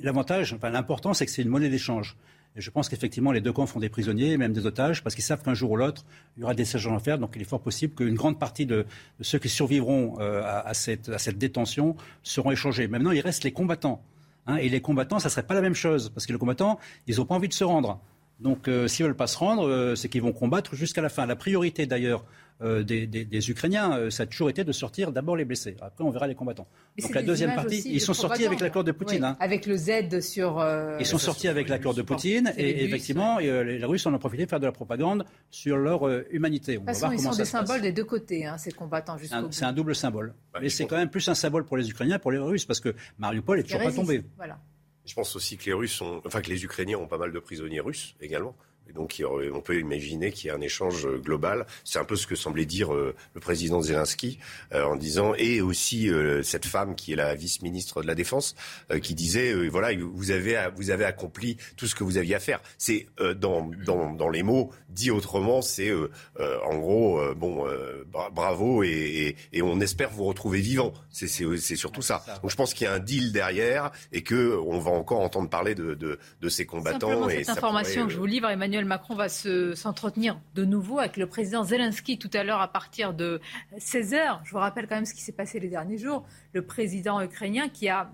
l'avantage, enfin, l'important, c'est que c'est une monnaie d'échange. Et je pense qu'effectivement, les deux camps font des prisonniers, même des otages, parce qu'ils savent qu'un jour ou l'autre, il y aura des séjours à faire. Donc, il est fort possible qu'une grande partie de, ceux qui survivront euh, à, cette, à, cette, détention seront échangés. Maintenant, il reste les combattants. Hein, et les combattants, ça ne serait pas la même chose, parce que les combattants, ils n'ont pas envie de se rendre. Donc, euh, s'ils ne veulent pas se rendre, euh, c'est qu'ils vont combattre jusqu'à la fin. La priorité, d'ailleurs, euh, des, Ukrainiens, ça a toujours été de sortir d'abord les blessés. Après, on verra les combattants. Donc, la deuxième partie, ils sont sortis avec l'accord de Poutine. Hein. Avec le Z sur. ils sont sortis avec l'accord de Poutine et effectivement, les, Russes en ont profité pour faire de la propagande sur leur humanité. On va voir ils sont des symboles des deux côtés, hein, ces combattants. C'est un double symbole. Bah, Mais c'est quand même plus un symbole pour les Ukrainiens, pour les Russes, parce que Mariupol est toujours pas tombé. Voilà. Je pense aussi que les Russes ont, enfin que les Ukrainiens ont pas mal de prisonniers russes également. Et donc, on peut imaginer qu'il y a un échange global. C'est un peu ce que semblait dire euh, le président Zelensky euh, en disant, et aussi euh, cette femme qui est la vice-ministre de la Défense, qui disait, voilà, vous avez, vous avez accompli tout ce que vous aviez à faire. C'est dans, dans, dans, les mots dit autrement, c'est en gros, bon, bravo et, et, on espère vous retrouver vivant. C'est surtout ça. Donc, je pense qu'il y a un deal derrière et que on va encore entendre parler de, de, de ces combattants. et cette information que je vous livre, Emmanuel. Emmanuel Macron va s'entretenir de nouveau avec le président Zelensky tout à l'heure à partir de 16h. Je vous rappelle quand même ce qui s'est passé les derniers jours. Le président ukrainien qui a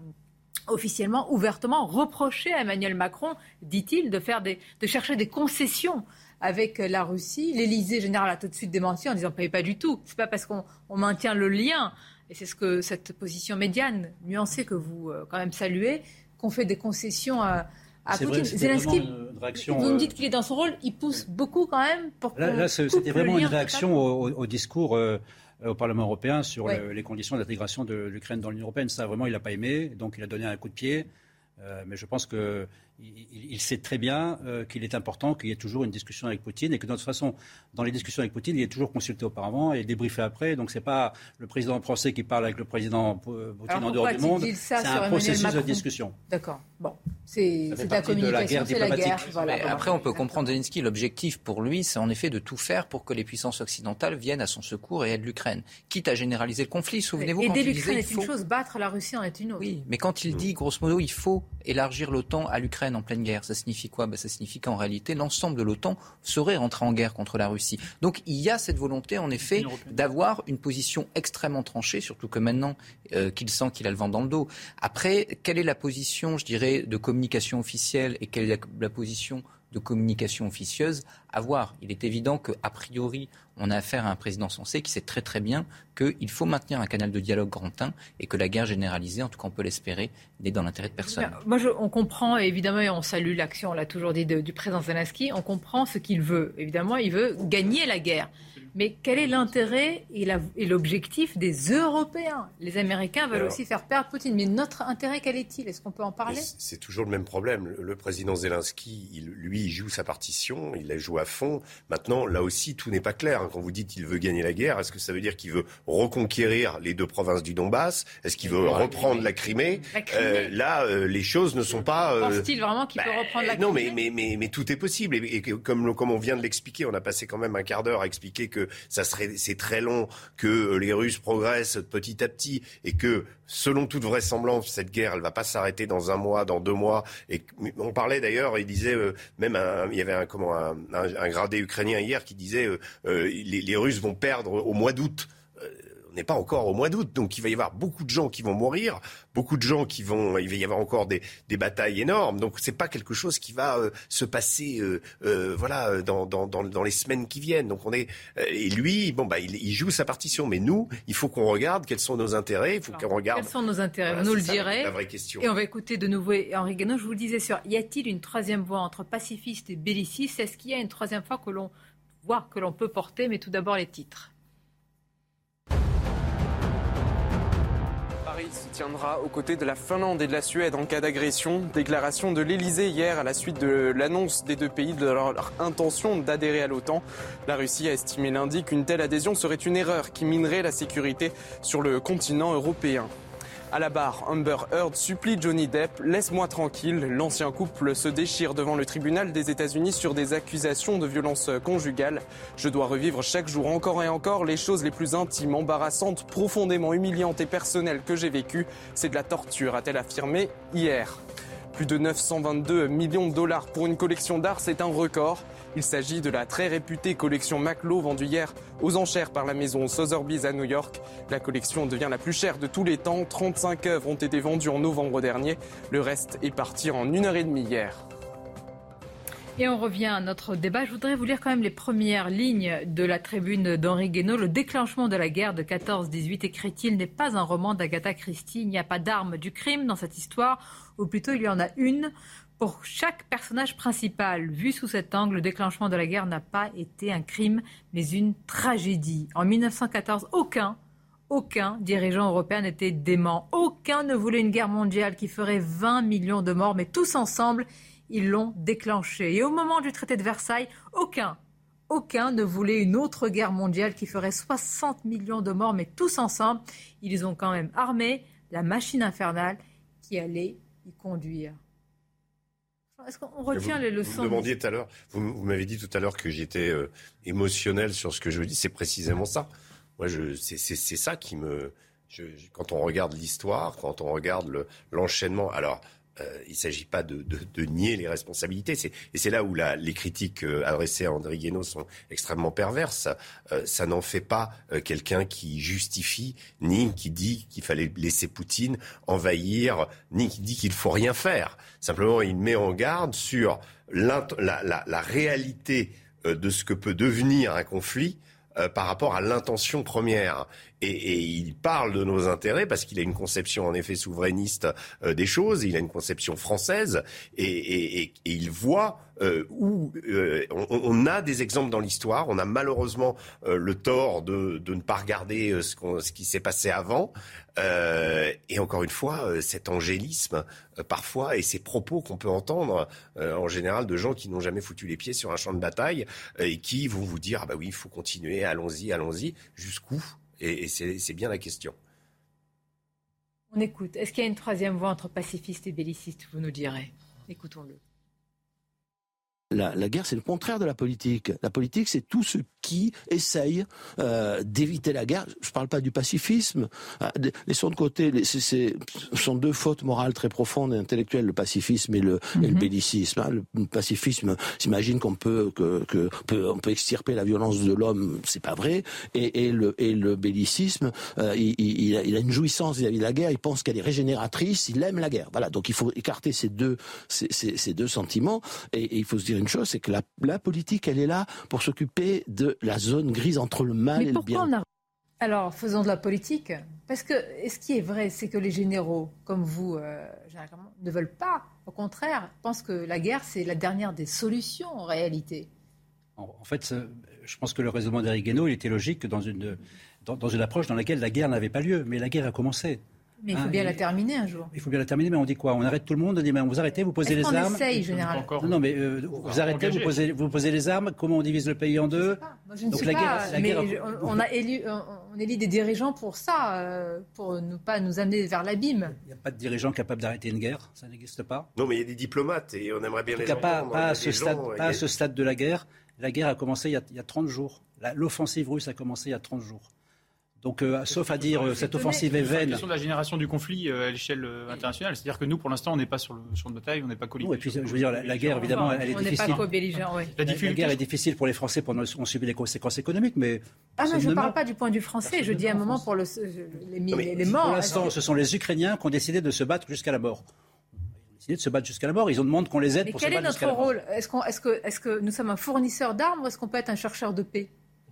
officiellement, ouvertement reproché à Emmanuel Macron, dit-il, de, de chercher des concessions avec la Russie. L'Élysée général a tout de suite démenti en disant pas du tout. C'est pas parce qu'on maintient le lien, et c'est ce que cette position médiane nuancée que vous euh, quand même saluez, qu'on fait des concessions à, à Poutine. Zelensky, vous me dites qu'il est dans son rôle, il pousse beaucoup quand même pour Là, là c'était vraiment une réaction au, discours euh, au Parlement européen sur les conditions d'intégration de l'Ukraine dans l'Union européenne. Ça, vraiment, il n'a pas aimé, donc il a donné un coup de pied. Euh, mais je pense qu'il il sait très bien euh, qu'il est important qu'il y ait toujours une discussion avec Poutine et que de toute façon, dans les discussions avec Poutine, il est toujours consulté auparavant et débriefé après. Donc ce n'est pas le président français qui parle avec le président Poutine en dehors du monde. C'est un processus de discussion. D'accord. Bon, c'est la communication, c'est la guerre. Après, on peut comprendre Zelensky. L'objectif pour lui, c'est en effet de tout faire pour que les puissances occidentales viennent à son secours et aident l'Ukraine. Quitte à généraliser le conflit, souvenez-vous. Aider l'Ukraine est une chose, battre la Russie en est une autre. Oui, mais quand il dit, grosso modo, il faut élargir l'OTAN à l'Ukraine, l'Ukraine en pleine guerre. Ça signifie quoi? Ben, Ça signifie qu'en réalité, l'ensemble de l'OTAN serait rentré en guerre contre la Russie. Donc il y a cette volonté, en effet, d'avoir une position extrêmement tranchée, surtout que maintenant euh, qu'il sent qu'il a le vent dans le dos. Après, quelle est la position, je dirais, de communication officielle et quelle est la position de communication officieuse à voir. Il est évident qu'a priori, on a affaire à un président sensé qui sait très très bien qu'il faut maintenir un canal de dialogue grand et que la guerre généralisée, en tout cas on peut l'espérer, n'est dans l'intérêt de personne. Moi, on comprend, évidemment, et on salue l'action, on l'a toujours dit, du président Zelensky, on comprend ce qu'il veut. Évidemment, il veut gagner la guerre. Mais quel est l'intérêt et l'objectif des Européens? Les Américains veulent aussi faire perdre Poutine. Mais notre intérêt, quel est-il? Est-ce qu'on peut en parler? C'est toujours le même problème. Le, président Zelensky, il, lui, il joue sa partition, il la joue à fond. Maintenant, là aussi, tout n'est pas clair. Quand vous dites qu'il veut gagner la guerre, est-ce que ça veut dire qu'il veut reconquérir les deux provinces du Donbass? Est-ce qu'il veut reprendre la Crimée, euh, Là, euh, les choses ne sont pas... Euh, Pense-t-il vraiment qu'il peut bah, reprendre la Crimée Non, mais, mais, mais, mais, tout est possible. Et, et comme, comme on vient de l'expliquer, on a passé quand même un quart d'heure à expliquer que serait, c'est très long, que les Russes progressent petit à petit et que, selon toute vraisemblance, cette guerre, elle va pas s'arrêter dans un mois, dans deux mois. Et on parlait d'ailleurs, il disait euh, même, il y avait un, comment, un, gradé ukrainien hier qui disait euh, euh, les, Russes vont perdre au mois d'août n'est pas encore au mois d'août, donc il va y avoir beaucoup de gens qui vont mourir, beaucoup de gens qui vont, il va y avoir encore des, des batailles énormes. Donc c'est pas quelque chose qui va euh, se passer, euh, euh, voilà, dans, dans, dans, dans, les semaines qui viennent. Donc on est et lui, bon bah il, il, joue sa partition, mais nous, il faut qu'on regarde quels sont nos intérêts. Il faut qu'on regarde. Quels sont nos intérêts? Vous nous le direz. La vraie question. Et on va écouter de nouveau Henri Guénaud. Je vous le disais sur, y a-t-il une troisième voie entre pacifiste et belliciste? Est-ce qu'il y a une troisième fois que l'on voit que l'on peut porter? Mais tout d'abord les titres. Se tiendra aux côtés de la Finlande et de la Suède en cas d'agression. Déclaration de l'Elysée hier à la suite de l'annonce des deux pays de leur, intention d'adhérer à l'OTAN. La Russie a estimé lundi qu'une telle adhésion serait une erreur qui minerait la sécurité sur le continent européen. À la barre, Amber Heard supplie Johnny Depp Laisse-moi tranquille. L'ancien couple se déchire devant le tribunal des États-Unis sur des accusations de violence conjugale. Je dois revivre chaque jour encore et encore les choses les plus intimes, embarrassantes, profondément humiliantes et personnelles que j'ai vécues. C'est de la torture, a-t-elle affirmé hier. Plus de 922 millions de dollars pour une collection d'art, c'est un record. Il s'agit de la très réputée collection Maclo vendue hier aux enchères par la maison Sotheby's à New York. La collection devient la plus chère de tous les temps. 35 œuvres ont été vendues en novembre dernier. Le reste est parti en une heure et demie hier. Et on revient à notre débat. Je voudrais vous lire quand même les premières lignes de la tribune d'Henri Guénaud. Le déclenchement de la guerre de 14-18, écrit-il, n'est pas un roman d'Agatha Christie. Il n'y a pas d'arme du crime dans cette histoire, ou plutôt il y en a une pour chaque personnage principal, vu sous cet angle, le déclenchement de la guerre n'a pas été un crime, mais une tragédie. En 1914, aucun, aucun dirigeant européen n'était dément. Aucun ne voulait une guerre mondiale qui ferait 20 millions de morts, mais tous ensemble, ils l'ont déclenchée. Et au moment du traité de Versailles, aucun, aucun ne voulait une autre guerre mondiale qui ferait 60 millions de morts, mais tous ensemble, ils ont quand même armé la machine infernale qui allait y conduire. Est-ce qu'on retient les leçons Vous, demandiez tout à l'heure, vous, m'avez dit tout à l'heure que j'étais euh, émotionnel sur ce que je dis. C'est précisément ça. Moi, c'est ça qui me. quand on regarde l'histoire, quand on regarde l'enchaînement. alors, il ne s'agit pas de, nier les responsabilités. Et c'est là où les critiques euh, adressées à André Guénaud sont extrêmement perverses. Euh, ça n'en fait pas quelqu'un qui justifie, ni qui dit qu'il fallait laisser Poutine envahir, ni qui dit qu'il faut rien faire. Simplement, il met en garde sur la, la réalité de ce que peut devenir un conflit par rapport à l'intention première. Et, il parle de nos intérêts parce qu'il a une conception en effet souverainiste euh, des choses, il a une conception française et, il voit euh, où euh, on, a des exemples dans l'histoire. On a malheureusement le tort de, ne pas regarder ce, ce qui s'est passé avant. et encore une fois, cet angélisme parfois et ces propos qu'on peut entendre en général de gens qui n'ont jamais foutu les pieds sur un champ de bataille et qui vont vous dire ah bah oui, il faut continuer, allons-y, allons-y, jusqu'où et, c'est bien la question. On écoute. Est-ce qu'il y a une troisième voie entre pacifiste et belliciste Vous nous direz? Écoutons-le. La, guerre, c'est le contraire de la politique. La politique, c'est tout ce qui essaye euh, d'éviter la guerre. Je ne parle pas du pacifisme. Ah, laissons de côté, ce sont deux fautes morales très profondes et intellectuelles, le pacifisme et le, mhm. bellicisme. Hein. Le pacifisme s'imagine qu'on peut, que, peut, on peut extirper la violence de l'homme, c'est pas vrai. Et, et, le, et le bellicisme, euh, il, il, a, il, a, une jouissance vis-à-vis de la guerre. Il pense qu'elle est régénératrice. Il aime la guerre. Voilà. Donc il faut écarter ces deux, ces, ces, ces deux sentiments. Et, et, il faut se dire une chose, c'est que la, la politique, elle est là pour s'occuper de la zone grise entre le mal et le bien. Alors, faisons de la politique. Parce que ce qui est vrai, c'est que les généraux, comme vous, euh, ne veulent pas. Au contraire, pensent que la guerre, c'est la dernière des solutions en réalité. En, fait, je pense que le raisonnement d'Eric Guénaud, il était logique dans une, dans une approche dans laquelle la guerre n'avait pas lieu. Mais la guerre a commencé. Mais il faut hein, bien la terminer un jour. Il faut bien la terminer, mais on dit quoi? On arrête tout le monde On dit mais vous arrêtez, vous posez les armes? essaye, généralement. Non, non, mais euh, vous arrêtez, vous posez, vous posez les armes? Comment on divise le pays en deux? Moi, je ne Donc, sais la pas, guerre, la mais guerre... on, a élu, on élit des dirigeants pour ça, euh, pour ne pas nous amener vers l'abîme. Il n'y a pas de dirigeant capable d'arrêter une guerre, ça n'existe pas. Non, mais il y a des diplomates et on aimerait bien les entendre. Pas, pas, à ce, stade, pas à ce stade de la guerre. La guerre a commencé il y a, il y a 30 jours. L'offensive russe a commencé il y a 30 jours. Donc, euh, sauf à dire euh, cette offensive est vaine. C'est la question de la génération du conflit euh, à l'échelle internationale. C'est-à-dire que nous, pour l'instant, on n'est pas sur le champ de bataille, on n'est pas collés. et puis, je veux dire, la, guerre, évidemment, elle est on difficile. Pas oui. la, la, guerre est difficile pour les Français, pour on subit les conséquences économiques, mais. Ah non, je ne parle pas du point de vue français. Je dis à un moment pour le, les, les, morts. Pour l'instant, ce sont les Ukrainiens qui ont décidé de se battre jusqu'à la mort de se battre jusqu'à la mort. Ils ont demandé qu'on les aide Mais pour quel est notre rôle? Est-ce que, est que, nous sommes un fournisseur d'armes ou est-ce qu'on peut être un chercheur de paix?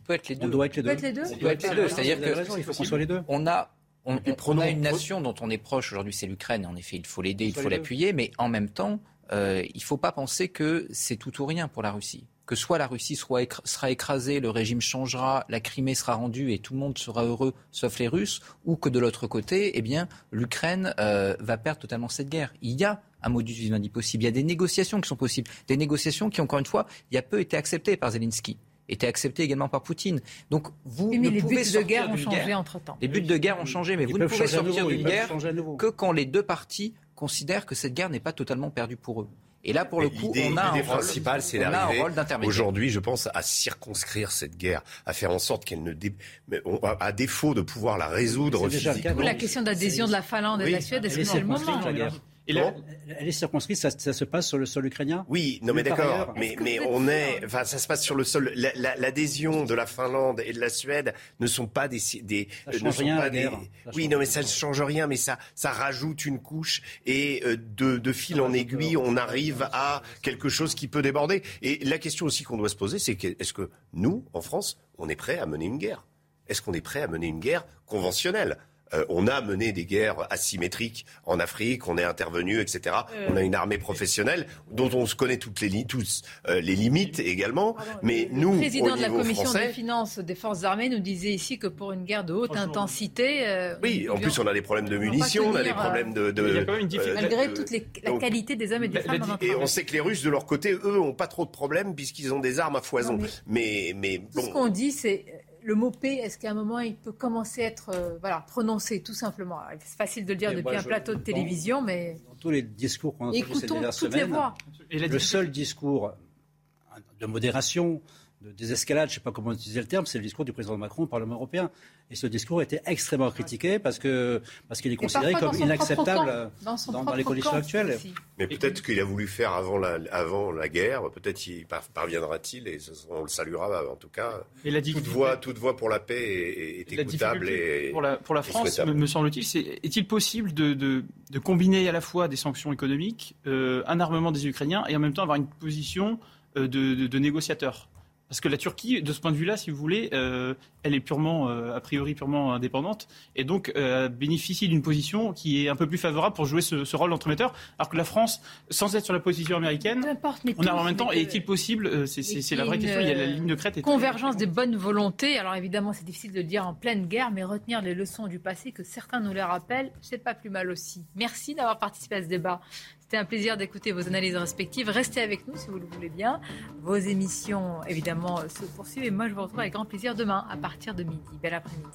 Peut être les deux. On doit être les deux. On doit être les deux. C'est-à-dire que il faut qu'on soit les deux. On a on, a une nation dont on est proche aujourd'hui, c'est l'Ukraine. En effet, il faut l'aider, il faut l'appuyer, mais en même temps, euh, il ne faut pas penser que c'est tout ou rien pour la Russie. Que soit la Russie sera écrasée, le régime changera, la Crimée sera rendue et tout le monde sera heureux, sauf les Russes, ou que de l'autre côté, eh bien, l'Ukraine euh, va perdre totalement cette guerre. Il y a un modus vivendi possible. Il y a des négociations qui sont possibles, des négociations qui, encore une fois, il y a peu été acceptées par Zelensky était accepté également par Poutine. Donc vous mais ne les pouvez buts de guerre ont changé entre temps. Les buts de guerre ont changé, mais vous ne pouvez sortir d'une guerre que quand les deux parties considèrent que cette guerre n'est pas totalement perdue pour eux. Et là, pour le coup, on a un principal, c'est d'intermédiaire. Aujourd'hui, je pense à circonscrire cette guerre, à faire en sorte qu'elle ne, dé... à défaut de pouvoir la résoudre physiquement. La question d'adhésion de la Finlande et de la Suède, est-ce que c'est le moment et elle est circonscrite, ça, se passe sur le sol ukrainien? Oui, non mais d'accord, mais, mais on est, enfin ça se passe sur le sol. L'adhésion de la Finlande et de la Suède ne sont pas des, des ça ne sont rien, pas des. Oui, non mais ça ne change rien, mais ça, ça rajoute une couche et euh, de, de fil en aiguille, on arrive à quelque chose qui peut déborder. Et la question aussi qu'on doit se poser, c'est est-ce que nous, en France, on est prêt à mener une guerre? Est-ce qu'on est prêt à mener une guerre conventionnelle? Euh, on a mené des guerres asymétriques en Afrique, on est intervenu, etc. Euh. On a une armée professionnelle dont on se connaît toutes les, tous euh, les limites également. mais nous, le président de la commission des finances des forces armées nous disait ici que pour une guerre de haute intensité. oui, en plus on a des problèmes de munitions, on, a des problèmes de. de malgré toute la qualité des hommes et des femmes. et on sait que les Russes de leur côté, eux, ont pas trop de problèmes puisqu'ils ont des armes à foison. mais, mais, bon. Tout ce qu'on dit, c'est le mot paix, est-ce qu'à un moment il peut commencer à être euh, voilà, prononcé tout simplement? C'est facile de le dire depuis un plateau de télévision, mais. Dans tous les discours qu'on a entendus ces dernières semaines, le seul discours de modération, de désescalade, je ne sais pas comment utiliser le terme, c'est le discours du président Macron au Parlement européen. Et ce discours a été extrêmement critiqué parce que parce qu'il est considéré comme inacceptable dans, les conditions actuelles. Mais peut-être qu'il a voulu faire avant la, avant la guerre, peut-être y parviendra-t-il et on le saluera en tout cas. Et la toute, voix, toute voix pour la paix est, écoutable. Et, pour la, pour la France, me semble-t-il, est-il possible de, de, de, combiner à la fois des sanctions économiques, euh, un armement des Ukrainiens et en même temps avoir une position euh, de, de négociateur? Parce que la Turquie, de ce point de vue-là, si vous voulez, euh, elle est purement, euh, a priori, purement indépendante, et donc euh, bénéficie d'une position qui est un peu plus favorable pour jouer ce, ce rôle d'entremetteur, alors que la France, sans être sur la position américaine, on a en même temps, est-il possible, c'est la vraie question, il y a la ligne de crête. Convergence des bonnes volontés, alors évidemment c'est difficile de le dire en pleine guerre, mais retenir les leçons du passé, que certains nous les rappellent, c'est pas plus mal aussi. Merci d'avoir participé à ce débat. C'était un plaisir d'écouter vos analyses respectives. Restez avec nous si vous le voulez bien. Vos émissions, évidemment, se poursuivent. Et moi, je vous retrouve avec grand plaisir demain à partir de midi. Bel après-midi.